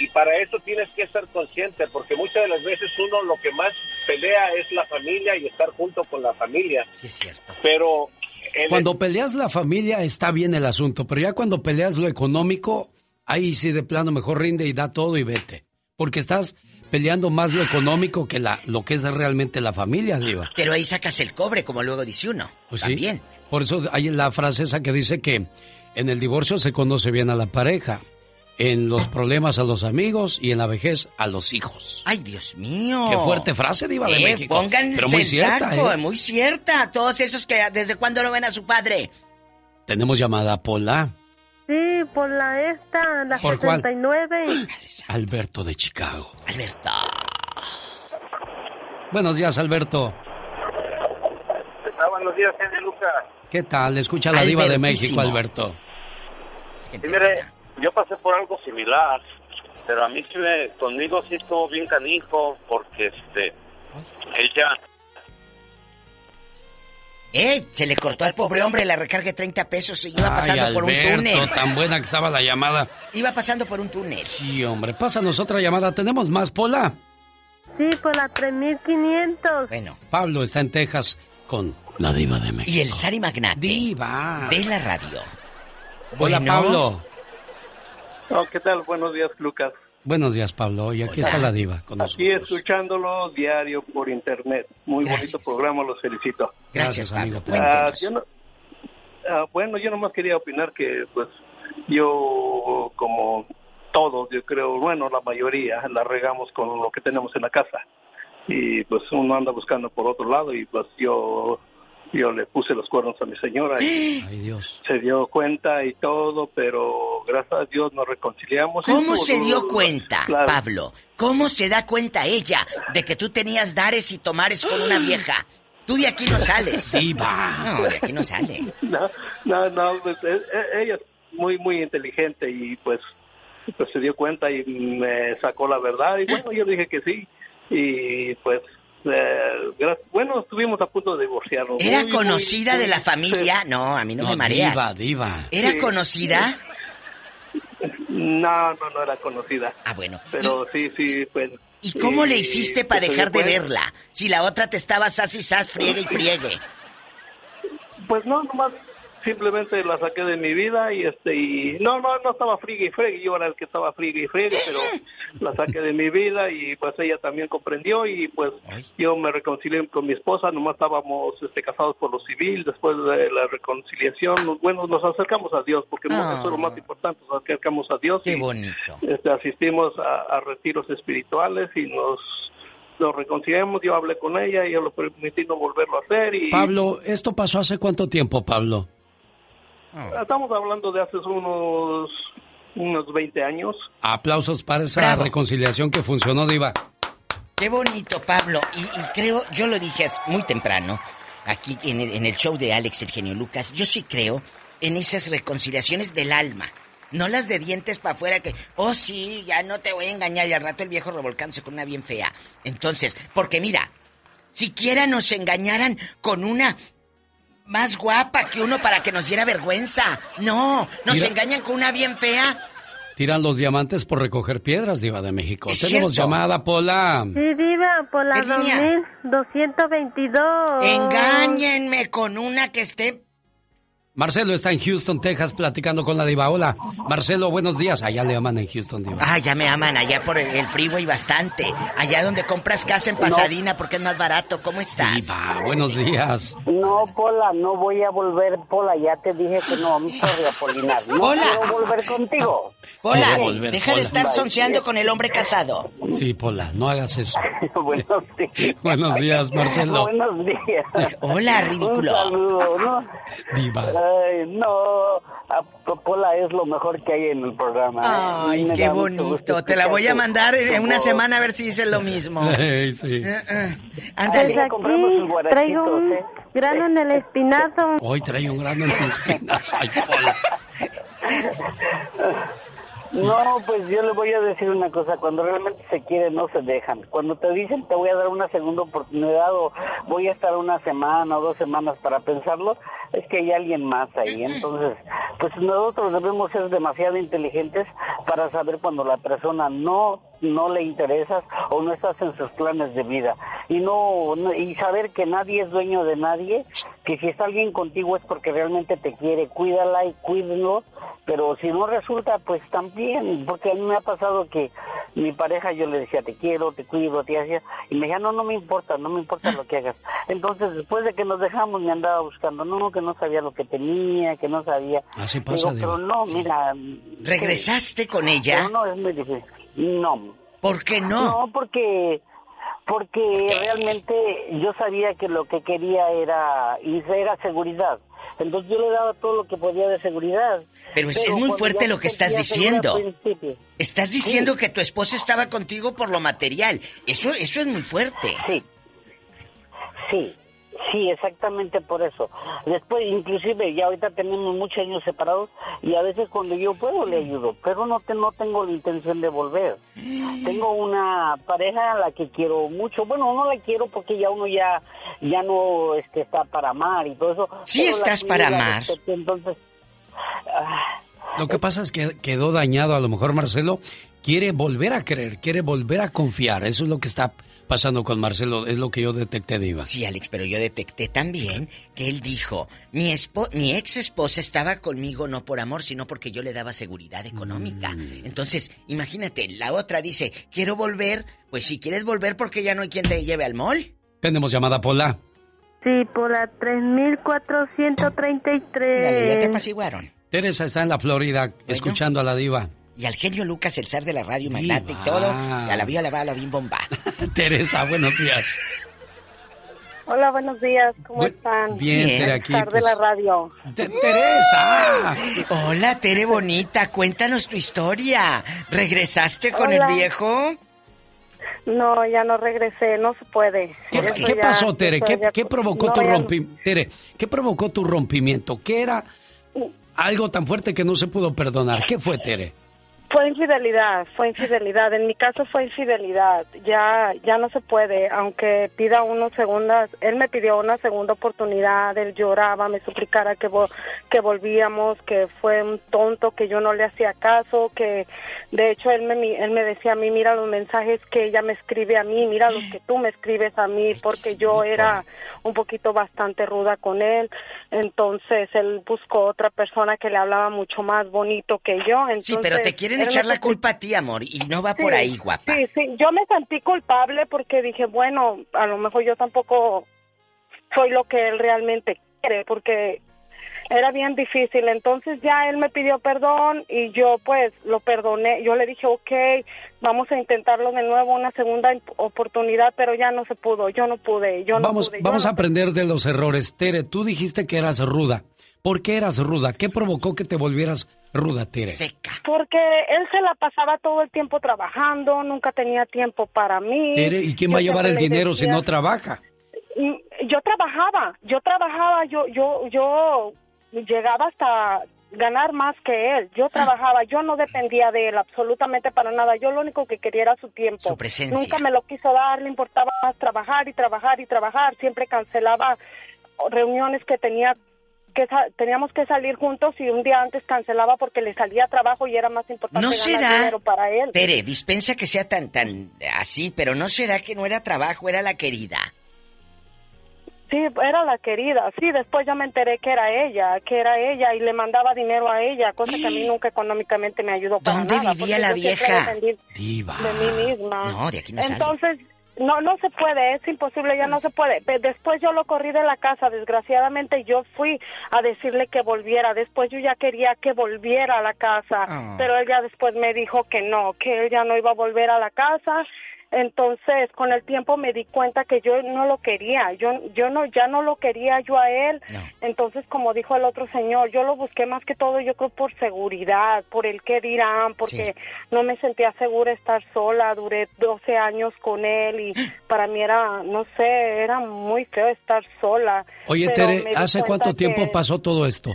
Y para eso tienes que estar consciente, porque muchas de las veces uno lo que más pelea es la familia y estar junto con la familia. Sí, es cierto. Pero el- Cuando peleas la familia está bien el asunto, pero ya cuando peleas lo económico, ahí sí de plano mejor rinde y da todo y vete. Porque estás peleando más lo económico que la, lo que es realmente la familia, Diva. Pero ahí sacas el cobre, como luego dice uno. Pues sí. También. Por eso hay la frase esa que dice que en el divorcio se conoce bien a la pareja, en los problemas a los amigos y en la vejez a los hijos. Ay, Dios mío. Qué fuerte frase, Diva de Eh, México. Pónganse Pero muy cierta, saco, ¿eh? muy cierta. Todos esos que desde cuándo no ven a su padre. Tenemos llamada Pola, Sí, por la esta, la ¿Por cuál? 79. Alberto de Chicago. Alberto. Buenos días, Alberto. Ah, buenos días, Lucas. ¿Qué tal? Escucha la diva de. México, Alberto. Sí, mire, yo pasé por algo similar, pero a mí sí me, conmigo sí estuvo bien canijo, porque este, ella, Eh, se le cortó al pobre hombre la recarga de 30 pesos y iba Ay, pasando por un túnel. tan buena que estaba la llamada. Iba pasando por un túnel. Sí, hombre, pásanos otra llamada. ¿Tenemos más, Pola? Sí, por la 3500. Bueno. Pablo está en Texas con la diva de México. Y el Sari Magnate. Diva. De la radio. Hola, Bueno. Pablo. Oh, ¿Qué tal? Buenos días, Lucas. Buenos días, Pablo. Y aquí está la diva con nosotros. Aquí escuchándolo diario por internet. Muy bonito programa, los felicito. Gracias, amigo. Ah, yo no- ah, bueno, yo nomás quería opinar que, pues, yo, como todos, yo creo, bueno, la mayoría, la regamos con lo que tenemos en la casa. Y, pues, uno anda buscando por otro lado y, pues, yo, yo le puse los cuernos a mi señora y Ay, Dios. se dio cuenta y todo, pero gracias a Dios nos reconciliamos. ¿Cómo Y, se dio cuenta, claro. Pablo? ¿Cómo se da cuenta ella de que tú tenías dares y tomares con una vieja? Tú de aquí no sales. Diva. No, de aquí no sale. No, no, no, pues, eh, eh, ella es muy, muy inteligente y pues, pues se dio cuenta y me sacó la verdad y bueno, yo dije que sí y pues, eh, gra- bueno, estuvimos a punto de divorciarnos. ¿Era Muy, conocida muy- de la familia? No, a mí no, No, me mareas. diva, diva. ¿Era Sí. conocida? No, no, no era conocida. Ah, bueno. Pero sí, sí, pues... ¿Y cómo le hiciste para dejar de verla? Si la otra te estaba sas y sas, friegue y friegue. Pues no, nomás simplemente la saqué de mi vida y este y no no no estaba friegue y fregue, yo era el que estaba friegue y fregue, pero la saqué de mi vida y pues ella también comprendió y pues yo me reconcilié con mi esposa, nomás estábamos este casados por lo civil, después de la reconciliación, bueno, nos acercamos a Dios porque Ah. eso es lo más importante, nos acercamos a Dios Qué y bonito. este, asistimos a, a retiros espirituales y nos nos reconciliamos, yo hablé con ella y yo lo permití no volverlo a hacer y Pablo, ¿esto pasó hace cuánto tiempo, Pablo? Estamos hablando de hace unos unos 20 años. Aplausos para esa reconciliación que funcionó, Diva. Qué bonito, Pablo. Y, y creo, yo lo dije muy temprano, aquí en el, en el show de Alex, el genio Lucas, yo sí creo en esas reconciliaciones del alma. No las de dientes para afuera que, oh sí, ya no te voy a engañar y al rato el viejo revolcándose con una bien fea. Entonces, porque mira, siquiera nos engañaran con una más guapa que uno para que nos diera vergüenza. No, nos Mira. engañan con una bien fea. Tiran los diamantes por recoger piedras, Diva de México. Es Tenemos cierto. llamada, Pola. Sí, diva, por la ¿Qué línea? 2222. Engáñenme con una que esté Marcelo está en Houston, Texas, platicando con la Diva. Hola, Marcelo, buenos días. Allá le aman en Houston, Diva. Ah, ya me aman allá por el, freeway bastante. Allá donde compras casa en Pasadena porque es más barato. ¿Cómo estás? Diva, buenos días. No, Pola, no voy a volver, Pola, ya te dije que no, I'm sorry, Apolinar. No Pola. quiero volver contigo. Hola, Quiere volver, deja de Pola. estar sonceando con el hombre casado. Sí, Pola, no hagas eso. Buenos días. Buenos días, Marcelo. Buenos días. Hola, ridículo. Un saludo, ¿no? Diva. Ay, no, Pola es lo mejor que hay en el programa. ¿eh? Ay, Me qué bonito. Te la voy a mandar en una semana a ver si dices lo mismo. Ey, sí. Ándale. Pues aquí traigo un ¿eh? grano en el espinazo. Hoy trae un grano en tus espinas. Ay, Pola. No, pues yo le voy a decir una cosa, cuando realmente se quiere no se dejan. Cuando te dicen te voy a dar una segunda oportunidad o voy a estar una semana o dos semanas para pensarlo, es que hay alguien más ahí. Entonces, pues nosotros debemos ser demasiado inteligentes para saber cuando la persona no no le interesas o no estás en sus planes de vida y no, no- y saber que nadie es dueño de nadie, que si está alguien contigo es porque realmente te quiere, cuídala y cuídenlo, pero si no resulta pues también, porque a mí me ha pasado que mi pareja yo le decía te quiero, te cuido, te hacía y me decía no, no me importa, no me importa lo que hagas. Entonces después de que nos dejamos me andaba buscando, no, que no sabía lo que tenía, que no sabía. Así pasa, Digo, pero no, mira. ¿Regresaste con ella? Pero no, es muy difícil. No. ¿Por qué no? No, porque porque realmente yo sabía que lo que quería era y era seguridad. Entonces yo le daba todo lo que podía de seguridad. Pero es, es muy fuerte lo que te estás diciendo. Estás diciendo que tu esposa estaba contigo por lo material. Eso, eso es muy fuerte. Sí. Sí, sí, exactamente por eso. Después, inclusive, ya ahorita tenemos muchos años separados y a veces cuando yo puedo le ayudo, pero no, te, no tengo la intención de volver. Tengo una pareja a la que quiero mucho. Bueno, no la quiero porque ya uno ya ya no este, está para amar y todo eso. Sí estás para amar. Entonces, ah, Lo que pasa es que quedó dañado. A lo mejor Marcelo quiere volver a creer, quiere volver a confiar. Eso es lo que está pasando con Marcelo. Es lo que yo detecté, Diva. Sí, Alex, pero yo detecté también que él dijo, mi, espo mi ex esposa estaba conmigo no por amor, sino porque yo le daba seguridad económica. Mm. Entonces, imagínate, la otra dice, quiero volver, pues si quieres volver porque ya no hay quien te lleve al mall. Tenemos llamada, Pola. Sí, por la 3433. Dale, ya te apaciguaron. Teresa está en la Florida escuchando a la Diva. Y al genio Lucas, el zar de la radio, magnate y todo, y a la vía la va, a la bim bomba. Teresa, buenos días. Hola, buenos días, ¿cómo Bu- están? bien, Tere, aquí, de pues. la radio. Te- Teresa. Hola, Tere bonita, cuéntanos tu historia. ¿Regresaste con Hola. el viejo? No, ya no regresé, no se puede. ¿Qué, Eso qué ya- pasó, Tere? ¿Qué, ya- qué provocó no, tu no. rompimiento? Tere, ¿qué provocó tu rompimiento? ¿Qué era algo tan fuerte que no se pudo perdonar? ¿Qué fue, Tere? Fue infidelidad, fue infidelidad. En mi caso fue infidelidad. Ya, ya no se puede, aunque pida uno segundas. Él me pidió una segunda oportunidad. Él lloraba, me suplicara que vo- que volvíamos, que fue un tonto, que yo no le hacía caso, que de hecho él me él me decía a mí, mira los mensajes que ella me escribe a mí, mira los que tú me escribes a mí, porque yo era un poquito bastante ruda con él. Entonces él buscó otra persona que le hablaba mucho más bonito que yo. Sí, pero te Entonces, quieren echar la culpa a ti, amor, y no va por ahí, guapa. Sí, sí, yo me sentí culpable porque dije, bueno, a lo mejor yo tampoco soy lo que él realmente quiere, porque era bien difícil. Entonces ya él me pidió perdón y yo pues lo perdoné. Yo le dije, ok, vamos a intentarlo de nuevo, una segunda oportunidad, pero ya no se pudo, yo no pude, yo no Vamos, pude. yo vamos no a aprender de los errores. Tere, tú dijiste que eras ruda. ¿Por qué eras ruda? ¿Qué provocó que te volvieras ruda, Tere? Porque él se la pasaba todo el tiempo trabajando, nunca tenía tiempo para mí. Tere, ¿y quién Yo va a llevar el dinero si no trabaja? Mm, yo trabajaba, yo trabajaba, yo, yo, yo llegaba hasta ganar más que él. Yo trabajaba, yo no dependía de él absolutamente para nada. Yo lo único que quería era su tiempo. Su presencia. Nunca me lo quiso dar, le importaba más trabajar y trabajar y trabajar. Siempre cancelaba reuniones que tenía que teníamos que salir juntos y un día antes cancelaba porque le salía trabajo y era más importante ¿No ganar será, dinero para él. Tere, dispensa que sea tan, tan así, pero ¿no será que no era trabajo, era la querida? Sí, era la querida. Sí, después ya me enteré que era ella, que era ella y le mandaba dinero a ella, cosa que a mí nunca económicamente me ayudó para ¿Dónde nada. vivía la yo vieja? Diva. De mí misma. No, de aquí no sale. Entonces, no, no se puede, es imposible, ya no se puede. Después yo lo corrí de la casa, desgraciadamente yo fui a decirle que volviera. Después yo ya quería que volviera a la casa, Ah. pero él ya después me dijo que no, que él ya no iba a volver a la casa. Entonces, con el tiempo me di cuenta que yo no lo quería, yo yo no ya no lo quería yo a él. Entonces, como dijo el otro señor, yo lo busqué más que todo yo creo por seguridad, por el qué dirán, porque no me sentía segura estar sola, duré 12 años con él y para mí era, no sé, era muy feo estar sola. Oye, Tere, ¿hace cuánto tiempo que- pasó todo esto?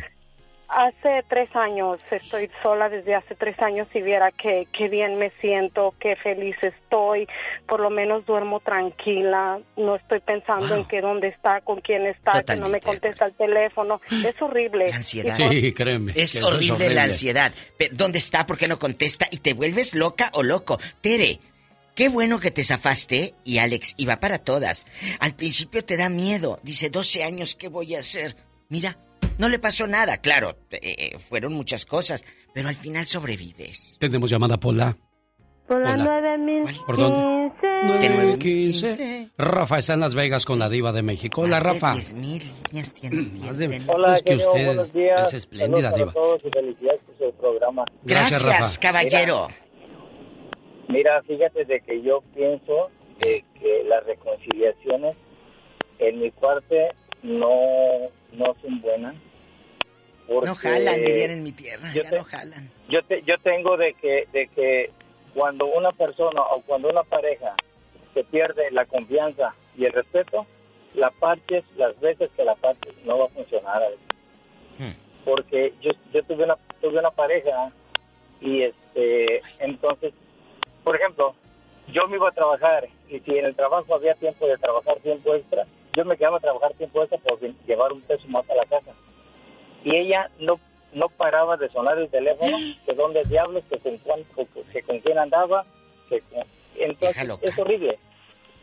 Hace tres años, estoy sola desde hace tres años y viera que, que bien me siento, que feliz estoy, por lo menos duermo tranquila, no estoy pensando en que dónde está, con quién está, que no me contesta el teléfono, es horrible. Ansiedad. Sí, créeme. Es horrible, la ansiedad. Pero, ¿Dónde está? ¿Por qué no contesta? Y te vuelves loca o loco. Tere, qué bueno que te zafaste. Y Alex, y va para todas. Al principio te da miedo. Dice, 12 años, ¿qué voy a hacer? Mira, no le pasó nada. Claro, eh, fueron muchas cosas. Pero al final sobrevives. Tenemos llamada Pola. Por la Hola. 9015. ¿Por dónde? 915. Rafa está en Las Vegas con la diva de México. Hola, Rafa. Más de Hola, es que genio, usted buenos días. es espléndida, Saludos diva. todos y felicidades por su programa. Gracias, Gracias, Rafa. caballero. Mira, fíjate de que yo pienso que, que las reconciliaciones en mi parte no, no son buenas. Porque No jalan, dirían en mi tierra. yo Ya te- no jalan. Yo, te, yo tengo de que, de que cuando una persona o cuando una pareja se pierde la confianza y el respeto, la parches las veces que la parches no va a funcionar. Porque yo, yo tuve una tuve una pareja y este entonces, por ejemplo, yo me iba a trabajar y si en el trabajo había tiempo de trabajar tiempo extra, yo me quedaba a trabajar tiempo extra por llevar un peso más a la casa. Y ella no no paraba de sonar el teléfono, que dónde diablos, que con, cuán- que con quién andaba, que con- entonces es horrible.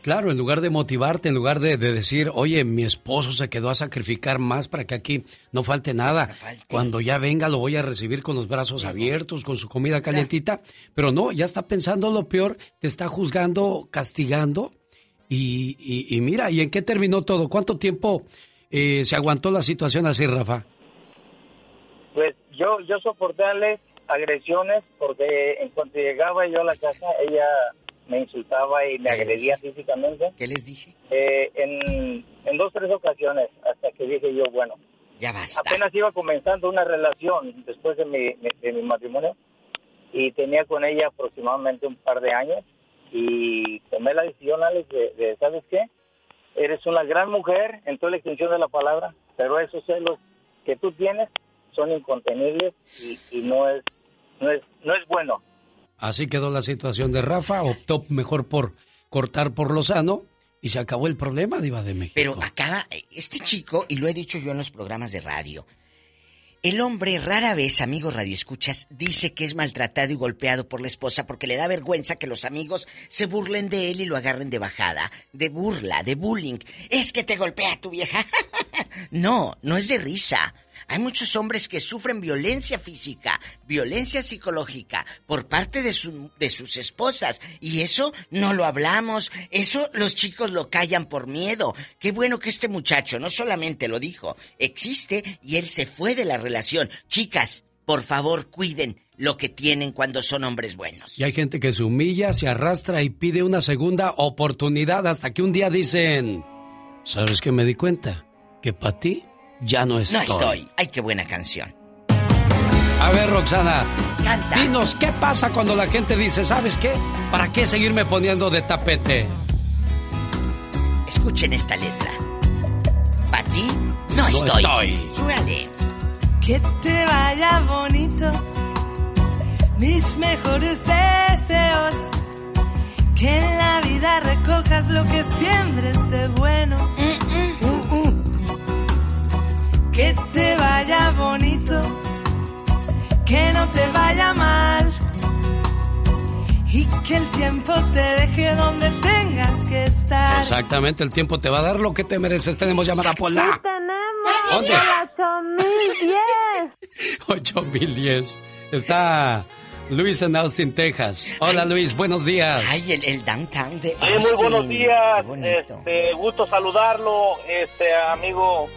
Claro, en lugar de motivarte, en lugar de, de decir, oye, mi esposo se quedó a sacrificar más para que aquí no falte nada. Cuando ya venga lo voy a recibir con los brazos abiertos, con su comida calientita. Pero no, ya está pensando lo peor, te está juzgando, castigando. Y, y- y mira, ¿y en qué terminó todo? ¿Cuánto tiempo eh, se aguantó la situación así, Rafa? Yo, yo soportarles agresiones porque en cuanto llegaba yo a la casa, ella me insultaba y me agredía físicamente. ¿Qué les dije? Eh, en, en dos, tres ocasiones, hasta que dije yo, bueno, ya basta. Apenas iba comenzando una relación después de mi, de mi matrimonio y tenía con ella aproximadamente un par de años y tomé la decisión, Alex, de, de, ¿sabes qué? Eres una gran mujer en toda la extensión de la palabra, pero esos celos que tú tienes son incontenibles y, y no es no es no es bueno Así quedó la situación de Rafa, optó mejor por cortar por lo sano y se acabó el problema, Diva de México. Pero acaba, este chico, y lo he dicho yo en los programas de radio, el hombre rara vez, amigos radioescuchas, dice que es maltratado y golpeado por la esposa porque le da vergüenza que los amigos se burlen de él y lo agarren de bajada, de burla, de bullying. Es que te golpea tu vieja. no, no es de risa. Hay muchos hombres que sufren violencia física, violencia psicológica por parte de, su- de sus esposas. Y eso no lo hablamos. Eso los chicos lo callan por miedo. Qué bueno que este muchacho no solamente lo dijo, existe y él se fue de la relación. Chicas, por favor, cuiden lo que tienen cuando son hombres buenos. Y hay gente que se humilla, se arrastra y pide una segunda oportunidad hasta que un día dicen, ¿sabes qué me di cuenta? Que para ti ya no estoy. No estoy. Ay, qué buena canción. A ver, Roxana. Canta. Dinos, ¿qué pasa cuando la gente dice, ¿sabes qué? ¿Para qué seguirme poniendo de tapete? Escuchen esta letra. ¿Para ti? No, No estoy. estoy. Que te vaya bonito, mis mejores deseos. Que en la vida recojas lo que siembres de bueno. Uh. Que te vaya bonito, que no te vaya mal. Y que el tiempo te deje donde tengas que estar. Exactamente, el tiempo te va a dar lo que te mereces. Tenemos llamada Pola. tenemos ¿Dónde? el 8010. 8010. Está Luis en Austin, Texas. Hola Luis, buenos días. Ay, el, el downtown de Sí, muy Austin. buenos días. Este, gusto saludarlo, este amigo.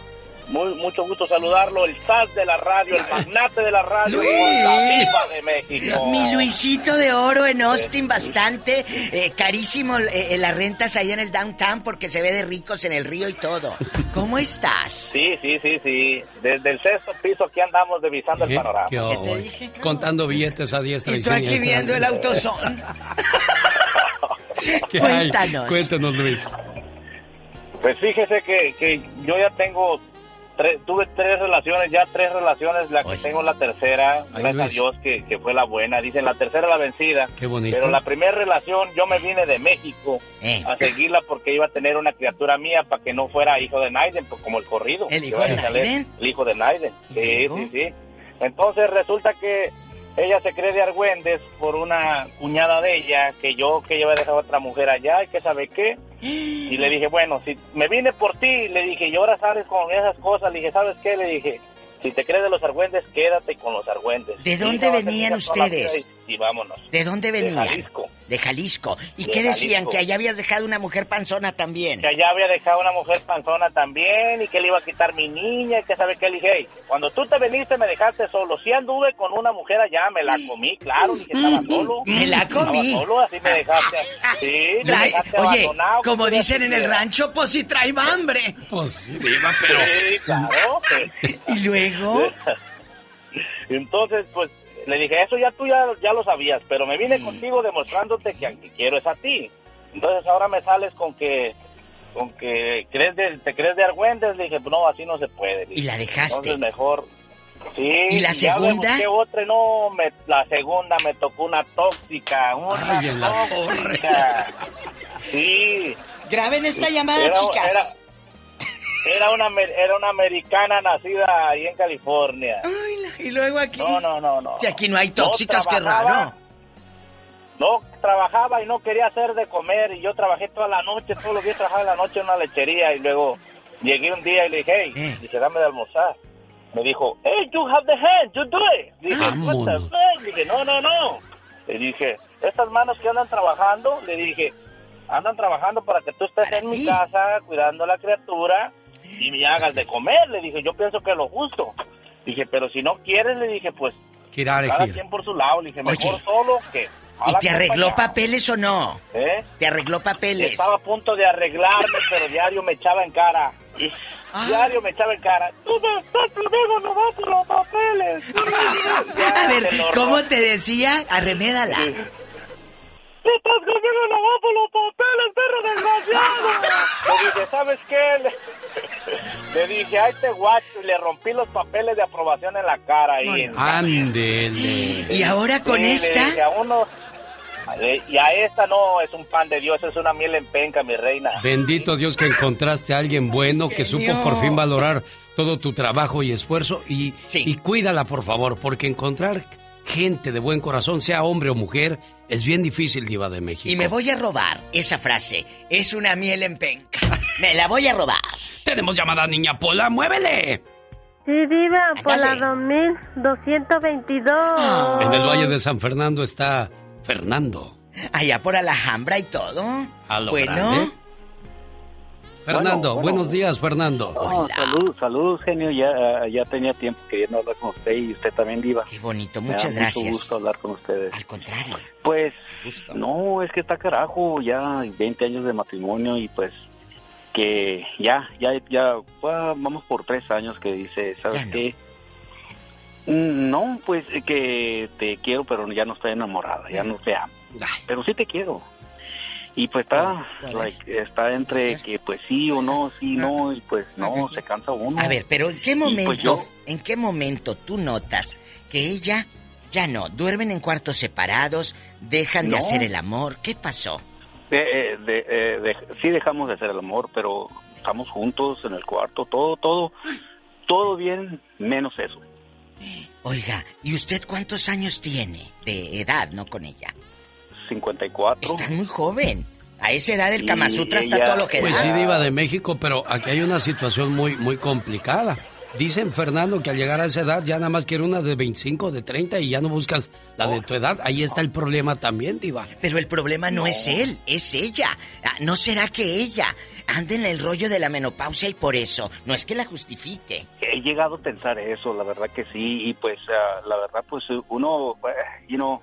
Muy, mucho gusto saludarlo. El SAS de la radio, el magnate de la radio, Luis. la de México. Mi Luisito de oro en Austin, bastante eh, carísimo eh, las rentas allá en el downtown porque se ve de ricos en el río y todo. ¿Cómo estás? Sí, sí, sí, sí. Desde el sexto piso aquí andamos divisando el ¿Eh? panorama. ¿Qué hoy? Contando billetes a diestra y, Y tú aquí viendo el autosón. Cuéntanos. Cuéntanos, Luis. Pues fíjese que, que yo ya tengo, tres, tuve tres relaciones, ya tres relaciones, la que tengo la tercera, Ay, gracias a. Dios que, que fue la buena, dicen la tercera la vencida. Qué bonito. Pero la primera relación yo me vine de México Eh. a seguirla porque iba a tener una criatura mía para que no fuera hijo de Naiden, pues como el corrido. ¿El hijo de Naiden? El hijo de Naiden. ¿Y Sí, sí, sí. Entonces resulta que ella se cree de Argüendes por una cuñada de ella, que yo que había dejado a otra mujer allá y que sabe qué. Y le dije, bueno, si me vine por ti, le dije, y ahora sales con esas cosas, le dije, ¿sabes qué? Le dije, si te crees de los argüendes, quédate con los argüendes. ¿De dónde venían ustedes? Y, vámonos. ¿De dónde De venían? Jalisco. De Jalisco. ¿Y De qué decían? Jalisco. Que allá habías dejado una mujer panzona también. Que allá había dejado una mujer panzona también y que le iba a quitar mi niña y que sabe qué le dije, "Hey, cuando tú te veniste me dejaste solo. Si anduve con una mujer allá, me la comí, claro, dije, estaba solo. Me la comí. Estaba solo, así me dejaste. Sí, me dejaste oye, abandonado, como ¿qué dicen en el rancho, pues si trae hambre. Pues sí, Sí, claro. ¿Y luego? Entonces, pues, le dije, eso ya tú ya, ya lo sabías, pero me Mm. vine contigo demostrándote que aunque quiero es a ti. Entonces ahora me sales con que con que crees de, te crees de Argüendes, le dije, pues no, así no se puede. ¿Y la dejaste? Entonces mejor... Sí, ¿Y la segunda? otra no, me, la segunda me tocó una tóxica, una Ay, tóxica. Sí. Graben esta llamada, Era- chicas. Era, era una, era una americana nacida ahí en California. Y luego aquí. No, no, no, no. Si aquí no hay tóxicas, No qué raro. No, trabajaba y no quería hacer de comer y yo trabajé toda la noche, todos los días trabajaba en la noche en una lechería y luego llegué un día y le dije, hey, Eh. dije, dame de almorzar. Me dijo, hey, you have the hand, you do it. Dije, what the Vámonos. fuck? Dije, no, no, no. Le dije, estas manos que andan trabajando, le dije, andan trabajando para que tú estés en mi casa cuidando a la criatura y me hagas de comer. Le dije, yo pienso que es lo justo. Dije, pero si no quieres, le dije, pues Girar, cada quien por su lado. Le dije, mejor Oye, solo que... ¿Y te arregló papeles o no? ¿Eh? ¿Te arregló papeles? Estaba a punto de arreglarme, pero diario me echaba en cara. Ah. Diario me echaba en cara. Tú me estás conmigo nomás por los papeles. A ver, ¿cómo te decía? Arremédala. Conmigo nomás por los papeles, perro desgraciado. Le dije, ¿sabes qué? Le, le dije, ay, te guacho. Y le rompí los papeles de aprobación en la cara. Ahí en- Ándele. ¿Y ahora con Sí, le esta? dije, a uno, Eh, Y a esta no es un pan de Dios, es una miel en penca, mi reina. Bendito Dios que encontraste a alguien bueno que supo por fin valorar todo tu trabajo y esfuerzo y, y cuídala por favor, porque encontrar gente de buen corazón, sea hombre o mujer, es bien difícil, Diva de México. Y me voy a robar esa frase. Es una miel en penca. Me la voy a robar. Tenemos llamada niña Pola, muévele. Sí, Diva, por la 2222. En el Valle de San Fernando está Fernando. Allá por Alhambra y todo. A lo bueno. grande. Fernando, Bueno, bueno. buenos días, Fernando. Oh, salud, salud, genio. Ya, ya tenía tiempo queriendo hablar con usted y usted también, Diva. Qué bonito, Me da muchas mucho gracias. gusto hablar con ustedes. Al contrario. Pues, no, es que está carajo, ya 20 años de matrimonio y pues que ya, ya, ya, vamos por tres años que dice, ¿sabes qué? Mm, No, pues que te quiero, pero ya no estoy enamorada, ya no te amo. Pero sí te quiero. Y pues está, like, está entre que pues sí o no, sí, no, y pues no, se cansa uno. A ver, pero ¿en qué pues, momento, yo- en qué momento tú notas que ella ya no, duermen en cuartos separados, dejan de hacer el amor? ¿Qué pasó? Eh, eh, de- eh, de- sí dejamos de hacer el amor, pero estamos juntos en el cuarto, todo, todo, todo bien, menos eso. Oiga, ¿y usted cuántos años tiene de edad, no con ella? 54. Está muy joven. A esa edad el Kama Sutra está ella- todo lo que Pues da. sí, Diva de México, pero aquí hay una situación muy, muy complicada. Dicen, Fernando, que al llegar a esa edad ya nada más quiere una de 25, de 30 y ya no buscas la de tu edad. Ahí está el problema también, Diva. Pero el problema no, es él, es ella. Ah, ¿No será que ella anda en el rollo de la menopausia y por eso? No es que la justifique. He llegado a pensar eso, la verdad que sí, y pues ah, la verdad pues uno, eh, you know,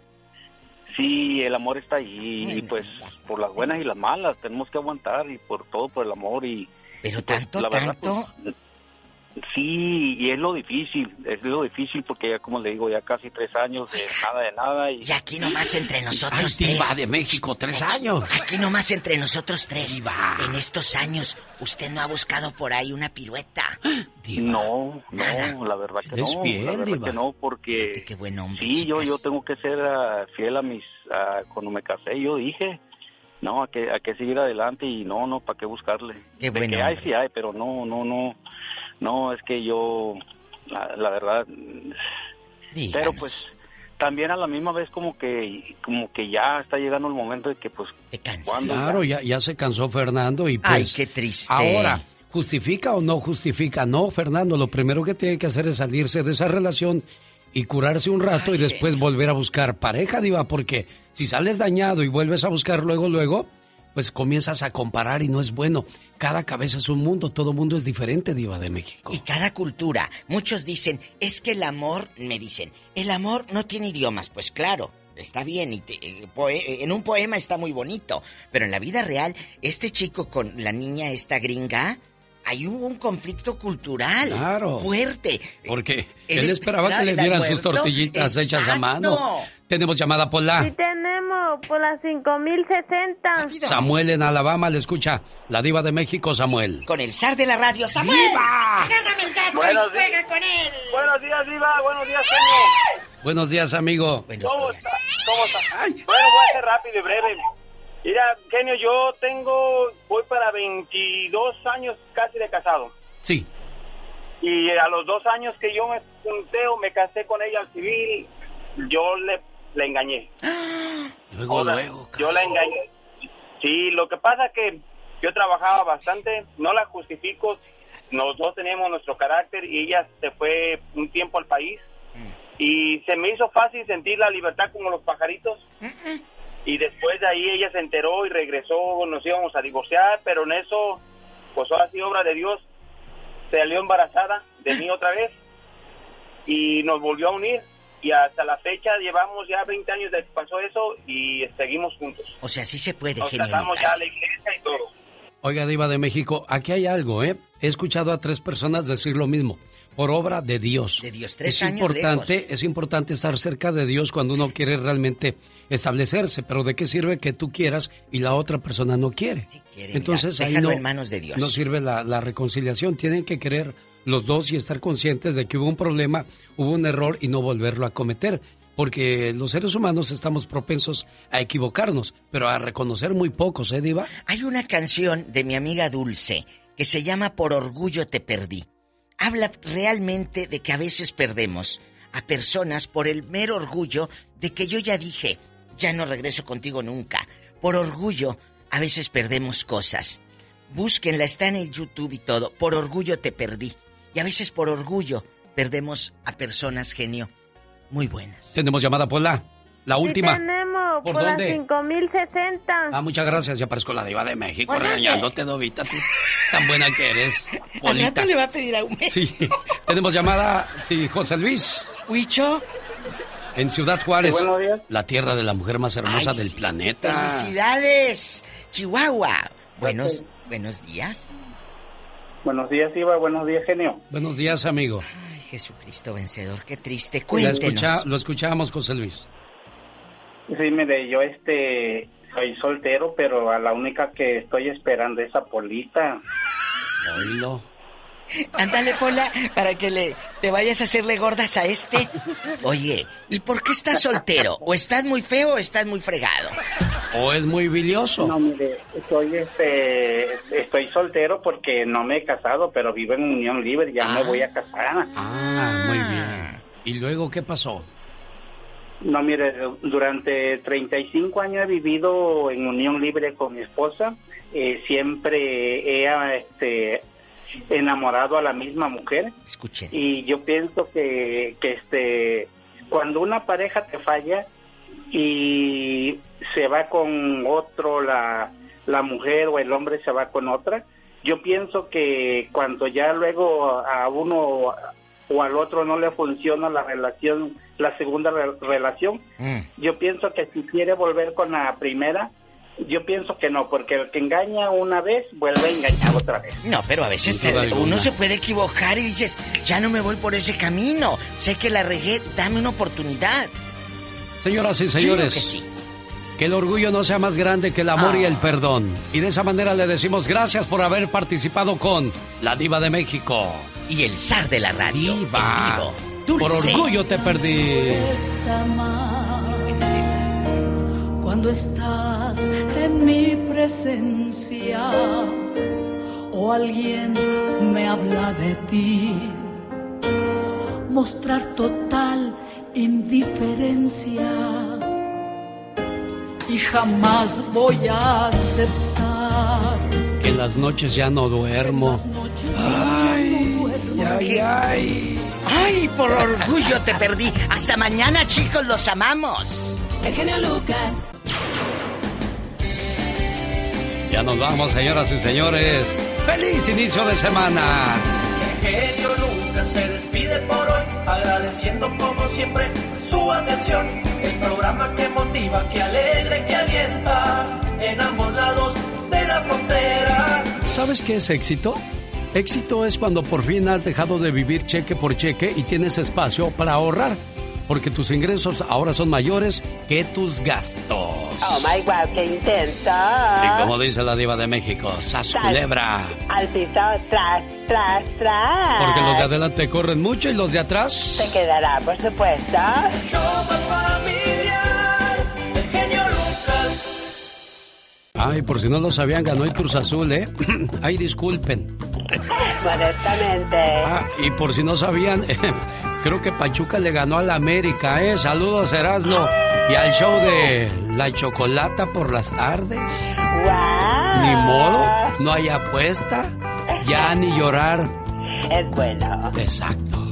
sí, el amor está ahí, y pues por las buenas y las malas tenemos que aguantar y por todo por el amor y... Pero tanto, tanto... sí, y es lo difícil, es lo difícil porque ya como le digo, ya casi tres años de nada de nada y... Y aquí nomás entre nosotros Ay, tres. Diva de México, tres años. Aquí nomás entre nosotros tres. En estos años, ¿usted no ha buscado por ahí una pirueta? No, no, la verdad que Eres no, bien, la verdad Diva. que no, porque qué buen hombre, sí, yo chicas. yo tengo que ser ah, fiel a mis, ah, cuando me casé yo dije, no, a que, a que seguir adelante y no, no, para qué buscarle. Qué De buen que hay, sí hay, pero no, no, no, no, es que yo, la, la verdad, pero pues también a la misma vez como que, como que ya está llegando el momento de que pues, ¿cuándo? Claro, ya, ya se cansó Fernando y pues... Ay, qué triste. Ahora, ¿justifica o no justifica? No, Fernando, lo primero que tiene que hacer es salirse de esa relación y curarse un rato y después volver a buscar pareja, Diva, porque si sales dañado y vuelves a buscar luego, luego, pues comienzas a comparar y no es bueno. Cada cabeza es un mundo, todo mundo es diferente, Diva de México. Y cada cultura. Muchos dicen, es que el amor, me dicen, el amor no tiene idiomas. Pues claro, está bien. Y te- eh, poe- en un poema está muy bonito. Pero en la vida real, este chico con la niña, esta gringa, ahí hubo un conflicto cultural. Claro. Fuerte. Porque Él él, es- esperaba que le dieran sus tortillitas hechas a mano. Tenemos llamada por Sí tenemos por las 5060. Samuel en Alabama, le escucha la diva de México, Samuel. Con el zar de la radio, Samuel. ¡Viva! Agárrame el gato Buenos y juega con él. Buenos días, Diva. Buenos días, genio. Buenos días, amigo. ¿Cómo está? ¿Cómo está? Bueno, voy a ser rápido y breve. Mira, genio, yo tengo, voy para 22 años casi de casado. Sí. Y a los dos años que yo me junté o me casé con ella al civil, yo le, le engañé. Luego, Hola, luego. Yo la engañé. Sí, lo que pasa es que yo trabajaba bastante, no la justifico, los dos teníamos nuestro carácter y ella se fue un tiempo al país y se me hizo fácil sentir la libertad como los pajaritos y después de ahí ella se enteró y regresó, nos íbamos a divorciar, pero en eso, pues ahora sí, obra de Dios, salió embarazada de mí otra vez y nos volvió a unir y hasta la fecha llevamos ya 20 años de que pasó eso y seguimos juntos. O sea, sí se puede, Nos genio casamos Lucas. ya a la iglesia y todo. Oiga, diva de México, aquí hay algo, ¿eh? He escuchado a tres personas decir lo mismo. Por obra de Dios. De Dios, tres es años importante, lejos. es importante estar cerca de Dios cuando uno quiere realmente establecerse, pero ¿de qué sirve que tú quieras y la otra persona no quiere? quiere, Entonces mira, ahí no, en manos de Dios. no sirve la, la reconciliación. Tienen que querer los dos y estar conscientes de que hubo un problema, hubo un error y no volverlo a cometer. porque los seres humanos estamos propensos a equivocarnos, pero a reconocer muy pocos, ¿eh, Diva? Hay una canción de mi amiga Dulce que se llama Por orgullo te perdí. Habla realmente de que a veces perdemos a personas por el mero orgullo de que yo ya dije, ya no regreso contigo nunca. Por orgullo, a veces perdemos cosas. Búsquenla, está en el YouTube y todo. Por orgullo te perdí. Y a veces por orgullo perdemos a personas genio muy buenas. Tenemos llamada Pola. La última. Sí ¿Por por, dónde? 5060. Ah, muchas gracias. Ya parezco la diva de México regañándote, Dovita. Tú, tan buena que eres, Polita. va a pedir aumento. Sí. Tenemos llamada, sí, José Luis. Huicho. En Ciudad Juárez. Sí, buenos días. La tierra de la mujer más hermosa Ay, del sí. planeta. ¡Felicidades! Chihuahua. Buenos, buenos días. Buenos días, Iba. Buenos días, genio. Buenos días, amigo. Ay, Jesucristo vencedor, qué triste. Cuéntenos. escucha- lo escuchamos, José Luis. Sí, mire, yo este soy soltero, pero a la única que estoy esperando es a Polita. Oílo. Ándale, Pola, para que le te vayas a hacerle gordas a este. Oye, ¿y por qué estás soltero? ¿O estás muy feo o estás muy fregado? ¿O es muy bilioso? No, mire, soy este, estoy soltero porque no me he casado, pero vivo en unión libre, ya me voy a casar. Ah, muy bien. ¿Y luego qué pasó? No, mire, durante 35 años he vivido en unión libre con mi esposa. Eh, siempre he este, enamorado a la misma mujer. Escuchen. Y yo pienso que, que este, cuando una pareja te falla y se va con otro, la, la mujer o el hombre se va con otra, yo pienso que cuando ya luego a uno o al otro no le funciona la relación, la segunda re- relación, Mm. yo pienso que si quiere volver con la primera, yo pienso que no, porque el que engaña una vez vuelve a engañar otra vez. No, pero a veces se- uno se puede equivocar y dices, ya no me voy por ese camino. Sé que la regué, dame una oportunidad. Señoras y señores. que sí. Que el orgullo no sea más grande que el amor y el perdón. Y de esa manera le decimos gracias por haber participado con La Diva de México. Y el zar de la radio. Diva. Dulce. Por orgullo te perdí. cuando estás en mi presencia o alguien me habla de ti. Mostrar total indiferencia y jamás voy a aceptar. Que en las noches ya no duermo. Ay, ay, ay. Ay, por orgullo te perdí. Hasta mañana, chicos, los amamos. El genio Lucas. Ya nos vamos, señoras y señores. ¡Feliz inicio de semana! El genio Lucas se despide por hoy, agradeciendo como siempre su atención. El programa que motiva, que alegra y que alienta en ambos lados de la frontera. ¿Sabes qué es éxito? Éxito es cuando por fin has dejado de vivir cheque por cheque y tienes espacio para ahorrar, porque tus ingresos ahora son mayores que tus gastos. Oh my god, qué intenso. Y como dice la diva de México, ¡sas culebra! Al piso, tras, tras, tras. Porque los de adelante corren mucho y los de atrás... Se quedará, por supuesto. Show más Ay, por si no lo sabían, ganó el Cruz Azul, ¿eh? Ay, disculpen. Modestamente. Ah, y por si no sabían, creo que Pachuca le ganó al América, ¿eh? Saludos, Erasmo. Y al show de La Chocolata por las tardes. ¡Wow! Ni modo, no hay apuesta. Ya ni llorar. Es bueno. Exacto.